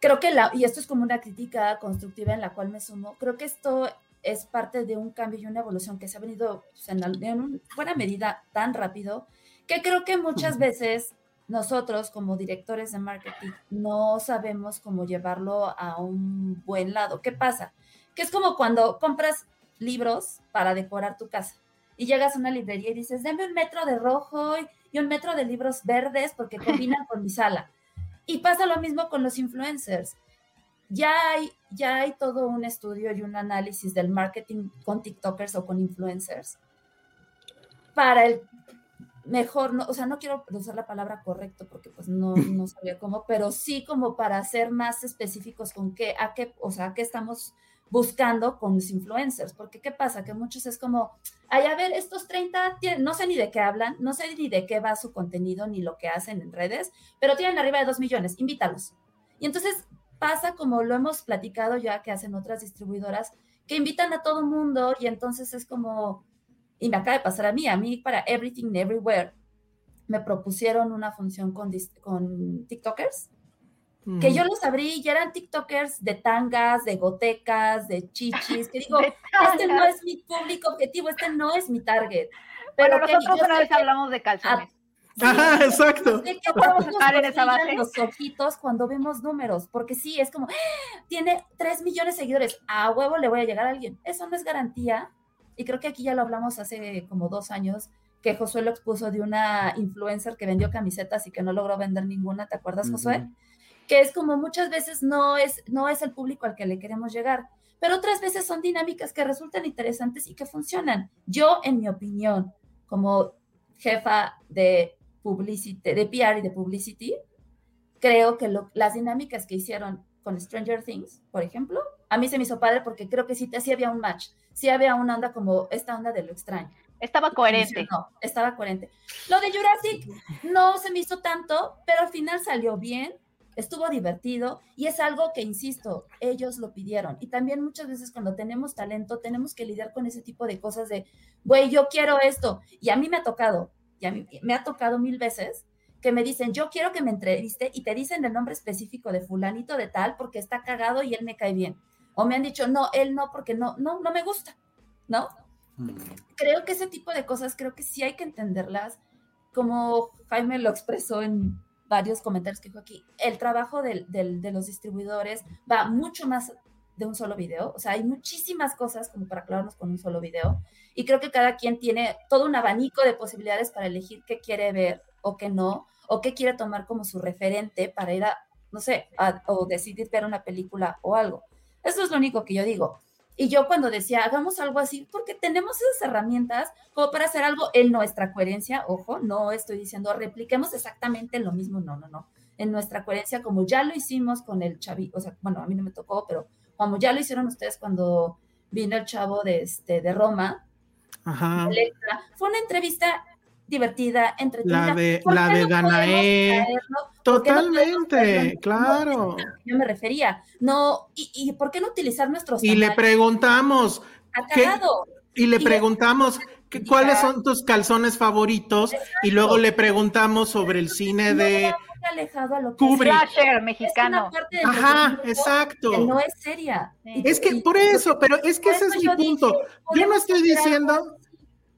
creo que la, y esto es como una crítica constructiva en la cual me sumo, creo que esto es parte de un cambio y una evolución que se ha venido pues, en, en una buena medida tan rápido que creo que muchas veces nosotros como directores de marketing no sabemos cómo llevarlo a un buen lado. ¿Qué pasa? Que es como cuando compras libros para decorar tu casa y llegas a una librería y dices, deme un metro de rojo y- y un metro de libros verdes porque combinan con mi sala. Y pasa lo mismo con los influencers. Ya hay, ya hay todo un estudio y un análisis del marketing con TikTokers o con influencers para el mejor, no, o sea, no quiero usar la palabra correcto porque pues no, no sabía cómo, pero sí como para ser más específicos con qué, a qué, o sea, qué estamos buscando con los influencers, porque qué pasa, que muchos es como, ay, a ver, estos 30, tienen, no sé ni de qué hablan, no sé ni de qué va su contenido, ni lo que hacen en redes, pero tienen arriba de 2 millones, invítalos. Y entonces pasa como lo hemos platicado ya que hacen otras distribuidoras, que invitan a todo mundo y entonces es como, y me acaba de pasar a mí, a mí para Everything Everywhere, me propusieron una función con, con TikTokers, que yo los abrí y eran TikTokers de tangas, de gotecas, de chichis, que digo, este no es mi público objetivo, este no es mi target. Pero nosotros una vez hablamos de calzones. Ajá, exacto. que podemos estar en esa base. los ojitos cuando vemos números, porque sí, es como, ¡Ah! tiene 3 millones de seguidores, a huevo le voy a llegar a alguien. Eso no es garantía. Y creo que aquí ya lo hablamos hace como dos años, que Josué lo expuso de una influencer que vendió camisetas y que no logró vender ninguna, ¿te acuerdas, Josué? Que es como muchas veces no es, no es el público al que le queremos llegar, pero otras veces son dinámicas que resultan interesantes y que funcionan. Yo, en mi opinión, como jefa de publicity, de PR y de publicity, creo que las dinámicas que hicieron con Stranger Things, por ejemplo, a mí se me hizo padre porque creo que sí, sí había un match, sí había una onda como esta onda de lo extraño. Estaba coherente. No, estaba coherente. Lo de Jurassic no se me hizo tanto, pero al final salió bien, estuvo divertido y es algo que, insisto, ellos lo pidieron. Y también muchas veces cuando tenemos talento tenemos que lidiar con ese tipo de cosas de, güey, yo quiero esto. Y a mí me ha tocado, y a mí me ha tocado mil veces que me dicen, yo quiero que me entreviste y te dicen el nombre específico de fulanito de tal porque está cagado y él me cae bien. O me han dicho, no, él no, porque no, no, no me gusta, ¿no? Mm. Creo que ese tipo de cosas, creo que sí hay que entenderlas, como Jaime lo expresó en varios comentarios que dijo aquí, el trabajo de los distribuidores va mucho más de un solo video, o sea, hay muchísimas cosas como para aclararnos con un solo video, y creo que cada quien tiene todo un abanico de posibilidades para elegir qué quiere ver o qué no, o qué quiere tomar como su referente para ir a, no sé, o decidir ver una película o algo. Eso es lo único que yo digo. Y yo cuando decía, hagamos algo así, porque tenemos esas herramientas como para hacer algo en nuestra coherencia, ojo, no estoy diciendo repliquemos exactamente lo mismo, no, no, no, en nuestra coherencia, como ya lo hicimos con el chavi, o sea, bueno, a mí no me tocó, pero como ya lo hicieron ustedes cuando vino el chavo de, este, de Roma, Ajá. fue una entrevista divertida, entretenida. La de, la de Danae. Totalmente, claro. Yo me refería. No, y, por qué no utilizar nuestros Y le preguntamos. y le preguntamos cuáles son tus calzones favoritos y luego le preguntamos sobre el cine de alejado a lo que Kubrick. mexicano. Ajá, exacto. no es seria. Es que por eso, pero es que ese es mi punto. Yo no estoy diciendo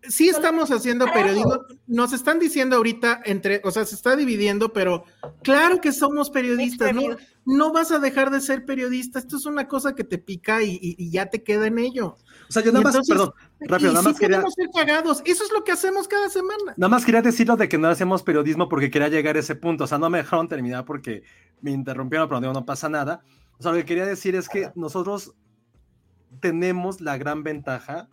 sí estamos haciendo periodismo. Nos están diciendo ahorita entre, o sea, se está dividiendo, pero claro que somos periodistas, ¿no? No vas a dejar de ser periodista. Esto es una cosa que te pica y, ya te queda en ello. O sea, yo nada más, perdón, rápido, nada más quería. ser pagados. Eso es lo que hacemos cada semana. Nada más quería decirlo de que no hacemos periodismo porque quería llegar a ese punto. O sea, no me dejaron terminar porque me interrumpieron, pero no pasa nada. O sea, lo que quería decir es que nosotros tenemos la gran ventaja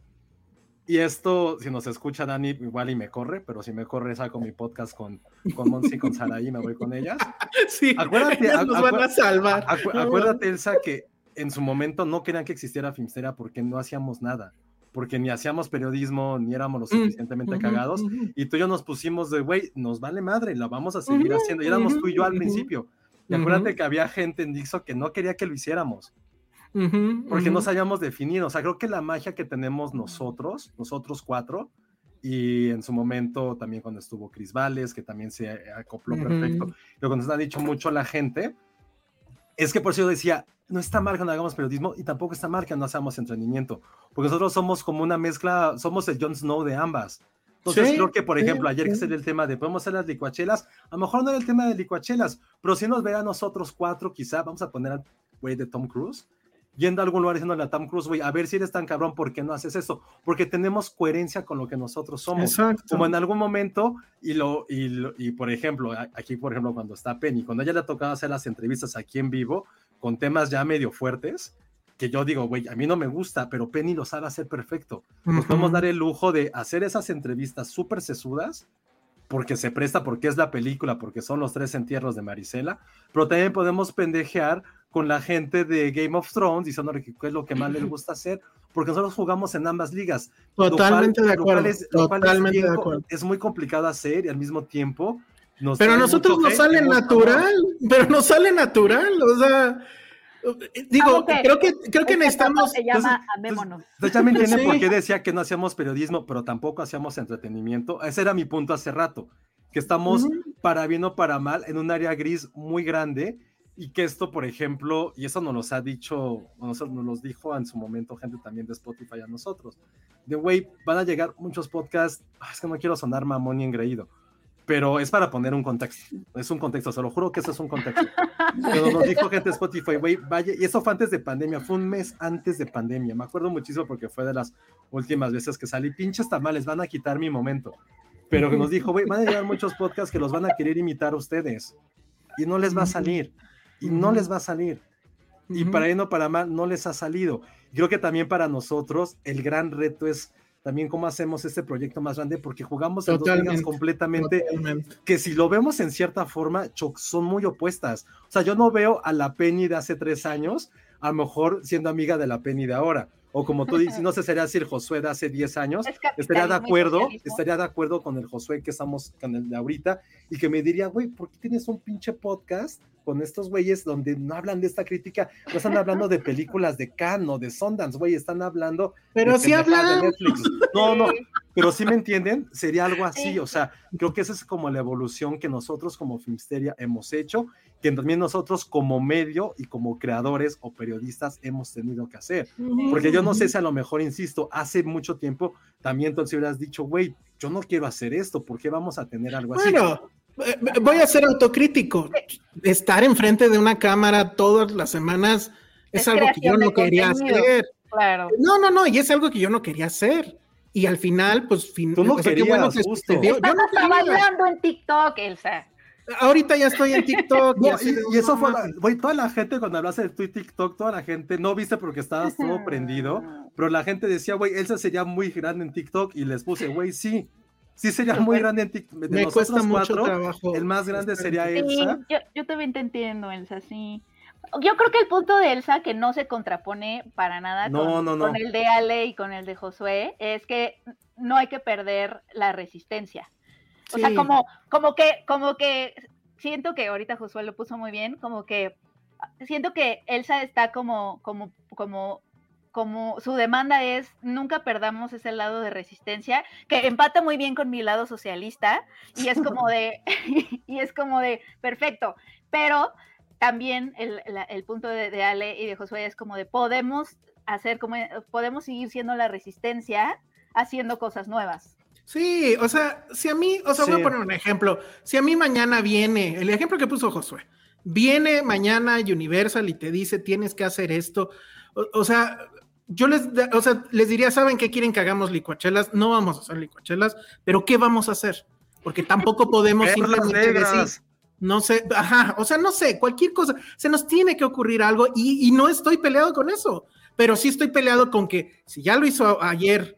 y esto, si nos escucha Dani, igual y me corre, pero si me corre, saco mi podcast con, con Monsi y con Saraí y me voy con ellas. Sí, acuérdate, ellas nos van a salvar. acuérdate, Elsa, que en su momento no querían que existiera Filmsteria porque no hacíamos nada. Porque ni hacíamos periodismo, ni éramos lo mm, suficientemente cagados. Y tú y yo nos pusimos de, güey, nos vale madre, la vamos a seguir haciendo. Y éramos tú y yo al principio. Y acuérdate que había gente en Dixo que no quería que lo hiciéramos porque no sabíamos definir. O sea, creo que la magia que tenemos nosotros, nosotros cuatro, y en su momento también cuando estuvo Cris Vales, que también se acopló perfecto, pero cuando nos ha dicho mucho la gente, es que por eso yo decía, no está mal que no hagamos periodismo y tampoco está mal que no hagamos entretenimiento, porque nosotros somos como una mezcla, somos el Jon Snow de ambas. Entonces creo que, por ejemplo, ayer que salió el tema de podemos hacer las licuachelas, a lo mejor no era el tema de licuachelas, pero si nos ve a nosotros cuatro, quizá vamos a poner al güey de Tom Cruise, yendo a algún lugar diciéndole a Tom Cruise, güey, a ver si eres tan cabrón, ¿por qué no haces eso? Porque tenemos coherencia con lo que nosotros somos. Como en algún momento, y, lo, y, y por ejemplo, aquí, por ejemplo, cuando está Penny, cuando ella le ha tocado hacer las entrevistas aquí en vivo, con temas ya medio fuertes, que yo digo, güey, a mí no me gusta, pero Penny lo sabe hacer perfecto. Nos podemos dar el lujo de hacer esas entrevistas súper sesudas, porque se presta, porque es la película, porque son los tres entierros de Marisela, pero también podemos pendejear con la gente de Game of Thrones, diciéndole qué es lo que más les gusta hacer, porque nosotros jugamos en ambas ligas. Totalmente de acuerdo. Es, totalmente de acuerdo. Es muy complicado hacer y al mismo tiempo. pero a nosotros nos sale natural, pero nos sale natural, o sea, Digo, Ok, creo que, creo que este necesitamos. Se llama Amémonos. Entonces ya me entienden Sí. por qué decía que no hacíamos periodismo, pero tampoco hacíamos entretenimiento. Ese era mi punto hace rato, que estamos, para bien o para mal, en un área gris muy grande y que esto, por ejemplo, y eso nos los ha dicho, nos, nos los dijo en su momento gente también de Spotify a nosotros, de güey, van a llegar muchos podcasts, ah, es que no quiero sonar mamón ni engreído, pero es para poner un contexto, es un contexto, se lo juro que eso es un contexto. Pero nos dijo gente de Spotify, güey, vaya, y eso fue antes de pandemia, fue un mes antes de pandemia, me acuerdo muchísimo porque fue de las últimas veces que salí, pinches tamales, van a quitar mi momento. Pero que nos dijo, güey, van a llegar muchos podcasts que los van a querer imitar ustedes y no les va a salir, y no les va a salir. Y para bien o para mal, no les ha salido. Creo que también para nosotros el gran reto es también cómo hacemos este proyecto más grande, porque jugamos en dos ligas Totalmente, completamente Totalmente. que si lo vemos en cierta forma, son muy opuestas. O sea, yo no veo a la Penny de hace tres años, a lo mejor siendo amiga de la Penny de ahora. O como tú dices, no sé, sería si el Josué de hace 10 años, Es estaría de acuerdo, estaría de acuerdo con el Josué que estamos con el de ahorita y que me diría, güey, ¿por qué tienes un pinche podcast con estos güeyes donde no hablan de esta crítica? No están hablando de películas de Cannes o de Sundance, güey, están hablando Pero de sí pendejadas de hablan. Netflix. No, no, pero sí me entienden, sería algo así, o sea, creo que esa es como la evolución que nosotros como Filmsteria hemos hecho, que también nosotros como medio y como creadores o periodistas hemos tenido que hacer. Porque yo no sé si a lo mejor, insisto, hace mucho tiempo también entonces hubieras dicho, güey, yo no quiero hacer esto, ¿por qué vamos a tener algo así? Bueno, eh, voy a ser autocrítico. Estar enfrente de una cámara todas las semanas es, Es algo que yo no quería contenido. hacer. Claro. No, no, no, y es algo que yo no quería hacer. Y al final, pues, fin, Tú no o sea, qué bueno querías, que justo. Yo no Estaba bailando en TikTok, Elsa. Ahorita ya estoy en TikTok. No, y, y eso fue, güey, toda la gente cuando hablaste de tu TikTok, toda la gente, no viste porque estabas todo prendido, pero la gente decía, güey, Elsa sería muy grande en TikTok y les puse, güey, sí, sí sería muy grande en TikTok. De Me cuesta mucho cuatro, trabajo. el más grande sería Sí, Elsa. yo, yo también te entiendo, Elsa, sí. Yo creo que el punto de Elsa, que no se contrapone para nada No, con, no, no. con el de Ale y con el de Josué, es que no hay que perder la resistencia. O sea, como, como que, como que siento que ahorita Josué lo puso muy bien, como que siento que Elsa está como, como, como, como su demanda es nunca perdamos ese lado de resistencia, que empata muy bien con mi lado socialista, y es como de, y es como de, perfecto, pero también el, la- el punto de, de Ale y de Josué es como de podemos hacer como podemos seguir siendo la resistencia haciendo cosas nuevas. Sí, o sea, si a mí, o sea, voy a poner un ejemplo. Si a mí mañana viene, el ejemplo que puso Josué, viene mañana Universal y te dice tienes que hacer esto, o, o sea, yo les, da- o sea, les diría, ¿saben qué quieren que hagamos licuachelas? No vamos a hacer licuachelas, pero ¿qué vamos a hacer? Porque tampoco podemos simplemente decir, no sé, ajá, o sea, no sé, cualquier cosa, se nos tiene que ocurrir algo y, y no estoy peleado con eso, pero sí estoy peleado con que si ya lo hizo ayer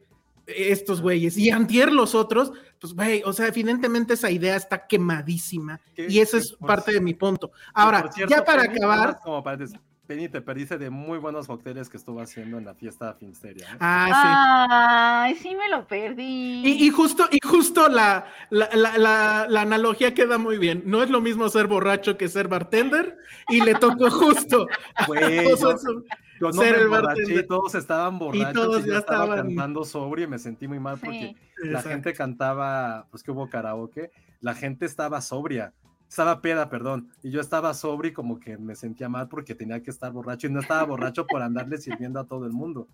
estos güeyes y antier los otros, pues güey, o sea, evidentemente esa idea está quemadísima Que- y eso es por- parte de mi punto. Ahora, cierto, ya para Penny, acabar, Como paréntesis, Penny, te perdiste de muy buenos cócteles que estuvo haciendo en la fiesta Finsteria. ¿eh? ah, Ay, sí me lo perdí. sí. Y, y justo, y justo la, la, la- la- la analogía queda muy bien. No es lo mismo ser borracho que ser bartender, y le tocó justo. yo- no ser me el todos estaban borrachos todos y yo ya estaba estaban- cantando sobrio y me sentí muy mal porque Sí. la gente cantaba, pues que hubo karaoke, la gente estaba sobria, estaba peda, perdón, y yo estaba sobrio y como que me sentía mal porque tenía que estar borracho y no estaba borracho por andarle sirviendo a todo el mundo.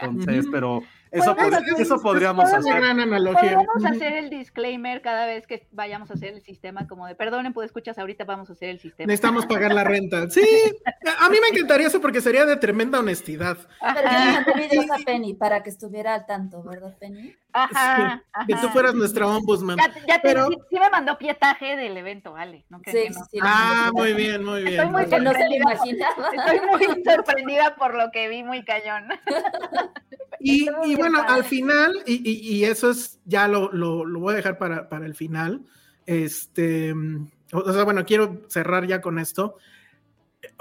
Entonces, pero eso, pod- eso podríamos una hacer. gran analogía. Podríamos hacer el disclaimer cada vez que vayamos a hacer el sistema, como de perdonen, pues escuchas, ahorita vamos a hacer el sistema. Necesitamos pagar la renta. Sí, a mí me encantaría eso porque sería de tremenda honestidad. Pero yo le Ajá, mandé videos a Penny para que estuviera al tanto, ¿verdad, Penny? ajá, Que tú fueras nuestra ombudsman. Ya, ya te- Pero- sí, sí me mandó pietaje del evento, Ale. ¿no? Que- Sí, que sí, no. sí. Ah, muy bien, muy bien. Estoy muy Que no se lo sorprendida. imaginaba. Estoy muy sorprendida por lo que vi, muy cañón. Y, y bueno, padre. al final, y, y- y eso es, ya lo, lo- lo voy a dejar para, para el final. Este, o, sea, bueno, quiero cerrar ya con esto.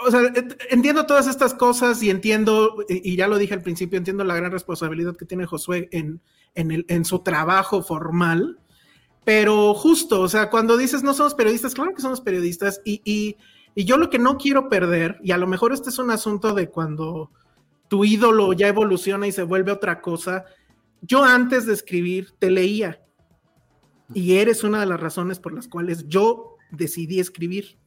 O sea, entiendo todas estas cosas y entiendo, y y ya lo dije al principio, entiendo la gran responsabilidad que tiene Josué en, en, el, en su trabajo formal, pero justo, o sea, cuando dices no somos periodistas, claro que somos periodistas y, y Y yo lo que no quiero perder, y a lo mejor este es un asunto de cuando tu ídolo ya evoluciona y se vuelve otra cosa, yo antes de escribir te leía. Y eres una de las razones por las cuales yo decidí escribir.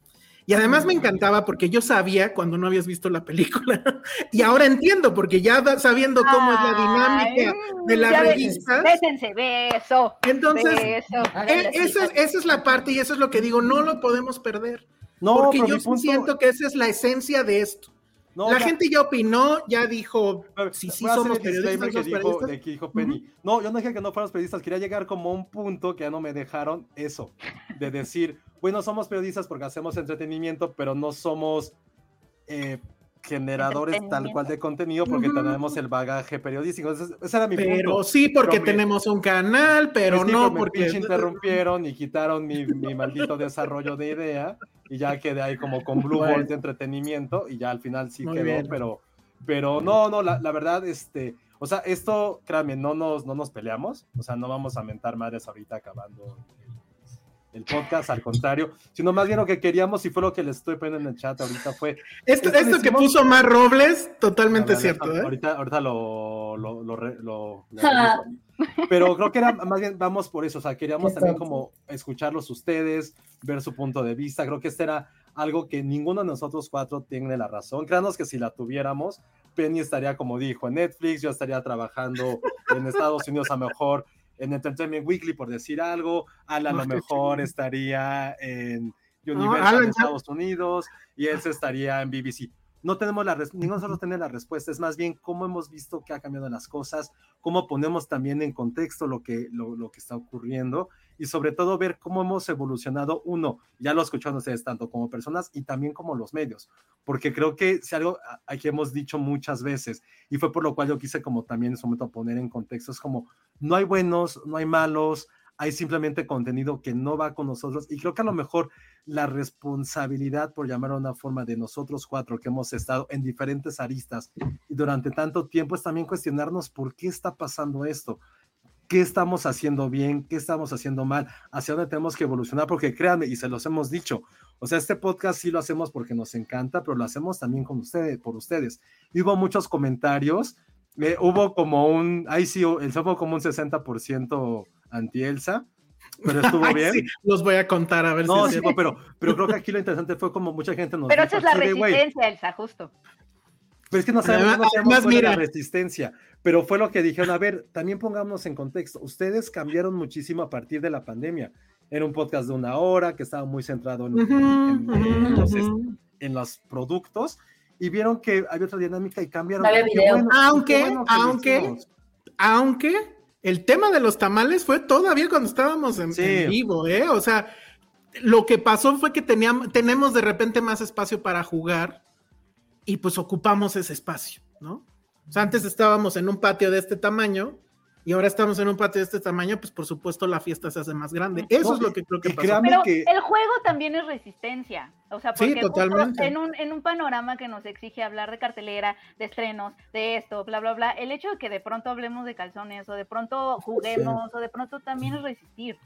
Y además me encantaba porque yo sabía cuando no habías visto la película. y ahora entiendo, porque ya da- sabiendo cómo es la dinámica de la revista. Bésense, beso. Entonces, beso. e- esa, es- esa es la parte y eso es lo que digo, no lo podemos perder. No, porque yo siento que esa es la esencia de esto. No, la gente ya opinó, ya dijo si sí hacer somos periodistas, que dijo, periodistas. que dijo Penny. No, yo no dije que no fuéramos periodistas, quería llegar como a un punto que ya no me dejaron eso, de decir, bueno, somos periodistas porque hacemos entretenimiento, pero no somos eh, generadores tal cual de contenido porque Ujú. tenemos el bagaje periodístico. Entonces, ese era mi Pero punto. sí, porque tenemos un canal, pero Sí, no me porque. interrumpieron y quitaron mi, mi maldito desarrollo de idea y ya quedé ahí como con Blue Bueno. Ball de entretenimiento y ya al final sí Muy quedó, bien. pero, pero no, no, la, la verdad, este, o sea, esto, créanme, no nos, no nos peleamos, o sea, no vamos a mentar madres ahorita acabando el, podcast, al contrario, sino más bien lo que queríamos y fue lo que les estoy poniendo en el chat ahorita fue... Esto, esto esto que puso Mar Robles, totalmente ver, cierto. deja- ¿eh? Ahorita, ahorita lo, lo, lo, lo-. Pero creo que era más bien, vamos por eso, o sea, queríamos Qué también como escucharlos ustedes, ver su punto de vista. Creo que este era algo que ninguno de nosotros cuatro tiene la razón. Créanos que si la tuviéramos, Penny estaría, como dijo, en Netflix, yo estaría trabajando en Estados Unidos a lo mejor en Entertainment Weekly, por decir algo. Alan a Ah, lo qué mejor chido. estaría en No, Universal Alan en Estados Unidos y él se estaría en BBC. No tenemos la ninguno de nosotros tiene la respuesta, es más bien cómo hemos visto que ha cambiado las cosas, cómo ponemos también en contexto lo que, lo, lo que está ocurriendo y sobre todo ver cómo hemos evolucionado uno, ya lo escucharon ustedes tanto como personas y también como los medios, porque creo que si algo aquí hemos dicho muchas veces y fue por lo cual yo quise como también en su momento poner en contexto, es como no hay buenos, no hay malos, hay simplemente contenido que no va con nosotros y creo que a lo mejor la responsabilidad, por llamarlo de una forma, de nosotros cuatro que hemos estado en diferentes aristas y durante tanto tiempo es también cuestionarnos por qué está pasando esto, qué estamos haciendo bien, qué estamos haciendo mal, hacia dónde tenemos que evolucionar, porque créanme, y se los hemos dicho, o sea, este podcast sí lo hacemos porque nos encanta, pero lo hacemos también con ustedes, por ustedes. Y hubo muchos comentarios, eh, hubo como un, ahí sí, el hubo como un 60% anti-Elsa, pero estuvo Ay, bien. sí, los voy a contar a ver No, si sí, es cierto. pero, pero creo que aquí lo interesante fue como mucha gente nos Pero dijo esa es la así de, "Güey, resistencia, Elsa, justo. Pero es que no sabemos, Además- no sabemos además, cuál es la mira. resistencia. Pero fue lo que dijeron, a ver, también pongámonos en contexto. Ustedes cambiaron muchísimo a partir de la pandemia. Era un podcast de una hora que estaba muy centrado en, Ujú, en- en- en ujú, los, ujú. en los productos y vieron que había otra dinámica y cambiaron. Qué bueno, qué Aunque, bueno aunque, aunque el tema de los tamales fue todavía cuando estábamos en, Sí. en vivo, ¿eh? O sea, lo que pasó fue que teníamos, tenemos de repente más espacio para jugar y pues ocupamos ese espacio, ¿no? O sea, antes estábamos en un patio de este tamaño y ahora estamos en un patio de este tamaño, pues por supuesto la fiesta se hace más grande. Eso No, es lo que creo que créame Pero que- el juego también es resistencia. O sea, Sí, porque justo totalmente. en un, en un panorama que nos exige hablar de cartelera, de estrenos, de esto, bla, bla, bla, el hecho de que de pronto hablemos de calzones o de pronto juguemos o de pronto también es resistir.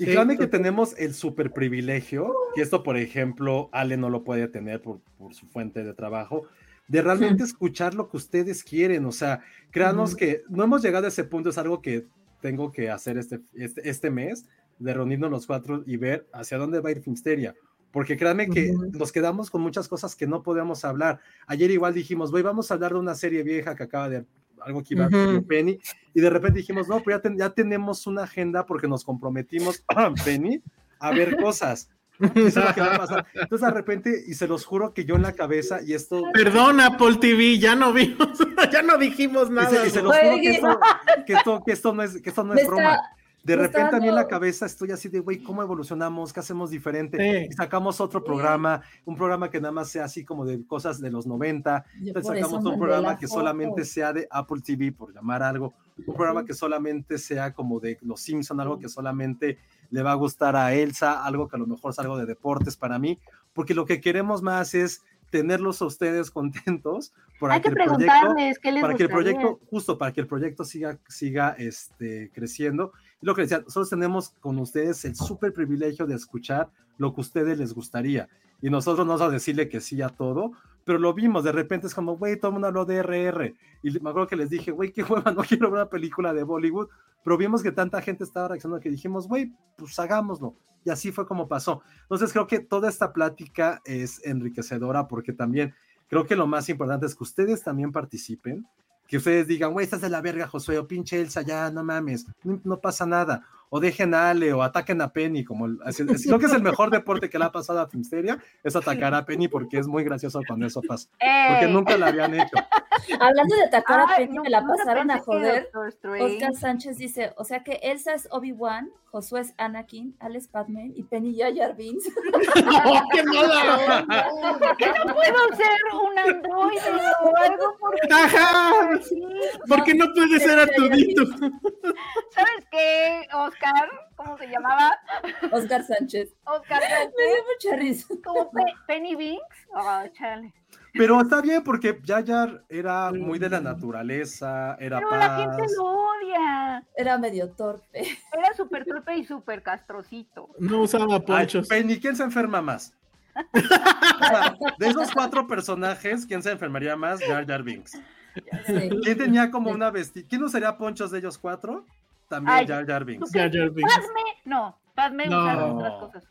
Y Sí, créanme que tenemos el super privilegio, que esto, por ejemplo, Ale no lo puede tener por, por su fuente de trabajo, de realmente escuchar lo que ustedes quieren. O sea, créanos que no hemos llegado a ese punto, es algo que tengo que hacer este, este, este mes, de reunirnos los cuatro y ver hacia dónde va a ir Finsteria. Porque créanme que nos quedamos con muchas cosas que no podíamos hablar. Ayer igual dijimos, voy, vamos a hablar de una serie vieja que acaba de algo que iba a Ujú. Penny, y de repente dijimos, no, pero ya, ten- ya tenemos una agenda porque nos comprometimos, Penny, a ver cosas. Y eso es lo que va a pasar. Entonces de repente, y se los juro que yo en la cabeza, y esto, Perdón, Apple TV, ya no vimos, ya no dijimos y nada. se, y se los juro que esto, que esto, que esto no es, que esto no es broma. está- De repente está a mí en la dando- cabeza estoy así de, güey, ¿cómo evolucionamos? ¿Qué hacemos diferente? Sí. Y sacamos otro programa, un programa que nada más sea así como de cosas de los 90. Yo Entonces sacamos un programa que foto. solamente sea de Apple TV, por llamar algo. Un programa que solamente sea como de Los Simpson, algo que solamente le va a gustar a Elsa, algo que a lo mejor es algo de deportes para mí, porque lo que queremos más es tenerlos a ustedes contentos para Hay que el proyecto, preguntarles qué les para que el gustaría. proyecto, justo para que el proyecto siga, siga este, creciendo. Y lo que decía, nosotros tenemos con ustedes el súper privilegio de escuchar lo que a ustedes les gustaría. Y nosotros no vamos a decirle que sí a todo, pero lo vimos, de repente es como, güey, todo el mundo habló de RR. Y me acuerdo que les dije, güey, qué hueva, no quiero ver una película de Bollywood, pero vimos que tanta gente estaba reaccionando que dijimos, güey, pues hagámoslo. Y así fue como pasó. Entonces creo que toda esta plática es enriquecedora porque también creo que lo más importante es que ustedes también participen, que ustedes digan, güey, estás de la verga, Josué, o pinche Elsa, ya, no mames, no, no pasa nada. O dejen a Ale, o ataquen a Penny, como el- así- creo que es el mejor deporte que le ha pasado a Filmsteria, es atacar a Penny porque es muy gracioso cuando eso pasa. Porque ¡Ey! nunca lo habían hecho. Hablando de atacar a Penny, no, me la pasaron a joder. Oscar Sánchez dice, o sea que Elsa es Obi-Wan, Josué es Anakin, Alex Padman y Penny ya Jar Binks. ¡Oh, qué mala onda! ¿Por qué no puedo ser un androide o algo? Porque ¡Ajá! ¿Por qué no puede ser Arturito? ¿Sabes qué, Oscar? ¿Cómo se llamaba? Oscar Sánchez. Oscar Me dio mucha risa. como Pe- Penny Binks. Oh, chale. Pero está bien porque Yayar era muy de la naturaleza, era Pero la gente paz. lo odia. Era medio torpe. Era súper torpe y súper castrocito. No usaba Ay, ponchos. Penny, ¿quién se enferma más? O sea, de esos cuatro personajes, ¿quién se enfermaría más? Jar Jar Binks. Sí. ¿Quién tenía como una vestida? ¿Quién usaría ponchos de ellos cuatro? También Ay, Jar Jar Binks. Jar Jar Binks. Padme, no. Padme No. usar otras cosas.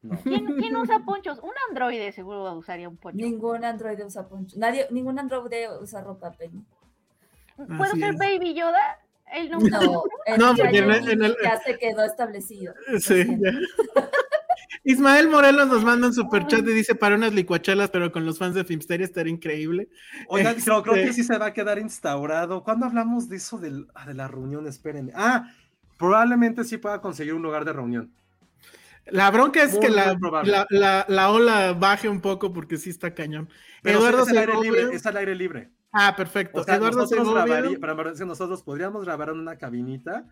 No. ¿Quién, quién usa ponchos? Un androide seguro usaría un poncho. Ningún androide usa poncho. Nadie, ningún androide usa ropa Penny. ¿Puedo Así ser es. Baby Yoda? Él no No, el No, porque en el- ya se quedó establecido. Sí, ya. Ismael Morelos nos manda un superchat y dice para unas licuachelas, pero con los fans de Filmsteria estaría increíble. Oigan, creo, creo que Este- sí se va a quedar instaurado. ¿Cuándo hablamos de eso del- ah, de la reunión? Espérenme. Ah, probablemente sí pueda conseguir un lugar de reunión. La bronca es Muy, que la, muy la, la- la ola baje un poco porque sí está cañón. Pero Eduardo es al aire libre, es al aire libre. Ah, perfecto. O sea, Eduardo nosotros grabaría- pero nosotros podríamos grabar en una cabinita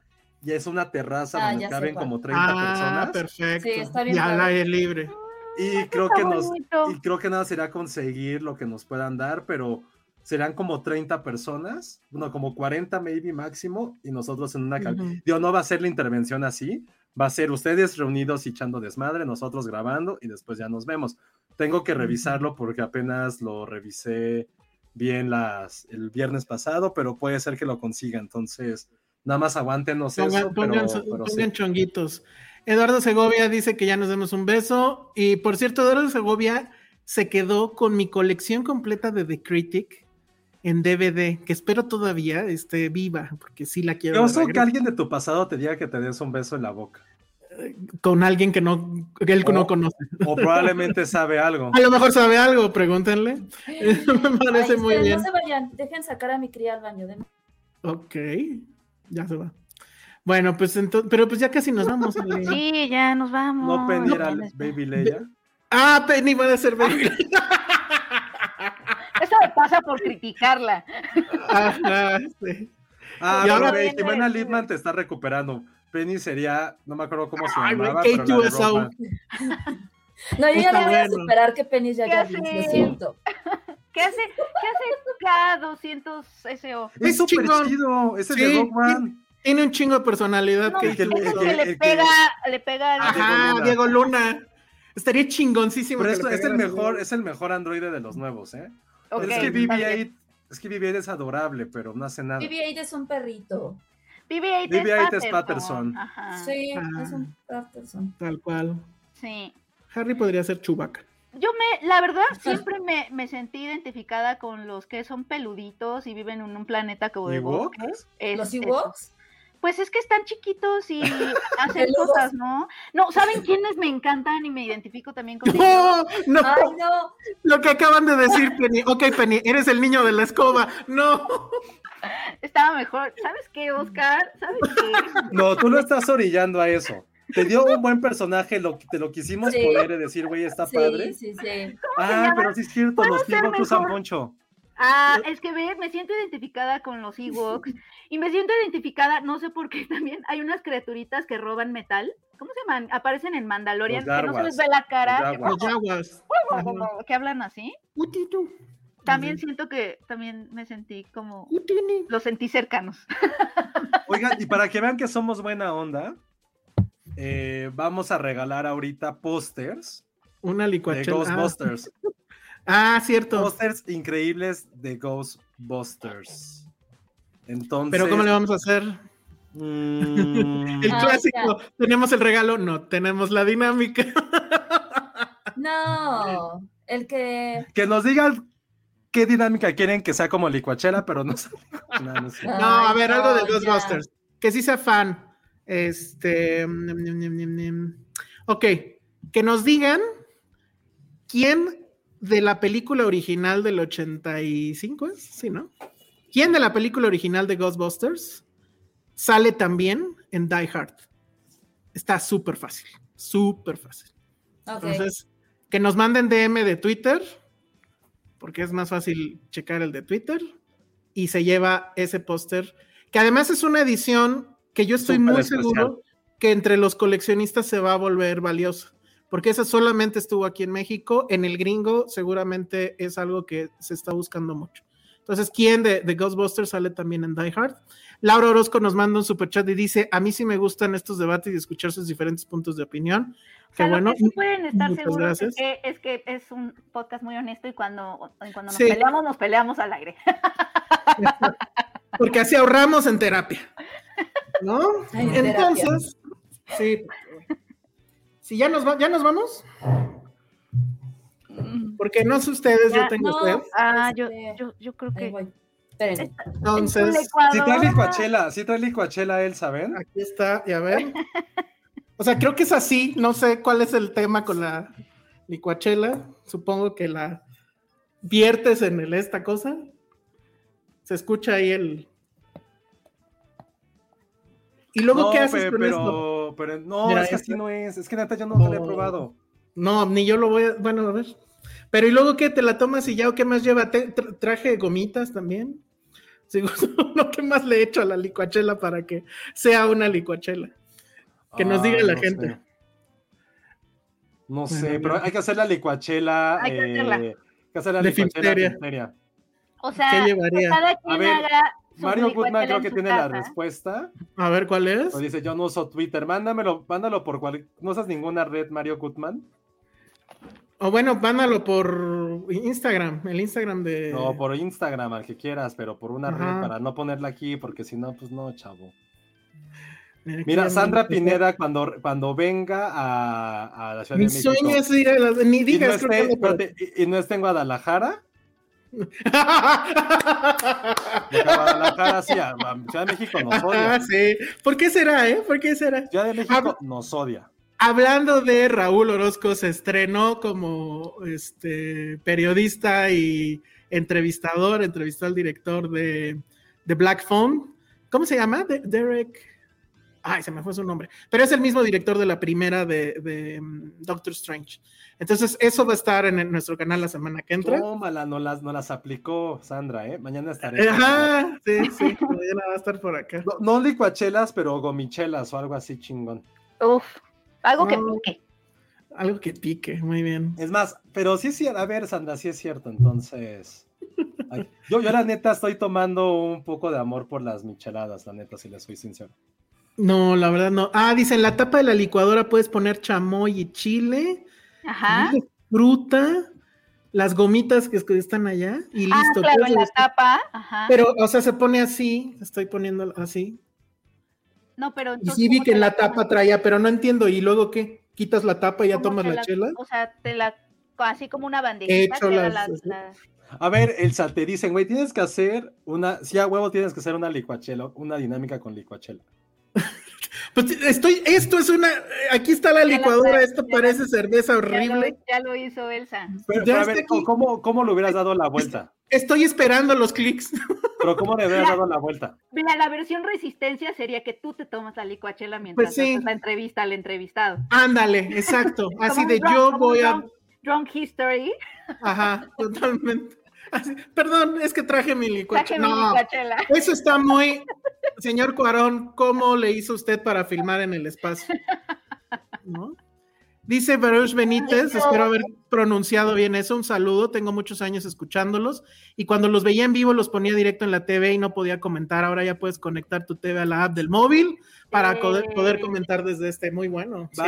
y es una terraza Ah, donde ya caben como 30 Ah, personas. perfecto. Sí, está bien Y al padre. aire libre. Y creo está que nos bonito. y creo que nada sería conseguir lo que nos puedan dar, pero serán como 30 personas, no, como 40 maybe máximo, y nosotros en una cabina. Ujú. Digo, no va a ser la intervención así, va a ser ustedes reunidos y echando desmadre, nosotros grabando y después ya nos vemos. Tengo que revisarlo porque apenas lo revisé bien las, el viernes pasado, pero puede ser que lo consiga, entonces nada más aguántenos Pongan, eso, pongan- pero pongan chonguitos. Eduardo Segovia dice que ya nos demos un beso. Y por cierto, Eduardo Segovia se quedó con mi colección completa de The Critic en DVD, que espero todavía esté viva, porque sí la quiero. Qué de oso que alguien de tu pasado te diga que te des un beso en la boca. Con alguien que no, que él O- no conoce. O probablemente sabe algo. A lo mejor sabe algo, pregúntenle. Me parece Ay, muy bien. No se vayan, dejen sacar a mi cría al baño. denme- Ok, ya se va. Bueno, pues entonces, pero pues ya casi nos vamos. Ale. Sí, ya nos vamos. No Penny era No, Baby Leia. Ah, Penny va a ser baby. Eso me pasa por criticarla. Ajá, sí. Ah, Y pero ahora- güey, Jimena Lipman te está recuperando. Penny sería, no me acuerdo cómo se Ay, llamaba, pero la de K2SO. Rockman. No, yo ya no voy a superar que Penny ya ¿Qué ya lo siento. ¿Qué hace, qué hace K200 SO? Es Es súper chido, ese Sí, de Rockman. Tiene un chingo de personalidad. No, que es que- el el que que- le el que- pega, le pega al- Ajá, Luna. Diego Luna. Estaría chingoncísimo. Pero que es, es el mejor, es el mejor androide de los nuevos, ¿eh? Ok, es que está bien. BB-8, es que BB-8 es adorable, pero no hace nada. BB-8 es un perrito. BB-8 BB-8 es es Patterson. Patterson. Ajá. Sí, Ah. es un Patterson. Tal cual. Sí. Harry podría ser Chewbacca. Yo me, la verdad, siempre me, me sentí identificada con los que son peluditos y viven en un planeta como de ¿Ewoks? bosque. ¿Los Es- Ewoks? Pues es que están chiquitos y hacen Peludos. cosas, ¿no? No, ¿saben quiénes me encantan y me identifico también con ellos? ¡No! ¡No! Ay, no. Lo que acaban de decir, Penny. Ok, Penny, eres el niño de la escoba. ¡No! Estaba mejor. ¿Sabes qué, Oscar? ¿Sabes qué? No, tú lo estás orillando a eso. Te dio un buen personaje, lo, te lo quisimos Sí. poder decir, güey, está Sí, padre. sí, sí. se Ah, pero sí es cierto, ¿Puedo los Ewoks usan poncho. Ah, es que ve, me siento identificada con los Ewoks y me siento identificada, no sé por qué también, hay unas criaturitas que roban metal, ¿cómo se llaman? Aparecen en Mandalorian, que no se les ve la cara, los yaguas. Que hablan así. Putito. También siento que también me sentí como Putini. los sentí cercanos. Oigan, y para que vean que somos buena onda, eh, vamos a regalar ahorita pósters Una de licuachela. Ah, Ghostbusters. Ah, cierto. Pósters increíbles de Ghostbusters. Entonces. Pero ¿cómo le vamos a hacer? mm, El Ah, clásico. Tenemos el regalo, no tenemos la dinámica. No, el que. que nos digan qué dinámica quieren que sea como licuachela, pero no sé. No, no sé. No, a ver, algo de. Ghostbusters. Que sí sea fan. Este. mm, mm, mm. Ok. Que nos digan quién de la película original del 85 es, sí, ¿no? ¿Quién de la película original de Ghostbusters sale también en Die Hard? Está súper fácil. Súper fácil. Ok. Entonces, que nos manden DM de Twitter, porque es más fácil checar el de Twitter, y se lleva ese póster, que además es una edición que yo estoy Súper muy especial. seguro que entre los coleccionistas se va a volver valiosa, porque esa solamente estuvo aquí en México, en el gringo seguramente es algo que se está buscando mucho. Entonces, ¿quién de, de Ghostbusters sale también en Die Hard? Laura Orozco nos manda un superchat y dice, a mí sí me gustan estos debates y escuchar sus diferentes puntos de opinión. O Qué sea, bueno. lo que sí pueden estar Muchas seguros gracias. es que, es que es un podcast muy honesto y cuando, cuando nos Sí. peleamos, nos peleamos al aire. Porque así ahorramos en terapia. ¿No? Entonces, sí. Si ya nos, va- ya nos vamos, porque no sé ustedes, yo tengo no. sed. Ah, yo, Este, yo, yo creo que. Entonces, Si trae licuachela, si trae licuachela él, ¿saben? aquí está, ya ven. O sea, creo que es así, no sé cuál es el tema con la licuachela. Supongo que la viertes en el esta cosa. Se escucha ahí el. ¿Y luego no, qué haces pe- con pero, esto? pero no, Mira, es que así no es. Es que neta yo nunca lo he probado. No, ni yo lo voy a. Bueno, a ver. Pero ¿y luego qué? ¿Te la tomas y ya o qué más lleva? ¿Te- tra- ¿Traje gomitas también? Sí, no, ¿qué más le he hecho a la licuachela para que sea una licuachela? Que nos diga Ay, la no gente. sé. No Bueno, sé, pero hay que hacer la licuachela. Hay que eh, hacerla. hay que hacer la De licuachela. O sea, ¿Qué que llevaría? cada quien haga Mario Goodman creo que tiene la respuesta. A ver cuál es. O dice, yo no uso Twitter. Mándamelo, mándalo por cual. ¿No usas ninguna red, Mario Goodman? O bueno, mándalo por Instagram, el Instagram de. No, por Instagram, al que quieras, pero por una red para no ponerla aquí, porque si no, pues no, chavo. Mira, Sandra Pineda, cuando, cuando venga a, a la Ciudad Mi de México. sueño es ir a las. Ni y, no digas, creo esté, que espérate, y- y no esté en Guadalajara. Porque a Guadalajara sí, a, a Ciudad de México nos Ah, odia. sí. ¿Por qué será, eh? ¿Por qué será? Ciudad de México nos odia. Hablando de Raúl Orozco, se estrenó como este periodista y entrevistador, entrevistó al director de, de Black Phone. ¿Cómo se llama? De- Derek. Ay, se me fue su nombre. Pero es el mismo director de la primera de, de, mm, Doctor Strange. Entonces, eso va a estar en, nuestro canal la semana que entra. Tómala, no las, no las aplicó Sandra, ¿eh? Mañana estaré. Ajá, sí, sí, mañana va a estar por acá. No, no licuachelas, pero gomichelas o algo así chingón. Uf, algo que No. pique. Algo que pique, muy bien. Es más, pero sí es cierto, a ver, Sandra, sí es cierto, entonces. ay, yo, yo la neta estoy tomando un poco de amor por las micheladas, la neta, si les soy sincero. No, la verdad no. Ah, dicen, la tapa de la licuadora puedes poner chamoy y chile, Ajá. y fruta, las gomitas que que están allá y Ah, listo. claro, Puedes en la tapa. Ajá. Pero, o sea, se pone así, estoy poniendo así. no, pero Y entonces. sí vi ¿cómo que en la tapa traía, pero no entiendo. ¿Y luego qué? ¿Quitas la tapa y ya ¿Cómo tomas la chela? O sea, te la. Así como una bandejita. Hecho queda las- la- la- A ver, Elsa, te dicen, güey, tienes que hacer una, si a huevo tienes que hacer una licuachela, una dinámica con licuachela. Pues estoy, esto es una, aquí está la licuadora, esto la- parece cerveza Ya lo, horrible. ya lo hizo Elsa. Pero, a ver. ¿cómo, ¿cómo le hubieras dado la vuelta? Estoy esperando los clics. Pero ¿cómo le hubieras dado la vuelta? Mira, la versión resistencia sería que tú te tomas la licuachela mientras Pues sí. haces la entrevista al entrevistado. Ándale, exacto. Así de drunk- yo voy a, Drunk History. Ajá, totalmente. Perdón, es que traje mi licuachela. No, eso está muy. Señor Cuarón, ¿cómo le hizo usted para filmar en el espacio? ¿No? Dice Baruch Benítez, espero haber pronunciado bien eso. Un saludo, tengo muchos años escuchándolos y cuando los veía en vivo los ponía directo en la TV y no podía comentar. Ahora ya puedes conectar tu TV a la app del móvil para poder, poder comentar desde este. Muy bueno. Sí.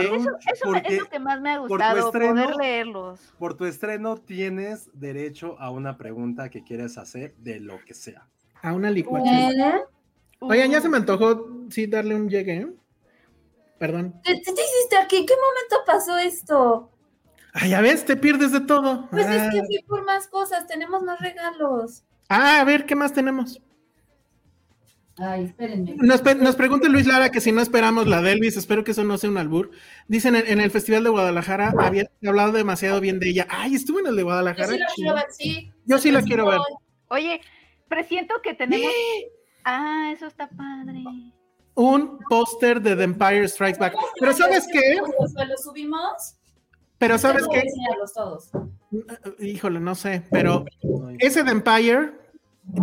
Eso, es lo que más me ha gustado, poder leerlos. Por tu estreno tienes derecho a una pregunta que quieres hacer de lo que sea. A una licuachela. Oigan, ya se me antojó, sí, darle un llegue. ¿eh? Perdón. ¿Qué, qué te hiciste aquí? ¿En qué momento pasó esto? Ah, ya ves, te pierdes de todo. Pues ah. es que fui por más cosas, tenemos más regalos. Ah, a ver, ¿qué más tenemos? Ay, espérenme. Nos, nos pregunta Luis Lara que si no esperamos la de Elvis, espero que eso no sea un albur. Dicen en, en el Festival de Guadalajara, había hablado demasiado bien de ella. Ay, estuvo en el de Yo Guadalajara. sí la quiero ver, sí. Yo sí la quiero ver. Oye, presiento que tenemos. Ah, eso está padre. Un póster de The Empire Strikes Back. Pero ¿sabes qué? ¿Lo subimos? Pero ¿sabes qué? todos. Híjole, no sé, pero ese de Empire,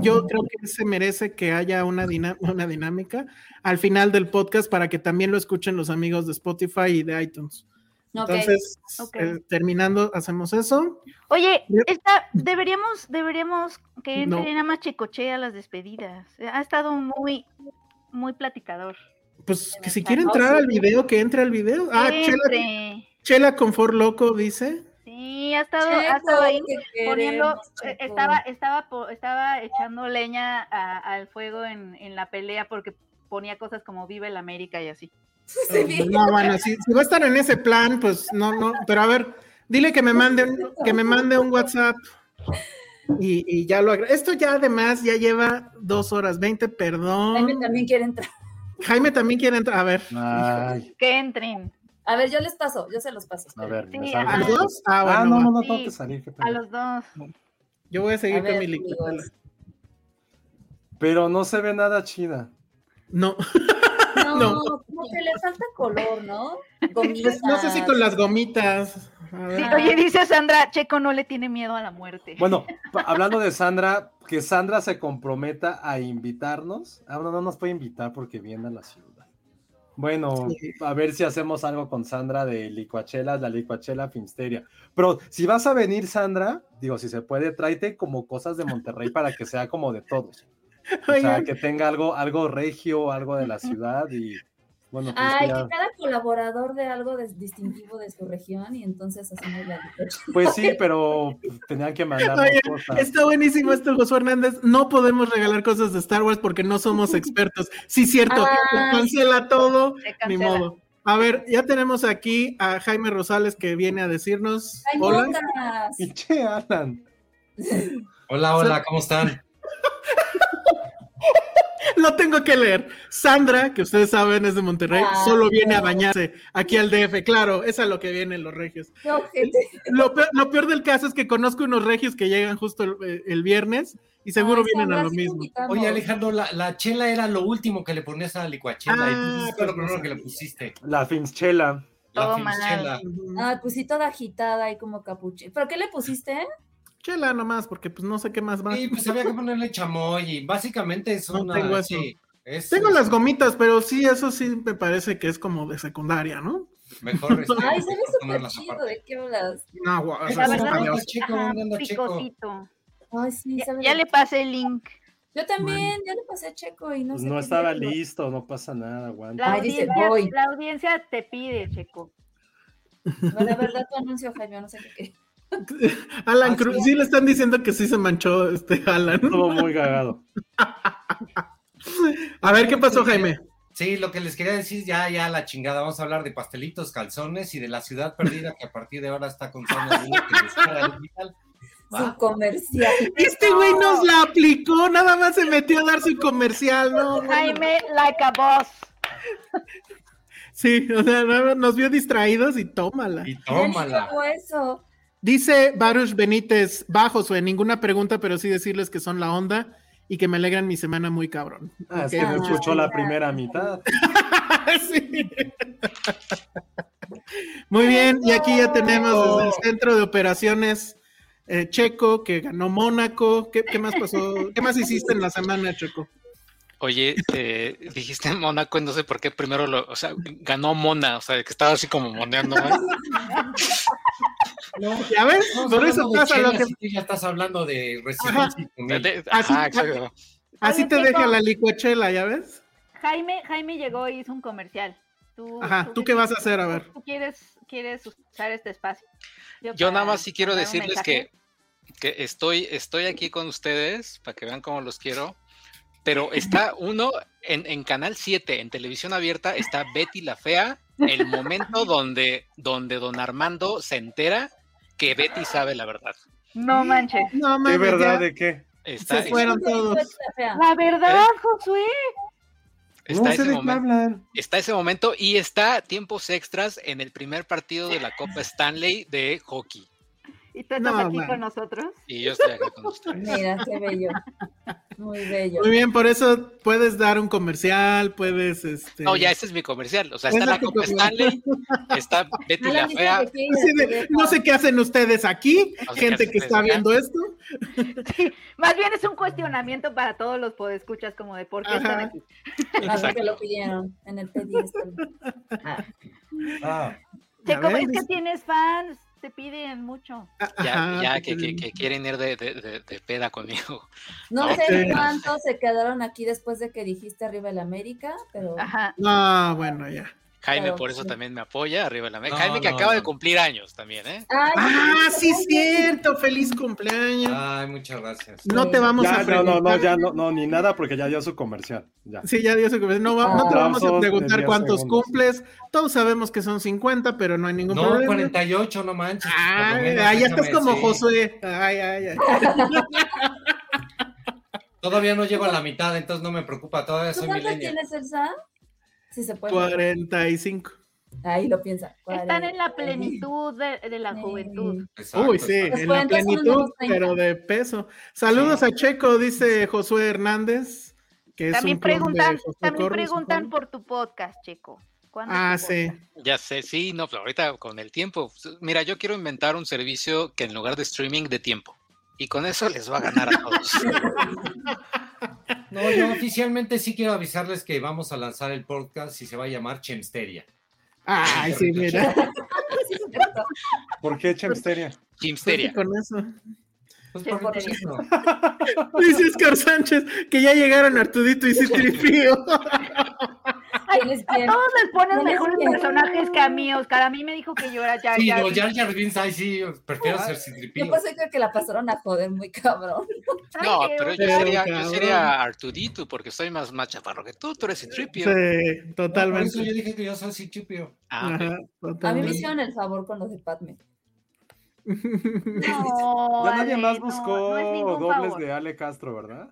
yo creo que se merece que haya una, dinámica al final del podcast para que también lo escuchen los amigos de Spotify y de iTunes. Entonces, eh, terminando, hacemos eso. Oye, esta, deberíamos, deberíamos que No. entre nada más chicoche a las despedidas. Ha estado muy, muy platicador. Pues que si quiere entrar al video, que entre al video. Ah, Chela, Entre. Chela Confort Loco dice. Sí, ha estado, Checo, ha estado ahí poniendo, queremos, eh, estaba, estaba, po- estaba echando leña a- al fuego en, en la pelea porque ponía cosas como Vive el América y así. No, bueno, si, si va a estar en ese plan, pues no, no. Pero a ver, dile que me mande un, que me mande un WhatsApp y, y ya lo agrego. Esto ya además ya lleva dos horas veinte, perdón. Jaime también quiere entrar. Jaime también quiere entrar. A ver. Ay, Que entren. A ver, yo les paso, yo se los paso. a ver, Sí. ¿A los dos? Ah, Ah, no, no, no Sí, tengo que salir. qué A los dos. Yo voy a seguir A ver, con mi licuadora. Pero no se ve nada chida. No, No, No. como que le falta color, ¿no? no sé si con las gomitas. Sí, oye, dice Sandra, Checo no le tiene miedo a la muerte. Bueno, hablando de Sandra, que Sandra se comprometa a invitarnos. Ah, no, no nos puede invitar porque viene a la ciudad. Bueno, Sí. a ver si hacemos algo con Sandra de Licuachelas, la Licuachela Filmsteria. Pero si vas a venir, Sandra, digo, si se puede, tráete como cosas de Monterrey para que sea como de todos. O sea, que tenga algo, algo regio, algo de la ciudad y bueno, pues Ay, ya- que cada colaborador de algo de- distintivo de su región y entonces hacemos la Pues sí, pero tenían que mandarnos Oye, cosas. Está buenísimo esto, Josué Hernández. No podemos regalar cosas de Star Wars porque no somos expertos. Sí, cierto. Ay. Cancela todo. Ni modo. A ver, ya tenemos aquí a Jaime Rosales que viene a decirnos. ¡Ay, Hola. mocas! Pinche Alan. Hola, hola, ¿cómo están? Lo tengo que leer. Sandra, que ustedes saben es de Monterrey, Ah, solo viene a bañarse aquí al DF. Claro, es a lo que vienen los regios. Lo peor, lo peor del caso es que conozco unos regios que llegan justo el, el viernes y seguro vienen a lo sí mismo. invitamos. Oye, Alejandro, la, la chela era lo último que le ponías a la licuachela y Ah, pues, fue lo pues, primero no que le pusiste. La Filmchela. La Todo filmchela. Ah, pues sí, toda agitada y como capuche. ¿Pero qué le pusiste? Chela nomás, porque pues no sé qué más va. Sí, pues había que ponerle chamoy y básicamente es No una... tengo eso. sí, es- Tengo es las gomitas, pero sí, eso sí me parece que es como de secundaria, ¿no? Mejor, este, Ay, se ve súper chido. ¿De qué hablas? No, guau, o Es sea, La es verdad, maravilloso. chico, chico. picosito. Ay, sí, Ya, ya de- le pasé el link. Yo también, ya le pasé a Checo y no Pues sé. no estaba listo, no pasa nada, aguanta. La, Ay, dice, audiencia, voy. la audiencia te pide, Checo. No, la verdad, tu anuncio, Jaime, no sé qué. Alan Ah, Cruz, sí. le están diciendo que sí se manchó este Alan. Estuvo muy cagado. A ver, ¿qué pasó, Jaime? Sí, lo que les quería decir, ya, ya la chingada, vamos a hablar de pastelitos, calzones y de la ciudad perdida que a partir de ahora está con. Su comercial. Este güey nos la aplicó, nada más se metió a dar su comercial, ¿no? Jaime, like a boss. Sí, o sea, no- nos vio distraídos y tómala. Y tómala. eso. Dice Baruch Benítez, bajos, güey, ninguna pregunta, pero sí decirles que son la onda y que me alegran mi semana muy cabrón. Ah, es que no escuchó la primera mitad. Sí. Muy bien, y aquí ya tenemos desde el centro de operaciones eh, Checo, que ganó Mónaco. ¿Qué, qué más pasó? ¿Qué más hiciste en la semana, Checo? Oye, eh, dijiste Mónaco, y no sé por qué primero lo, o sea, ganó Mona, o sea, que estaba así como moneando. ¿no? ¿Ya ves? Estamos Por eso pasa lo que. ya estás hablando de residencia. De- de- Así- ajá, exacto. Así Oye, te deja la licuachela, ¿ya ves? Jaime, Jaime llegó y hizo un comercial. Tú, Ajá, ¿tú qué vas a hacer? A ver. ¿Tú quieres, quieres usar este espacio? Yo nada para más sí quiero decirles que, que estoy, estoy aquí con ustedes para que vean cómo los quiero. Pero está uno en, en Canal 7, en televisión abierta, está Betty la Fea, el momento donde, donde don Armando se entera que Betty sabe la verdad. No manches. No, ¿Qué mames, verdad de qué? Está, se fueron todos. La verdad, Josué. está No ese sé de momento. Está ese momento y está tiempos extras en el primer partido de la Copa Stanley de hockey. ¿Y tú estás No, aquí man. con nosotros? Y yo estoy acá con ustedes. Mira, qué bello. Muy bello. Muy bien, por eso puedes dar un comercial, puedes este. No, ya ese es mi comercial. O sea, está la Copa. Stanley, está Betty la Fea. que Así de, no sé qué hacen ustedes aquí, No sé qué gente que está acá. viendo esto. Más bien es un cuestionamiento para todos los podescuchas, como de por qué están aquí. Ah, porque lo pidieron en el Teddy. este. Ah, Ah, Checo, que tienes fans, te piden mucho. Ya, Ajá, ya porque- que, que- que quieren ir de, de- de- de peda conmigo. No No, sé sí. cuántos se quedaron aquí después de que dijiste arriba el América, pero Ajá. No, bueno, ya. Jaime Claro, por eso sí. también me apoya, arriba de la mesa. No, Jaime que no, acaba no. de cumplir años también, ¿eh? Ay, Ah, sí, cierto. Feliz cumpleaños. Ay, muchas gracias. No te vamos Ya, a no, no, no, preguntar. ya no, no, ni nada porque ya dio su comercial. Ya. Sí, ya dio su comercial. No, no te Ah. vamos a preguntar 10 cuántos segundos. cumples. Todos sabemos que son 50, pero no hay ningún No, problema. 48, no manches. Ay, menos ay, ya estás como sí. Josué. Ay, ay, ay. Todavía no llego a la mitad, entonces no me preocupa, todavía ¿Tú soy cuántos millennial. tienes, Elsa? Si se puede. 45. Ahí lo piensa. Están en la 40. plenitud de, de la juventud. Exacto, Uy, sí, exacto. Los en la 40 son plenitud, unos 30. pero de peso. Saludos a Checo, dice Josué Hernández, que es También preguntan, también preguntan por tu podcast, Checo. ¿Cuándo Ah, sí. Ya sé, sí, no, pero ahorita con el tiempo. Mira, yo quiero inventar un servicio que en lugar de streaming de tiempo. Y con eso les va a ganar a todos. No, yo oficialmente sí quiero avisarles que vamos a lanzar el podcast y se va a llamar Chemsteria. Ay, sí, mira. ¿Por qué Chemsteria? Chimsteria. Con eso. Pues Sí, por. Dice Oscar Sánchez que ya llegaron Artudito y Citripío. ¿Quién es A todos les ponen ¿Quién es mejores personajes que a mí, Oscar. A mí me dijo que yo era Jar Sí, Jar no, Binks. Jar Jar Binks, ay, sí, prefiero ser Yo Citripío. pensé que, la pasaron a joder muy cabrón. No, Ay, pero yo sería, yo sería Artudito porque soy más, más chaparro que tú, tú eres Citripio. Sí, Por eso totalmente. yo dije que yo soy Citripio. Ah, A mí me totalmente. hicieron el favor con los de Padme. No, Ya nadie Ale, más no, buscó no dobles favor. de Ale Castro, ¿verdad?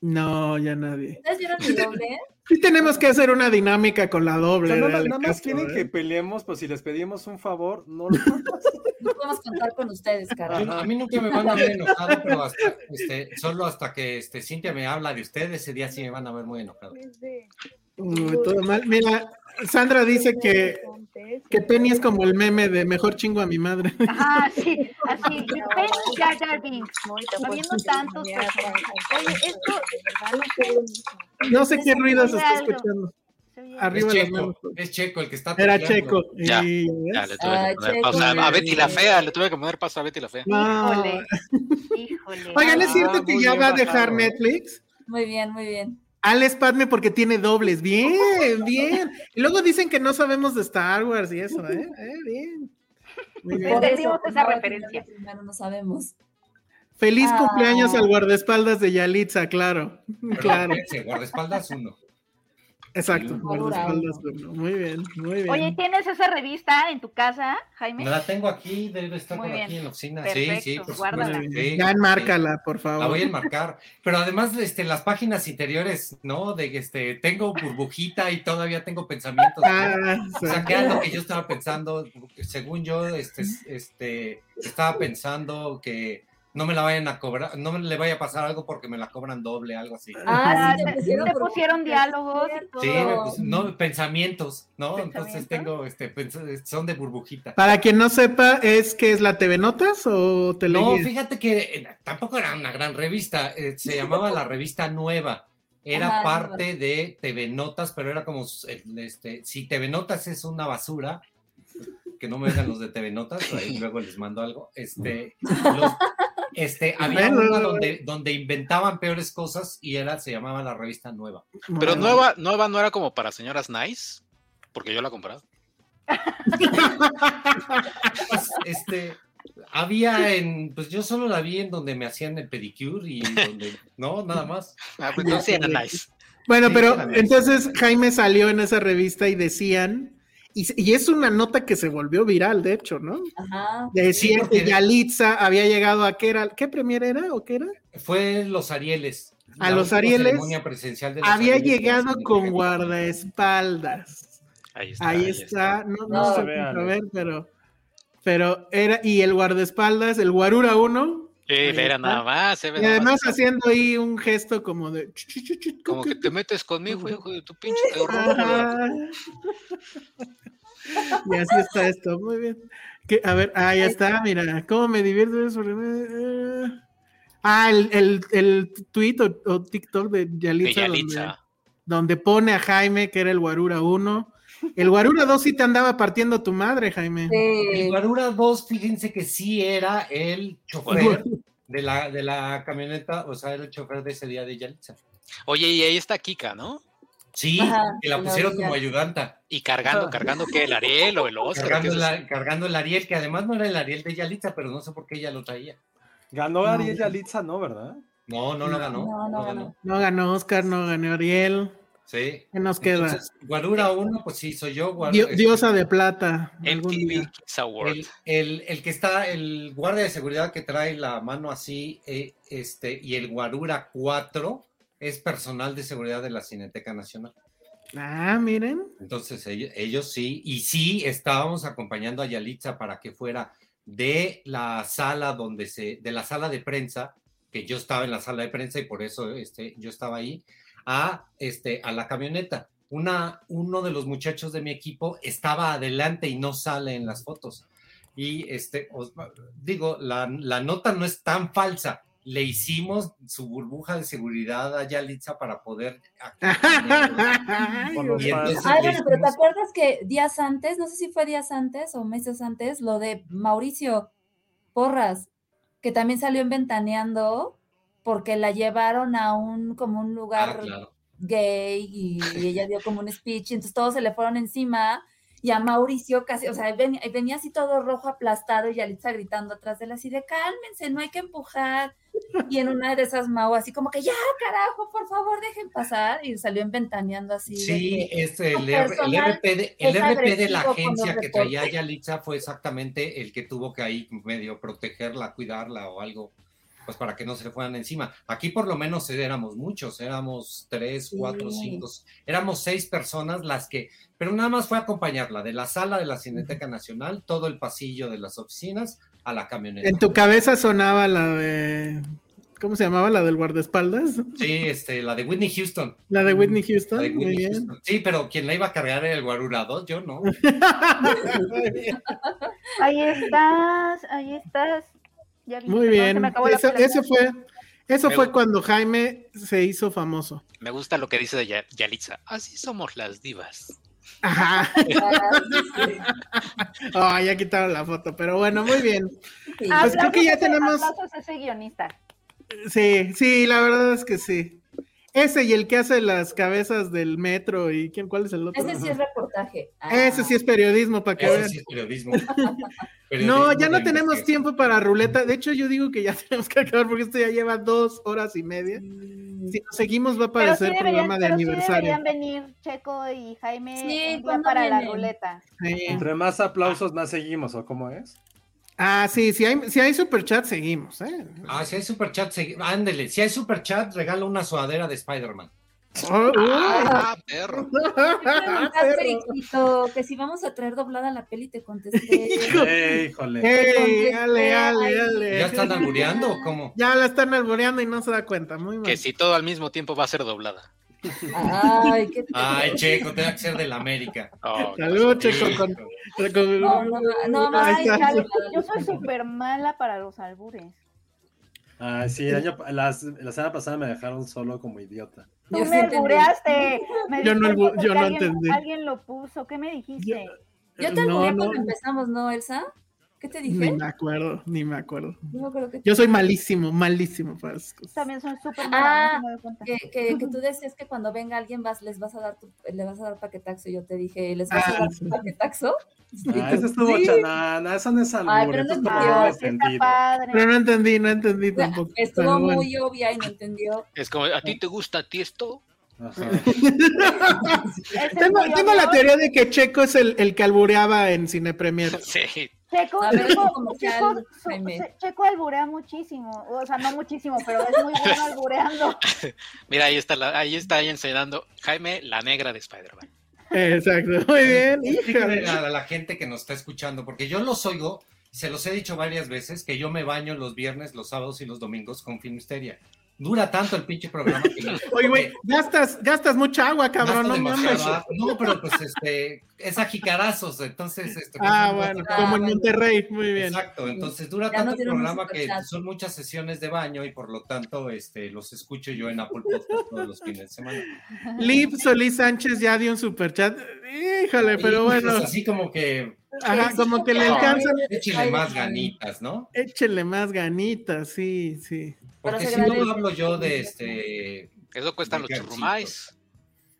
No, ya nadie. ¿Ustedes vieron mi doble? Sí tenemos que hacer una dinámica con la O doble. sea, no, de Ale nada más Castro, quieren ¿eh? que peleemos, pues si les pedimos un favor, no lo No podemos contar con ustedes, carajo. a mí nunca me van a ver enojado, pero hasta, este, solo hasta que este, Cintia me habla de ustedes, ese día sí me van a ver muy enojado. Uy, todo mal. Mira, Sandra dice que, que Penny es como el meme de mejor chingo a mi madre. Ajá, sí, así. Jar Jar Binks. Habiendo tantos. Oye, esto. No sé qué ruidos Oye, está escuchando. se Arriba Es las Checo, manos. es Checo el que está Era. Checo. Ya, y- Ya, le tuve Ah, que poner Checo. pausa. A Betty la Fea, le tuve que poner pausa a Betty la Fea. No. Híjole. Híjole. Oigan, ¿es Ah, cierto que ya va a dejar. Netflix? Muy bien, muy bien. Alex Padme porque tiene dobles. Bien, bien. Y luego dicen que no sabemos de Star Wars y eso, ¿eh? Eh, bien. Muy bien. Entendimos eso, esa referencia. primero, no sabemos. Feliz Ah. cumpleaños al guardaespaldas de Yalitza, claro. Pero Claro, guardaespaldas uno. Exacto. Guardaespaldas, bueno, Muy bien, muy bien. Oye, ¿tienes esa revista en tu casa, Jaime? Me la tengo aquí, debe estar Muy por bien. aquí en la oficina. Perfecto, sí, sí, por guárdala. sí, ya enmárcala, por favor. La voy a enmarcar. Pero además, este, las páginas interiores, ¿no? De que este, tengo burbujita y todavía tengo pensamientos. ¿no? Ah, sí. O sea, que era lo que yo estaba pensando. Según yo, este, este, estaba pensando que no me la vayan a cobrar, no me le vaya a pasar algo porque me la cobran doble, algo así. Ah, sí, te, te pusieron, te pusieron diálogos y todo. Sí, no, pensamientos, ¿no? Entonces tengo, este, son de burbujita. Para quien no sepa, ¿es que es la TV Notas o te No, leí? fíjate que eh, tampoco era una gran revista, eh, se llamaba la revista Nueva. era Ajá, parte de TV Notas, pero era como, eh, este, si TV Notas es una basura, que no me vengan los de TV Notas, ahí luego les mando algo, este, los- este, había una donde, donde inventaban peores cosas y era, se llamaba la revista Nueva. Pero Bueno. nueva, nueva no era como para señoras nice, porque yo la he comprado. Pues, este, había en, pues yo solo la vi en donde me hacían el pedicure y donde, no, nada más. Ah, pues entonces era nice. Bueno, Sí, pero era nice. entonces Jaime salió en esa revista y decían, y, y es una nota que se volvió viral, de hecho, ¿no? Ajá. Decían porque- que Yalitza había llegado a qué era, ¿qué premier era o qué era? Fue los Arieles. A los Arieles ceremonia presencial de los Había Arieles llegado con guardaespaldas. Ahí está. Ahí está, no, no No, se puede ver, pero, pero era, y el guardaespaldas, el Guarura 1, Era está. nada más. eh, y nada además más. haciendo ahí un gesto como de... Como ¿qué- que te metes conmigo, hijo de tu pinche terror. Ajá. Y así está esto, muy bien. Que, a ver, ah, ya está, mira, ¿cómo me divierto eso? Ah, el, el, el tweet o, o TikTok de De Yalitza, donde, Yalitza. donde pone a Jaime que era el Guarura 1. El Guarura 2 sí te andaba partiendo tu madre, Jaime. El. Guarura 2, fíjense que sí era el chofer de la, de la camioneta, o sea, era el chofer de ese día de Yalitza. Oye, y ahí está Kika, ¿no? Sí, Ajá, que la pusieron como ayudanta, Y cargando, cargando que el Ariel o el Oscar. cargando, el Ariel, que además no era el Ariel de Yalitza, pero no sé por qué ella lo traía. Ganó No. Ariel Yalitza, ¿no? ¿Verdad? No, no lo ganó. No, no no ganó. No ganó Oscar, no ganó Ariel. Sí. ¿Qué nos queda? Entonces, Guarura 1, pues sí, soy yo. Guar- este, diosa de plata. algún MTV día. Kids Award. El, el- el que está, el guardia de seguridad que trae la mano así, eh, este, y el Guarura 4 es personal de seguridad de la Cineteca Nacional. Ah, miren. Entonces ellos, ellos sí, y sí estábamos acompañando a Yalitza para que fuera de la sala donde se, de la sala de prensa, que yo estaba en la sala de prensa y por eso este, yo estaba ahí, a, este, a la camioneta. Una, uno de los muchachos de mi equipo estaba adelante y no sale en las fotos. Y este, os- digo, la, la nota no es tan falsa. Le hicimos su burbuja de seguridad a Yalitza para poder. Ay, bueno, pero ¿te acuerdas que días antes, no sé si fue días antes o meses antes, lo de Mauricio Porras, que también salió en Ventaneando porque la llevaron a un como un Ah, lugar claro. gay y, y ella dio como un speech, y entonces todos se le fueron encima y a Mauricio casi, o sea, venía, venía así todo rojo aplastado y Yalitza gritando atrás de él así de cálmense, no hay que empujar. Y en una de esas Mau así como que ya, carajo, por favor, dejen pasar. Y salió en ventaneando así. de Sí, que- es el, el RP de, el RP de la agencia que traía. Yalitza fue exactamente el que tuvo que ahí medio protegerla, cuidarla o algo, pues para que no se le fueran encima. Aquí por lo menos éramos muchos, éramos tres, cuatro, Sí. cinco, éramos seis personas las que, pero nada más fue acompañarla de la sala de la Cineteca Nacional, todo el pasillo de las oficinas a la camioneta. En tu cabeza sonaba la de. ¿Cómo se llamaba? La del guardaespaldas. Sí, este, la de Whitney Houston. La de Whitney Houston. de Muy bien. Houston. Sí, pero quien la iba a cargar era el Guarura 2, yo no. Ahí estás, ahí estás. Ya vi, Muy bien. Eso, fue, eso Me fue cuando Jaime se hizo famoso. Me gusta lo que dice de Ya- Yalitza. Así somos las divas. Ajá. Ah, sí, Oh, ya quitaron la foto, pero bueno, muy bien. sí. Ah, Pues creo que ya ese- tenemos- ese guionista. Sí, sí, la verdad es que sí. Ese y el que hace las cabezas del metro y quién, ¿cuál es el otro? Ese sí es reportaje. Ese sí es periodismo para que Ese vean. sí es periodismo. No, ya no tenemos tiempo para ruleta. De hecho, yo digo que ya tenemos que acabar porque esto ya lleva dos horas y media. Si nos seguimos va a sí, parecer deberían, programa de pero sí aniversario. deberían venir Checo y Jaime Sí, un día ¿cuándo para la ruleta. Sí. Entre más aplausos, más seguimos, ¿o cómo es? Ah, sí, si hay, si hay superchat, seguimos. ¿eh? Ah, si hay superchat, segui- ándele. Si hay superchat, regala una sudadera de Spider-Man. Oh, uh. Ah, perro. ¿Qué preguntaste, hijito? Que si vamos a traer doblada la peli, te contesté. Eh, híjole. ¡Ey! Ale, ale, ale. ¿Ya están albureando o cómo? Ya la están alboreando y no se da cuenta. Muy mal. Que si todo al mismo tiempo va a ser doblada. Ay, qué Ay, Checo, tenga que ser del América. Oh, Salud, Checo. Con, con- No, no, no, ay, chale. Yo soy súper mala para los albures. Ah, sí, el año, la semana pasada me dejaron solo como idiota. Tú Yo me albureaste. Me Yo no yo no alguien, entendí. Alguien lo puso. ¿Qué me dijiste? Yo te No, albureé no. cuando empezamos, ¿no, Elsa? ¿Qué te Ni dije? me acuerdo, ni me acuerdo. Yo me acuerdo que Yo soy malísimo, malísimo para esas cosas. También son súper Ah, no que, que, que tú decías que cuando venga alguien vas, les vas a dar tu, le vas a dar paquetaxo. y Yo te dije, ¿les vas Ah, a dar sí. paquetaxo? Ah, eso estuvo Sí. chanana, eso no es albur, Ay, pero no es entendió. está entendido. padre. Pero no entendí, no entendí tampoco. Estuvo pero bueno. muy obvia y no entendió. Es como, ¿a ti te gusta a ti esto? Tengo, la teoría de que Checo es el, el que albureaba en Cine Premier. Sí. Checo, ver, Checo, Checo, al- alburea muchísimo. O sea, no muchísimo, pero es muy bueno albureando. Mira, ahí está, la- ahí está ahí enseñando Jaime, la negra de Spider-Man. Exacto, muy bien. Híjole. a la gente que nos está escuchando, porque yo los oigo, se los he dicho varias veces, que yo me baño los viernes, los sábados y los domingos con Filmsteria. Dura tanto el pinche programa que Oye, güey, gastas, gastas mucha agua, cabrón, Gasto no mames. No, pero pues este, es a jicarazos, entonces. Este, pues, Ah, no bueno, como en Monterrey, muy bien. Exacto, entonces dura Ya tanto el programa que son muchas sesiones de baño y por lo tanto este, los escucho yo en Apple Podcast todos los fines de semana. Liv Solís Sánchez ya dio un superchat. Híjole, pero pues, bueno. así como que Ajá, como que le alcanza. échenle más ganitas, ¿no? Échenle más ganitas, sí, sí. Porque si no hablo yo de este. Eso cuestan los churrumais.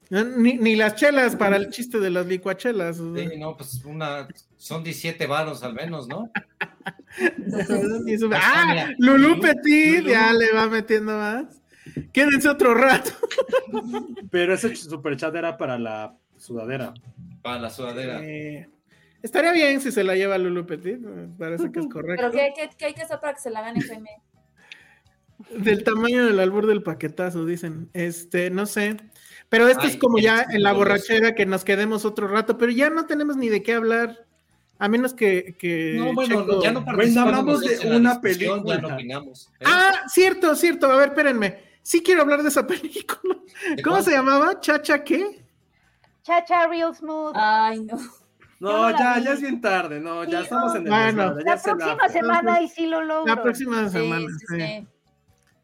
No, Ni, ni las chelas para el chiste de las licuachelas. Sí, no, pues una, son 17 varos al menos, ¿no? Ah, mira, Lulú Petit, Lulú. ya le va metiendo más. Quédense otro rato. Pero ese superchat era para la sudadera. Para la sudadera. Eh, estaría bien si se la lleva Lulú Petit, me parece que es correcto. ¿Pero qué, qué, qué hay que hacer para que se la gane, Jaime? Del tamaño del albur del paquetazo, dicen. Este, no sé. Pero esto Ay, es como ya en la borrachera que nos quedemos otro rato, pero ya no tenemos ni de qué hablar. A menos que. que No, bueno, Checo- ya no Bueno, participamos hablamos de una Ya película. no opinamos. ¿eh? Ah, cierto, cierto. A ver, espérenme. Sí quiero hablar de esa película. ¿De ¿Cómo cuál? se llamaba? ¿Chacha qué? Chacha Real Smooth. Ay, no. No, ya, vi. ya es bien tarde, no, ya Sí, estamos en el Bueno. desmadre, la próxima semana y sí lo logro. La próxima Sí, semana. sí, sí.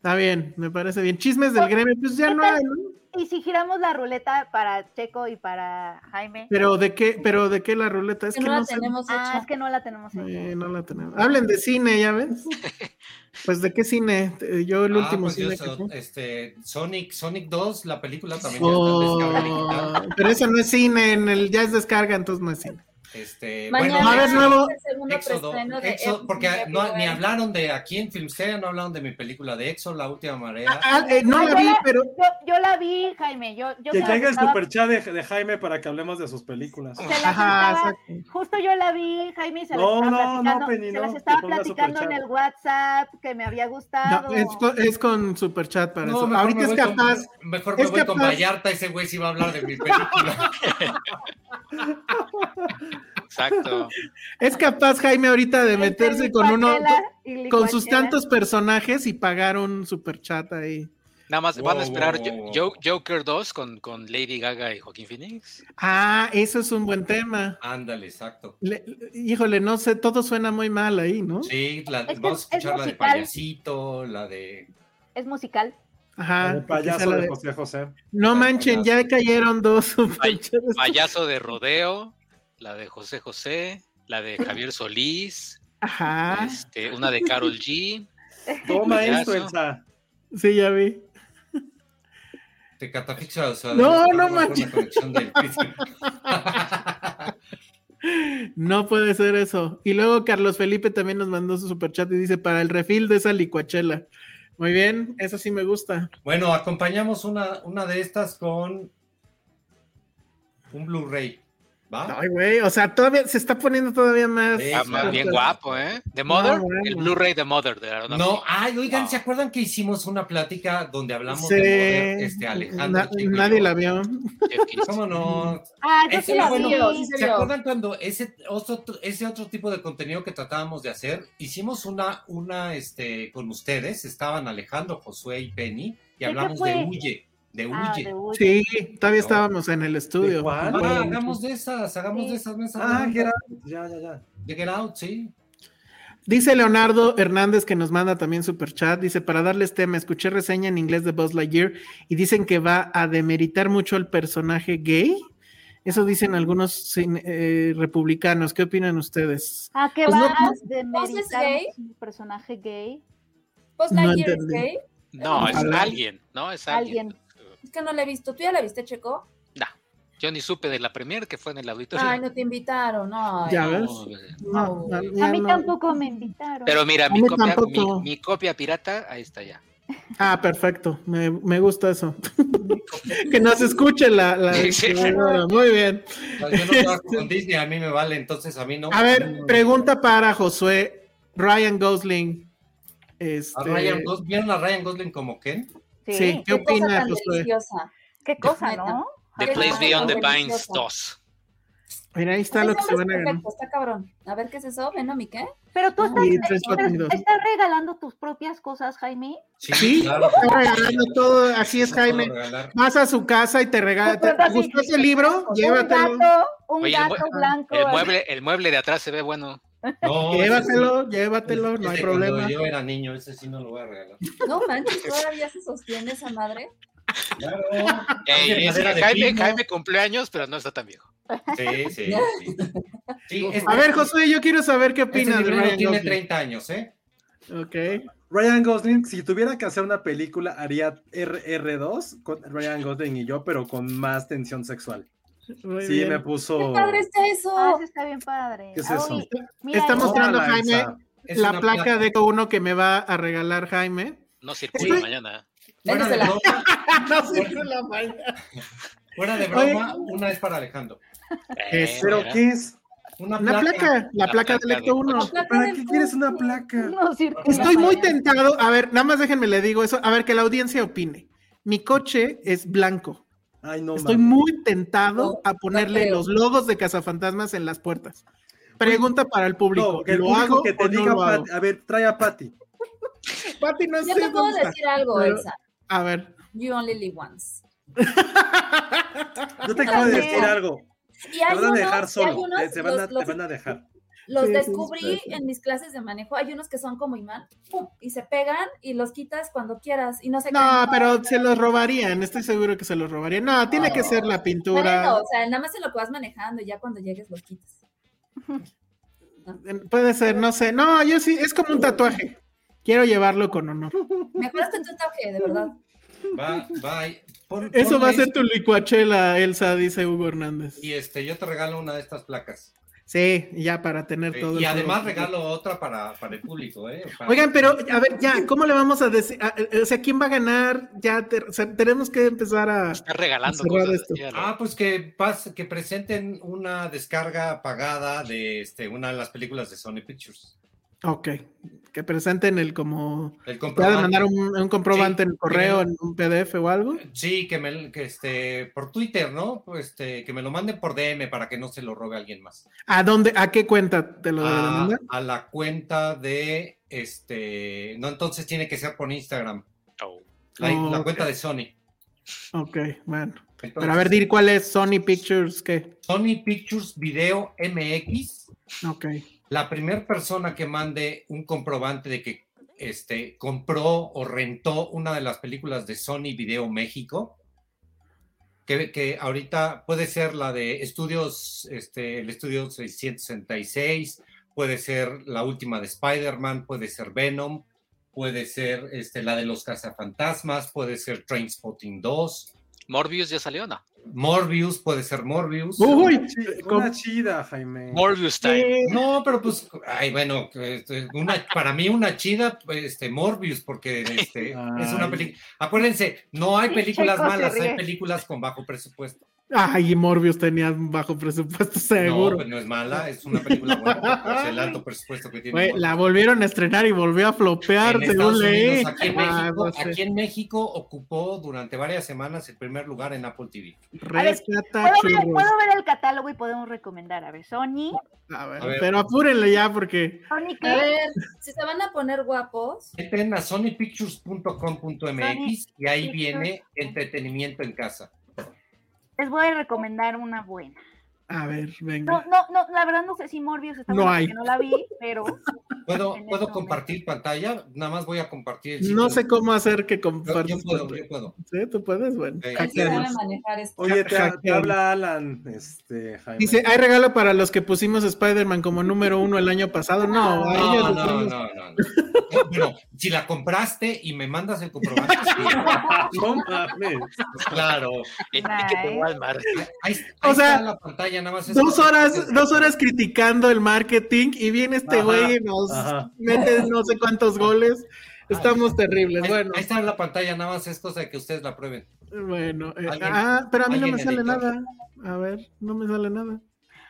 Está bien, me parece bien. Chismes del gremio, pues ya ¿Qué no hay, ¿no? Y si giramos la ruleta para Checo y para Jaime. Pero de qué, pero de qué la ruleta es Que que no no, la tenemos Ah, hecha. es que no la tenemos hecha. Eh, no la tenemos. Hablen de cine, ya ves. Pues de qué cine. Yo el Ah, último pues yo cine que este, Sonic, Sonic 2, la película también ya está en Oh, pero eso no es cine, en el ya es descarga, entonces no es cine. Este, Mañana bueno, a nuevo- Éxodo, de Éxodo, porque no- ni hablaron de aquí en Filmsteria, no hablaron de mi película de Exo, La Última Marea. Ah, eh, no Ah, la vi, la- pero Yo, yo la vi, Jaime. Yo, yo Que caiga el superchat de, de Jaime para que hablemos de sus películas. se las Ajá, estaba- justo yo la vi, Jaime, y se No, las estaba no, no, platicando, Penny, se no, las que estaba ponga platicando en el WhatsApp que me había gustado. no, es, con- es con superchat para No, eso. Ahorita es voy con- capaz. mejor me es voy con capaz- Vallarta, ese güey sí va a hablar de mi película. Exacto. Es capaz Jaime ahorita de meterse con uno con sus tantos personajes y pagar un superchat ahí. Nada más van a esperar wow, wow, wow. Jo- Joker 2 con, con Lady Gaga y Joaquín Phoenix. Ah, eso es un buen tema. Ándale, exacto. Le- híjole, no sé, todo suena muy mal ahí, ¿no? Sí, la- que vamos a es escuchar la de musical. payasito, la de. Es musical. Ajá. El payaso la de de- José José. No manchen, ya cayeron dos superchats. Payaso de rodeo, la de José José, la de Javier Solís, Ajá. este, una de Carol G. Toma esto, Elsa. Sí, ya vi. O sea, No, no con manches. una conexión del- No puede ser eso. Y luego Carlos Felipe también nos mandó su superchat y dice para el refil de esa licuachela. Muy bien, eso sí me gusta. Bueno, acompañamos una, una de estas con un Blu-ray. ¿Va? Ay, güey, o sea, todavía se está poniendo todavía más. Sí, Ah, bien guapo, ¿eh? The Mother, bueno. el Blu-ray de Mother de. No, ay, oigan. ¿se acuerdan que hicimos una plática donde hablamos Sí, de Mother, este, Alejandro? na- nadie yo? la vio. ¿Cómo no? Ah, yo sí la bueno, sí se ¿Se vio. acuerdan cuando ese otro, ese otro tipo de contenido que tratábamos de hacer? Hicimos una, una, este, con ustedes, estaban Alejandro, Josué y Penny, y hablamos de Huye, de Ah, Huye. Sí, todavía No. estábamos en el estudio. ¿De Ah, hagamos de esas, hagamos Sí. de esas mesas. Ah, que era. Ya, ya, ya. De Get Out, sí. Dice Leonardo Hernández que nos manda también super chat. Dice: Para darles tema, escuché reseña en inglés de Buzz Lightyear y dicen que va a demeritar mucho el personaje gay. Eso dicen algunos eh, republicanos. ¿Qué opinan ustedes? ¿A qué Pues va no- a ¿Buzz es demeritar un personaje gay? Buzz No Lightyear es entendí. gay. No, es alguien, ¿no? Es alguien. Alguien. Es que no la he visto. ¿Tú ya la viste, Checo? Nah, yo ni supe de la premier que fue en el auditorio. Ay, no te invitaron. No, Ya No, ves. No, no, A mí no. tampoco me invitaron. Pero mira, mi copia, mi, copia pirata, ahí está ya. Ah, perfecto. Me, me gusta eso. que nos escuche la. la Sí, sí. distribuidora. Muy bien. No, Yo no trabajo con Disney, a mí me vale, entonces a mí no. A ver, pregunta para Josué. Ryan Gosling. Este, A Ryan Gos- ¿Vieron a Ryan Gosling como Ken? Sí. sí, ¿qué Qué cosa opina tan Josué? deliciosa. Qué cosa. ¿no? The Place Beyond the Pines deliciosa. 2. Mira, ahí está lo que se van a ganar. Está cabrón. A ver qué es eso. Venom y qué. Pero tú estás, estás regalando tus propias cosas, Jaime. Sí, claro. está regalando todo. Así es, Jaime. Vas a su casa y te regala. ¿Te, te gustó ese libro? Un Llévatelo. gato, un Oye, gato blanco. El mueble, el mueble de atrás se ve bueno. No, ese Llévatelo, llévatelo, no hay ese problema. Yo era niño, ese sí no lo voy a regalar. No manches, todavía se sostiene esa madre. Claro. Ey, Jaime. Jaime cumpleaños, pero no está tan viejo. Sí, sí, sí. Sí, este- A ver, Josué, yo quiero saber qué Este opinas Ryan tiene Gosling. 30 años, ¿eh? Ok. Ryan Gosling, si tuviera que hacer una película, haría RR2 con Ryan Gosling y yo, pero con más tensión sexual. Muy Sí, bien. me ¡Qué puso. padre está eso! Ah, está bien padre. ¿Qué es eso? mira, Está eh, mostrando Hola, Jaime la placa de uno que me va a regalar Jaime. No circula Estoy- mañana. Fuera de broma, no sé la mañana. fuera de broma, una es para Alejandro. Es- ¿Pero mira. qué es? Una Una placa, la, La placa placa del Ecto de 1. Placa ¿Para qué quieres una placa? no circula. Estoy muy tentado. A ver, nada más déjenme le digo eso. A ver, que la audiencia opine. Mi coche es blanco. Ay, no Estoy muy tentado No, a ponerle los logos de cazafantasmas en las puertas. Pregunta para el público. No, que el ¿Lo público hago que te o no diga, lo hago? A ver, trae a Patty. Pati, no Yo te puedo está. decir algo, Pero- Elsa. A ver. You only live once. Yo te También. decir algo. Y Te van a dejar solo. unos, te- Te van a, los, te los- van a dejar. Los Sí, descubrí sí, sí. en mis clases de manejo. Hay unos que son como imán, ¡pum! y se pegan y los quitas cuando quieras y no se No, caen. pero se los robarían. Estoy seguro que se los robarían. No, tiene que ser la pintura. Bueno, o sea, nada más en lo que vas manejando y ya cuando llegues los quitas. Puede ser, no sé. No, yo sí, es como un tatuaje. Quiero llevarlo con honor. Mejoraste tu tatuaje, de verdad. Va, va. pon- Eso va a ser tu licuachela, Elsa, dice Hugo Hernández. Y este, yo te regalo una de estas placas. Sí, ya para tener Sí, todo. y el además regalo otra para, para el público, ¿eh? Para- Oigan, pero a ver, ya, ¿cómo le vamos a decir? a- O sea, ¿quién va a ganar? Ya, te- o sea, tenemos que empezar a. Está regalando cosas. esto. ya Ah, pues que pas- que presenten una descarga pagada de este, una de las películas de Sony Pictures. Ok, que presenten el como. El ¿Puede comprobante. mandar un, un comprobante Sí, en el correo, en un PDF o algo? Sí, que me que este por Twitter, ¿no? Pues este que me lo manden por DM para que no se lo robe alguien más. ¿A dónde? ¿A qué cuenta te lo de A, mandar? a la cuenta de este, no, entonces tiene que ser por Instagram. Oh. La, Oh, cuenta de Sony. Ok, bueno. Entonces, Pero a ver, dir cuál es Sony Pictures, ¿qué? Sony Pictures Video MX. Ok. La primera persona que mande un comprobante de que este, compró o rentó una de las películas de Sony Video México, que, que ahorita puede ser la de estudios, este, el estudio 666, puede ser la última de Spider-Man, puede ser Venom, puede ser este, la de los cazafantasmas, puede ser Trainspotting 2, Morbius ya salió, ¿no? Morbius, puede ser Morbius. Uy, Chi- ¿cómo? Una chida, Jaime. Morbius Time. No, pero pues, ay, bueno, este, una, para mí una chida, este, Morbius, porque este, es una película. Acuérdense, no hay películas malas, hay películas con bajo presupuesto. Ay, y Morbius tenía un bajo presupuesto, No, seguro. pues no es mala, es una película buena, el alto presupuesto que tiene. La volvieron a estrenar y volvió a flopear, en según Estados leí. Unidos, aquí en, Ah, México, no sé. aquí en México ocupó durante varias semanas el primer lugar en Apple TV. Rescata ¿Puedo ver, puedo ver el catálogo y podemos recomendar. A ver, Sony. A ver, A ver. pero apúrenle ya porque Sony, A ¿qué? ver, si se van a poner guapos, Entren a sonypictures.com.mx y ahí viene entretenimiento en casa. Les voy a recomendar una buena. A ver, No, venga. no, no, la verdad no sé si Morbius está No hay. porque no la vi, pero ¿Puedo, ¿puedo este compartir pantalla? Nada más voy a compartir. el No sé cómo hacer que compartas. yo puedo, pantalla. yo puedo. Sí, tú puedes, bueno. Ok. Él sí hackearnos. sabe manejar esto. Oye, te, habla Alan, este, Jaime. Dice, hay regalo para los que pusimos Spider-Man como número uno el año pasado. No, a No, ellos no, no, no, no. Bueno, si la compraste y me mandas el comprobante, sí, no mames. pues claro. Ahí, O sea, está la pantalla, nada más. Dos horas, dos horas criticando el marketing y viene este Ajá, güey y nos ajá. mete no sé cuántos goles. Estamos terribles. Ahí, Bueno, ahí está en la pantalla, nada más es cosa de que ustedes la prueben. bueno. eh, ah, pero a mí no me sale editor. nada. A ver, no me sale nada.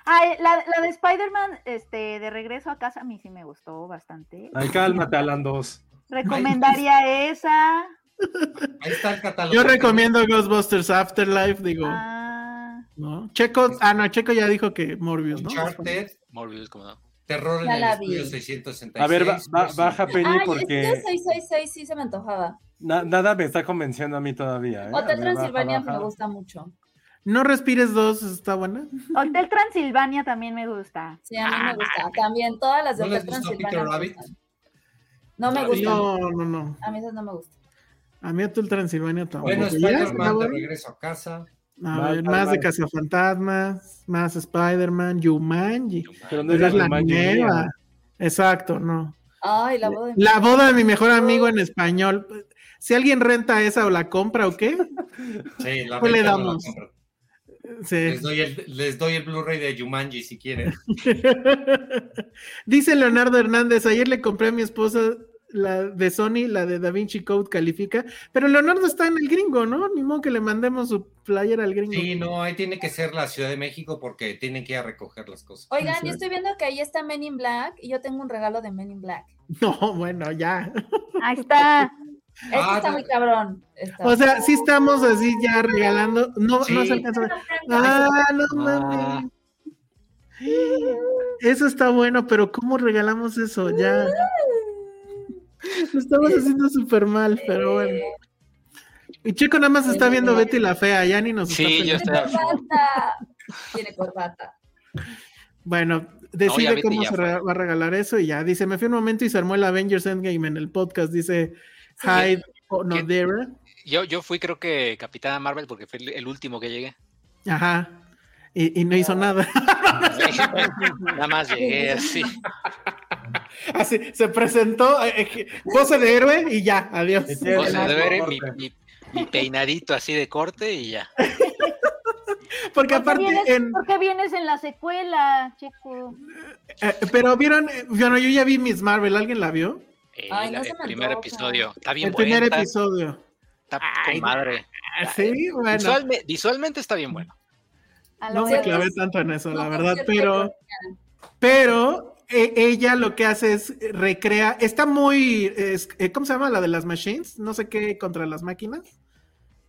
Ah, la, la de Spider-Man, este, de regreso a casa, a mí sí me gustó bastante. Ay, cálmate, Alan 2. Recomendaría esa. Ahí está el catálogo. Yo recomiendo Ghostbusters Afterlife, digo, Ah, ¿no? Checo, ah, no, Checo ya dijo que Morbius, ¿no? Uncharted, Morbius, como no. Terror en el la estudio vi. 666. A ver, ba- ba- baja Penny Ay, es porque que 666 sí se me antojaba. na- nada me está convenciendo a mí todavía. ¿eh? Hotel ver, baja, Transilvania baja. me gusta mucho. No respires dos, está buena. Hotel Transilvania también me gusta. Sí, a mí me gusta. También todas las de ¿No les Hotel gustó Transilvania. Peter Rabbit? gustan. No me gustan. No, no, no. A mí esas no me gustan. A mí Hotel Transilvania tampoco. Bueno, ¿Ya? ¿Está Spider-Man de regreso a casa. A Mal, ver, mal, más de. Cazafantasmas, más Spider-Man, Yumanji. Pero no es la nueva. Exacto, no. Ay, la boda de La boda de mi mejor amigo en español. Si alguien renta esa o la compra o qué, Sí, la Pues le venta no la damos. sí. Les doy el, les doy el Blu-ray de Jumanji si quieren. Dice Leonardo Hernández, ayer le compré a mi esposa la de Sony, la de Da Vinci Code califica, pero Leonardo está en el gringo, ¿no? Ni modo que le mandemos su player al gringo. Sí, no, ahí tiene que ser la Ciudad de México porque tienen que ir a recoger las cosas. Oigan, yo estoy viendo que ahí está Men in Black y yo tengo un regalo de Men in Black. No, bueno, ya. Ahí está. Este Ah, está muy cabrón. Está- O sea, sí estamos así ya regalando. No, no se alcanza. Ah, no mames. Eso está bueno, pero ¿cómo regalamos eso? Ya. Lo estamos haciendo súper mal, pero bueno. Y Checo nada más está viendo Betty la Fea, ya ni nos está Sí, yo estoy. Corbata. Tiene corbata. Bueno, decide cómo se fue. va a regalar eso y ya. Dice, me fui un momento y se armó el Avengers Endgame en el podcast. Dice Sí. Hyde Onodera. Yo, yo fui, creo que Capitana Marvel, porque fue el, el último que llegué. Ajá. Y, y no hizo nada. Nada más llegué así. Así, se presentó, eh, eh, pose de héroe y ya, adiós. El de ver corte. mi, mi- mi peinadito así de corte y ya. Porque ¿Por qué, aparte, vienes, en, por qué vienes en la secuela, Checo? eh, pero vieron, eh, bueno, yo ya vi Miss Marvel, ¿alguien la vio? Eh, Ay, la- el me primer episodio. Está bien el bueno. primer episodio. Está Ay, con madre. Ah, Sí, bueno, Visualme- visualmente está bien bueno. No me clavé tanto en eso, la verdad, pero, pero eh, ella lo que hace es eh, recrea, está muy, es- eh, ¿cómo se llama? La de las machines, no sé qué, contra las máquinas.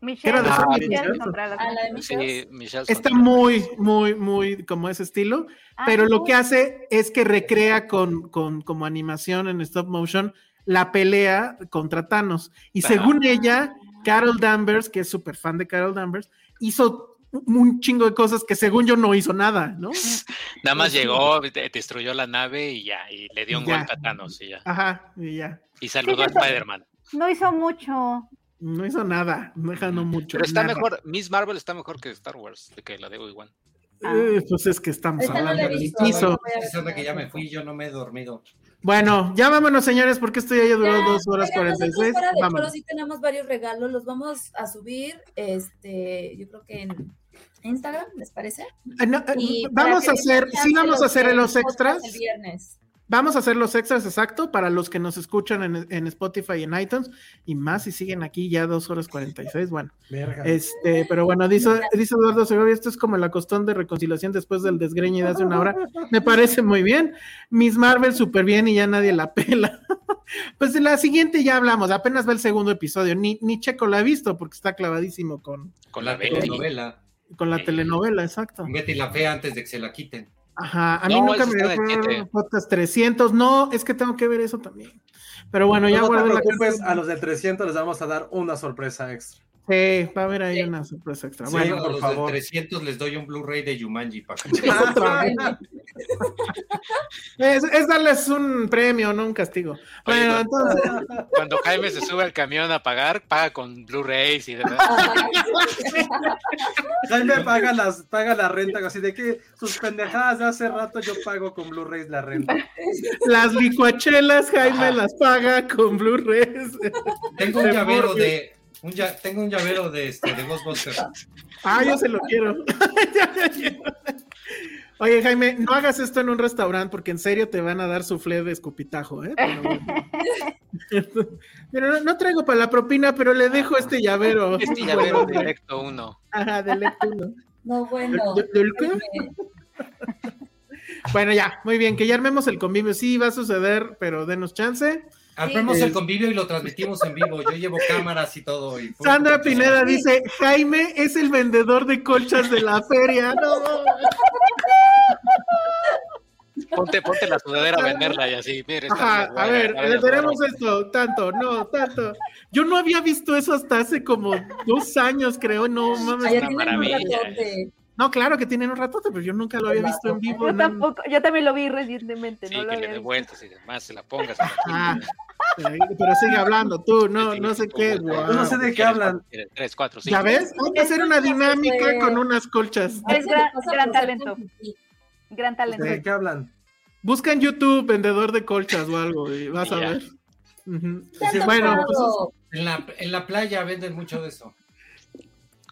Michelle, Era de Michelle contra las- A la de Michelle. Sí, Michelle Está muy, muy, muy como ese estilo. Ah, pero lo que hace es que recrea con, con como animación en stop motion la pelea contra Thanos. Y según ella, Carol Danvers, que es súper fan de Carol Danvers, hizo un chingo de cosas que según yo no hizo nada, ¿no? Nada más Sí. llegó, de- destruyó la nave y ya, y le dio un Ya. golpe a Thanos y ya. Ajá, y ya. Y saludó a Fíjate. Spider-Man. No hizo mucho. No hizo nada, no no mucho. Pero está nada. mejor, Miss Marvel está mejor que Star Wars, de que la de Obi-Wan. Eh, pues es que estamos Esta hablando no a es la que ya me fui, yo no me he dormido. Bueno, ya vámonos, señores, porque esto ya duró Ya, dos horas cuarenta y seis. de sí tenemos varios regalos, los vamos a subir, este, yo creo que en Instagram, ¿les parece? No, eh, Y vamos a hacer, sí vamos a hacer los extras. El viernes. Vamos a hacer los extras exacto para los que nos escuchan en, en Spotify y en iTunes y más si siguen aquí ya dos horas 46. Bueno, Verga. este, pero bueno, dice, dice Eduardo Segovia, esto es como la costón de reconciliación después del desgreñe de hace una hora. Me parece muy bien. Miss Marvel súper bien y ya nadie la pela. pues de la siguiente ya hablamos, apenas va el segundo episodio. Ni, ni Checo la ha visto porque está clavadísimo con, Con La la Betty. Con la Sí. telenovela, exacto. Betty la fea antes de que se la quiten. Ajá, a mí No, nunca me dio podcast 300. No, es que tengo que ver eso también. Pero bueno, ya no te guardé la preocupes, carta. a los del 300 les vamos a dar una sorpresa extra. Sí, va a haber ahí una sorpresa extra. Sí, bueno, a por los favor. de 300 les doy un Blu-ray de Jumanji para es, es darles un premio, no un castigo. Bueno, entonces. Cuando Jaime se sube al camión a pagar, paga con Blu-rays y demás. Jaime paga, las, paga la renta, así de que sus pendejadas de hace rato yo pago con Blu-rays la renta. Las licuachelas, Jaime las paga con Blu-rays. Tengo un llavero de. Un ya- tengo un llavero de, este, de Ghostbusters. Ah, yo se lo quiero. Oye, Jaime, no hagas esto en un restaurante porque en serio te van a dar suflé de escupitajo, ¿eh? Pero, bueno. Pero no, no traigo para la propina, pero le dejo este llavero. Este llavero directo uno. Ajá, del Lectuno. No, bueno. Bueno, ya, muy bien, que ya armemos el convivio. Sí, va a suceder, pero denos chance. Armemos Sí. el convivio y lo transmitimos en vivo. Yo llevo cámaras y todo. Y Sandra Pineda dice, Jaime es el vendedor de colchas de la feria. No, Ponte, ponte la sudadera a venderla y así. Mire, esta Ajá, a ver, a tenemos robar. esto, tanto, no, tanto. Yo no había visto eso hasta hace como dos años, creo, no mames. Ay, una maravilla, ratote. No, claro que tienen un ratote, pero yo nunca lo había visto en vivo. Yo no. tampoco, yo también lo vi recientemente, Sí, no lo que le había dé vueltas y demás, se la pongas. la Ah, pero, sigue hablando tú, no, no sé qué. Yo no sé de qué hablan. Tres, cuatro, cinco. ¿Ya ves? Hay que hacer una dinámica con unas colchas. Es gran- talento. Gran talento. ¿De qué hablan? Busca en YouTube vendedor de colchas o algo y vas a ver. Ujú. ¿Te ha Sí, bueno, tocado? En la, en la playa venden mucho de eso.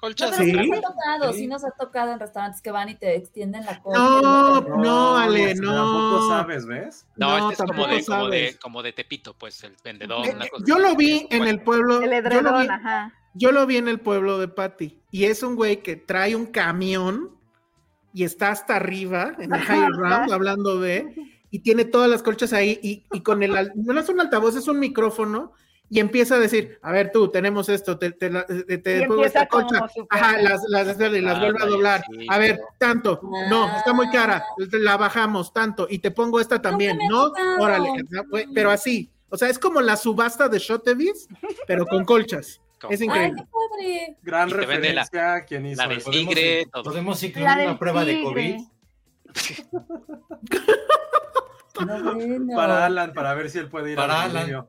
No, Colchas. pero sí ¿Sí? nos ha tocado, Sí. sí nos ha tocado en restaurantes que van y te extienden la cola. No, no, Ale, si no. Tampoco sabes, ¿ves? No, No, este es como de, como, de, como de Tepito, pues, el vendedor. Eh, una cosa Yo así. lo vi en el pueblo. El yo lo edredón, vi- ajá. Yo lo vi en el pueblo de Patty y es un güey que trae un camión y está hasta arriba en el higher ground hablando de y tiene todas las colchas ahí y, y con el al- no es un altavoz es un micrófono y empieza a decir a ver tú tenemos esto te, te, la- te- te pongo esta empieza como colcha súper- ajá las las, las, y las Ah, vuelve a doblar sí, a ver tanto no está muy cara la bajamos tanto y te pongo esta también no órale pero así o sea es como la subasta de Shotevis pero con colchas es Ay, increíble qué padre. Gran la- referencia a quien hizo la eso. Podemos, Tigre, todo. podemos incluir una prueba de. COVID. No. Para Alan, para ver si él puede ir Para al Alan.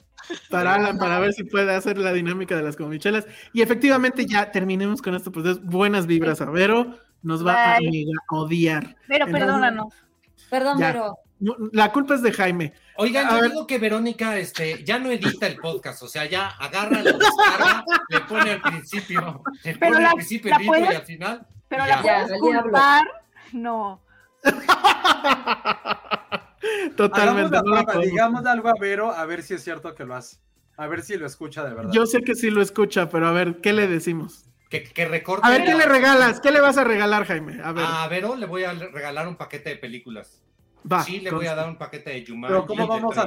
Para Alan, para ver si puede hacer la dinámica de las comichelas. Y efectivamente, ya terminemos con esto, pues es buenas vibras a Vero, nos va a odiar. Pero Entonces, perdónanos. Perdón, Ya. no, La culpa es de Jaime. Oigan, A yo ver. digo que Verónica este, ya no edita el podcast, o sea, ya agarra, lo descarga, le pone al principio, le Pero pone la- al principio la el intro y puedes- al final. Pero la puedes culpar. No. Hagamos Totalmente. no la prueba, digamos algo a Vero, a ver si es cierto que lo hace. A ver si lo escucha de verdad. Yo sé que sí lo escucha, pero a ver, ¿qué le decimos? Que, que recorte. A ver, ¿qué la- le regalas? ¿Qué le vas a regalar, Jaime? A ver, A Vero le voy a regalar un paquete de películas. va. sí, le voy a dar un paquete de Jumanji. Pero ¿cómo vamos a.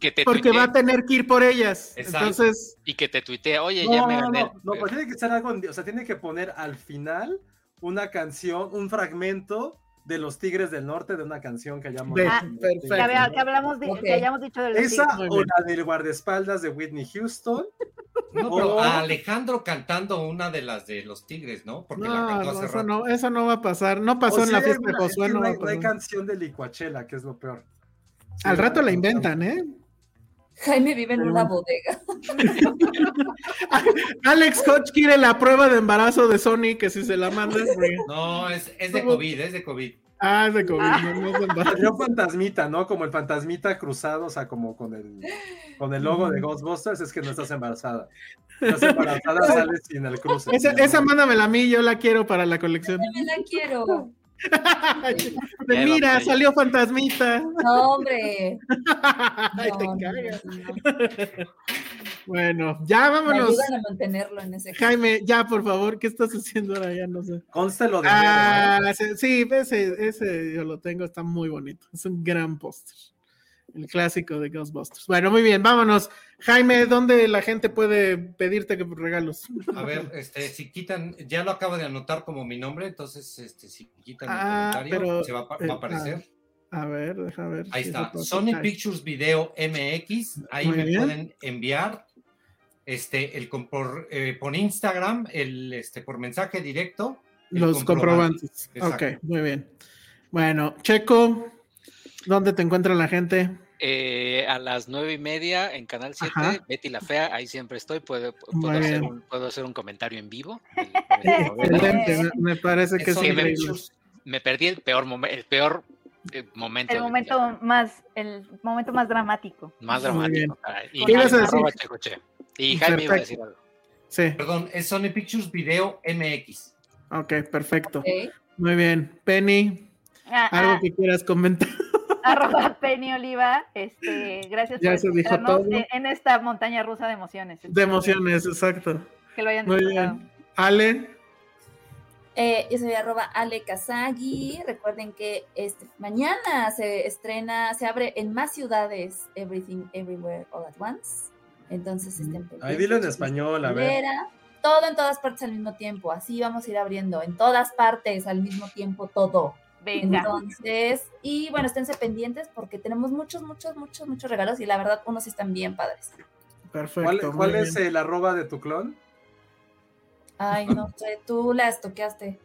Que te Porque tuitee va a tener que ir por ellas. Exacto. Entonces, y que te tuitee, oye, No, ya me no, gané. no, no, pues tiene que ser algo, en- o sea, tiene que poner al final una canción, un fragmento de los Tigres del Norte de una canción que hayamos Ah, perfecto. Que, había- que hablamos de, Ok. que hayamos dicho de los Esa tigres. O la del guardaespaldas de Whitney Houston. No, pero O- a Alejandro cantando una de las de los Tigres, ¿no? Porque la no, cantó no, hace eso rato. no, eso no va a pasar. No O pasó en si la fiesta de Josué, no no, va a hay, no hay canción de Licuachela, que es lo peor. Sí, Al rato la no, inventan, ¿eh? Jaime vive en una bodega. Alex Hodge quiere la prueba de embarazo de Sony, que si se la mandas. No, es, es de. COVID, es de COVID. Ah, es de COVID, no, no es de embarazo. Salió fantasmita, ¿no? Como el fantasmita cruzado, o sea, como con el, con el logo de Ghostbusters, es que no estás embarazada. Estás embarazada, sales sin el cruce. Esa, esa mándamela a mí, yo la quiero para la colección. Me la quiero. Mira, salió fantasmita. No, hombre. Ay, te No, no, cagas. no, no. Bueno, ya Me vámonos. ayudan a mantenerlo en ese. Jaime, ya, por favor, ¿qué estás haciendo ahora? Ya no sé. Conste lo de Ah, sí, ese, ese yo lo tengo, está muy bonito. Es un gran póster. El clásico de Ghostbusters. Bueno, muy bien, vámonos. Jaime, ¿dónde la gente puede pedirte que regalos? A ver, este, si quitan, ya lo acabo de anotar como mi nombre, entonces, este, si quitan Ah, el comentario, pero, se va, a eh, a aparecer. A ver, deja ver. Ahí está. Sony. Pictures Video MX, ahí Muy me bien. pueden enviar este, el por, eh, por Instagram, el, este, por mensaje directo. Los comprobante. comprobantes. Exacto. Ok, muy bien. Bueno, Checo, ¿dónde te encuentra la gente? Eh, a las nueve y media en Canal 7, Ajá. Betty la Fea, ahí siempre estoy, puedo, puedo, hacer, un, puedo hacer un comentario en vivo. Excelente, me, parece que es Sí, me, me perdí el peor, momen- el peor eh, momento. El momento más, el momento más dramático. Más dramático. Y ¿Qué ibas a arroba decir? Checoche. Y Jaime iba a decir algo. Sí, Perdón, es Sony Pictures Video MX. ok, perfecto. Muy bien. Penny, Ah, algo ah, que quieras comentar. arroba Penny Oliva, este, gracias Ya por se dijo escucharnos todo. en, esta montaña rusa de emociones. De emociones, exacto. Que lo hayan Muy disfrutado. bien. Ale, Eh, yo soy arroba Ale Kazagi. Recuerden que este, mañana se estrena, se abre en más ciudades Everything Everywhere All at Once. Entonces estén pendientes. Ay, dilo en español, a ver. Todo en todas partes al mismo tiempo. Así vamos a ir abriendo. En todas partes al mismo tiempo todo. Venga. Entonces, y bueno, esténse pendientes porque tenemos muchos, muchos, muchos, muchos regalos y la verdad unos sí están bien padres. perfecto. ¿Cuál, bien. es el arroba de tu clon? Ay, no sé, tú la estoqueaste.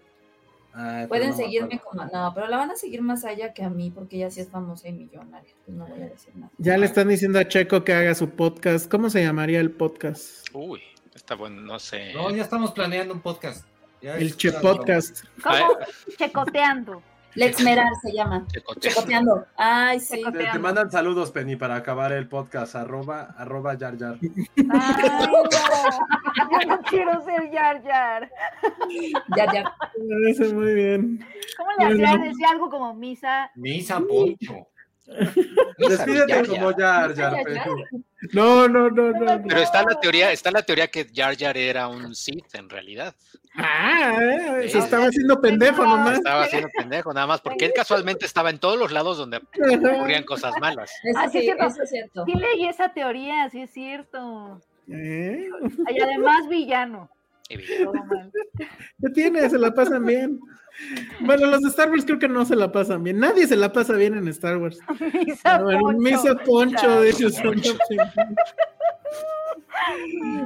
Ay, pero Pueden no seguirme como, no, pero la van a seguir más allá que a mí porque ella sí es famosa y millonaria. Pues no voy a decir nada. Ya le están diciendo a Checo que haga su podcast. ¿Cómo se llamaría el podcast? Uy, está bueno, no sé. No, ya estamos planeando un podcast. Ya El Che Podcast. ¿Cómo? Checoteando. Let's Merar se llama. Checote. Checoteando. Ay, sí. Te, te mandan saludos, Penny, para acabar el podcast. Arroba, arroba Yar Yar. Ay, no. Yo no quiero ser Yar Yar. Ya, ya. Me parece muy bien. ¿Cómo le bien. Decía algo como misa. Misa Poncho. Despídete como Penny. ya. No, no, no, no. no. Pero está la teoría, está la teoría que Jar Jar era un Sith en realidad. Ah, eh, se estaba haciendo pendejo nomás. Estaba haciendo pendejo nada más, porque él casualmente estaba en todos los lados donde ocurrían cosas malas. Eso Ah, sí, es cierto. Sí leí esa teoría, sí es cierto. ¿Eh? Y además villano. ¿Qué tiene? Se la pasan bien. Bueno, los de Star Wars creo que no se la pasan bien. Nadie se la pasa bien en Star Wars. Misa ver, Poncho. Misa Poncho, dice Poncho.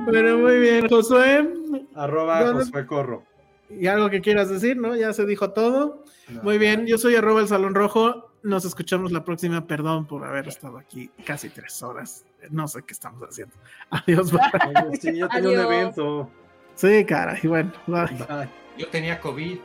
Bueno, muy bien. Josué, Arroba ¿Dónde? Josué Corro. ¿y algo que quieras decir? ¿No? Ya se dijo todo. No. Muy bien, yo soy arroba el Salón Rojo. Nos escuchamos la próxima. Perdón por haber estado aquí casi tres horas. No sé qué estamos haciendo. Adiós. bye. Sí, yo tenía un evento. Sí, caray. Bueno, bye. Bye. Yo tenía COVID.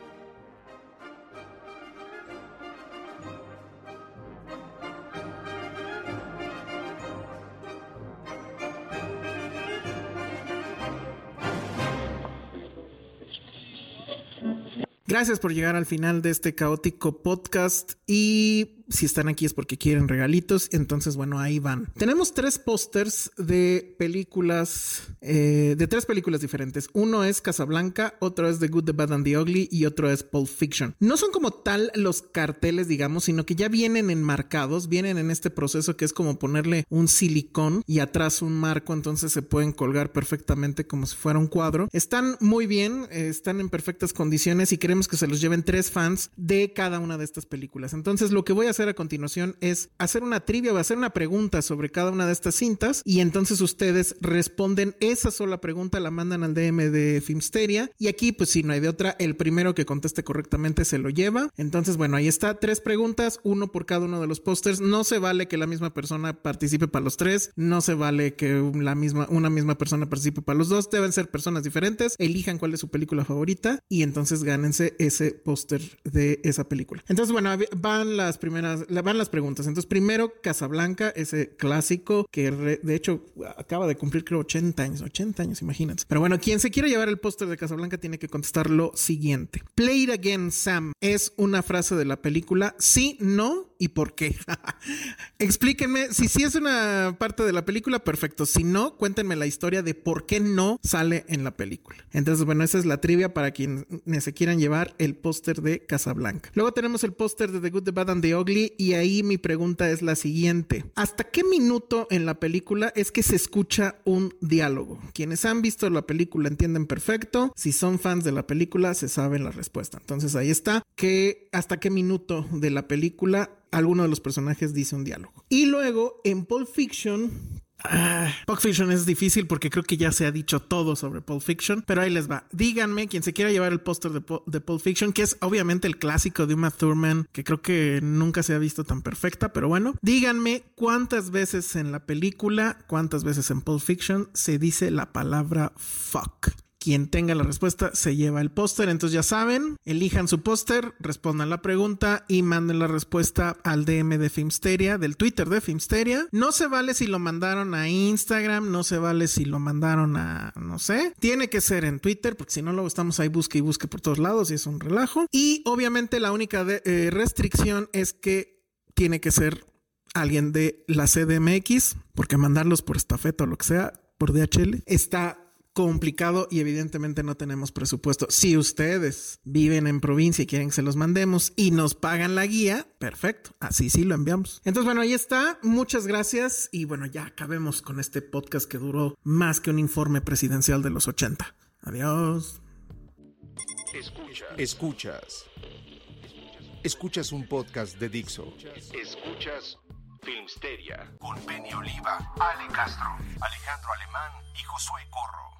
Gracias por llegar al final de este caótico podcast y si están aquí es porque quieren regalitos, entonces bueno, ahí van. Tenemos tres pósters de películas, eh, de tres películas diferentes. Uno es Casablanca, otro es The Good, The Bad and The Ugly y otro es Pulp Fiction. No son como tal los carteles, digamos, sino que ya vienen enmarcados, vienen en este proceso que es como ponerle un silicón y atrás un marco, entonces se pueden colgar perfectamente como si fuera un cuadro. Están muy bien, eh, están en perfectas condiciones y queremos que se los lleven tres fans de cada una de estas películas. Entonces lo que voy a hacer a continuación es hacer una trivia o hacer una pregunta sobre cada una de estas cintas y entonces ustedes responden esa sola pregunta, la mandan al DM de Filmsteria y aquí pues si no hay de otra, el primero que conteste correctamente se lo lleva. Entonces bueno, ahí está, tres preguntas, uno por cada uno de los pósters. No se vale que la misma persona participe para los tres, no se vale que la misma, una misma persona participe para los dos, deben ser personas diferentes, elijan cuál es su película favorita y entonces gánense ese póster de esa película. Entonces bueno, van las primeras la- van las preguntas. Entonces, primero, Casablanca, ese clásico que re- de hecho acaba de cumplir, creo, 80 años. 80 años, imagínate. Pero bueno, quien se quiera llevar el póster de Casablanca tiene que contestar lo siguiente: Play it again, Sam. Es una frase de la película. Sí, no y por qué. Explíquenme si sí es una parte de la película, perfecto. Si no, cuéntenme la historia de por qué no sale en la película. Entonces, bueno, esa es la trivia para quienes se quieran llevar el póster de Casablanca. Luego tenemos el póster de The Good, The Bad and The Ugly y ahí mi pregunta es la siguiente. ¿Hasta qué minuto en la película es que se escucha un diálogo? Quienes han visto la película entienden perfecto. Si son fans de la película, se saben la respuesta. Entonces ahí está. Que hasta qué minuto de la película alguno de los personajes dice un diálogo. Y luego en Pulp Fiction Ah, Pulp Fiction es difícil porque creo que ya se ha dicho todo sobre Pulp Fiction, pero ahí les va. Díganme quien se quiera llevar el póster de, de Pulp Fiction, que es obviamente el clásico de Uma Thurman, que creo que nunca se ha visto tan perfecta, pero bueno. Díganme cuántas veces en la película, cuántas veces en Pulp Fiction se dice la palabra fuck. Quien tenga la respuesta se lleva el póster. Entonces ya saben, elijan su póster, respondan la pregunta y manden la respuesta al DM de Filmsteria, del Twitter de Filmsteria. No se vale si lo mandaron a Instagram, no se vale si lo mandaron a, no sé. Tiene que ser en Twitter, porque si no, luego estamos ahí busque y busque por todos lados y es un relajo. Y obviamente la única eh, restricción es que tiene que ser alguien de la CDMX, porque mandarlos por estafeta o lo que sea, por DHL, está complicado y evidentemente no tenemos presupuesto. Si ustedes viven en provincia y quieren que se los mandemos y nos pagan la guía, perfecto, así sí lo enviamos. Entonces, bueno, ahí está. Muchas gracias y bueno, ya acabemos con este podcast que duró más que un informe presidencial de los 80. Adiós. Escuchas. Escuchas un podcast de Dixo. Escuchas Filmsteria con Penny Oliva, Ale Castro, Alejandro Alemán y Josué Corro.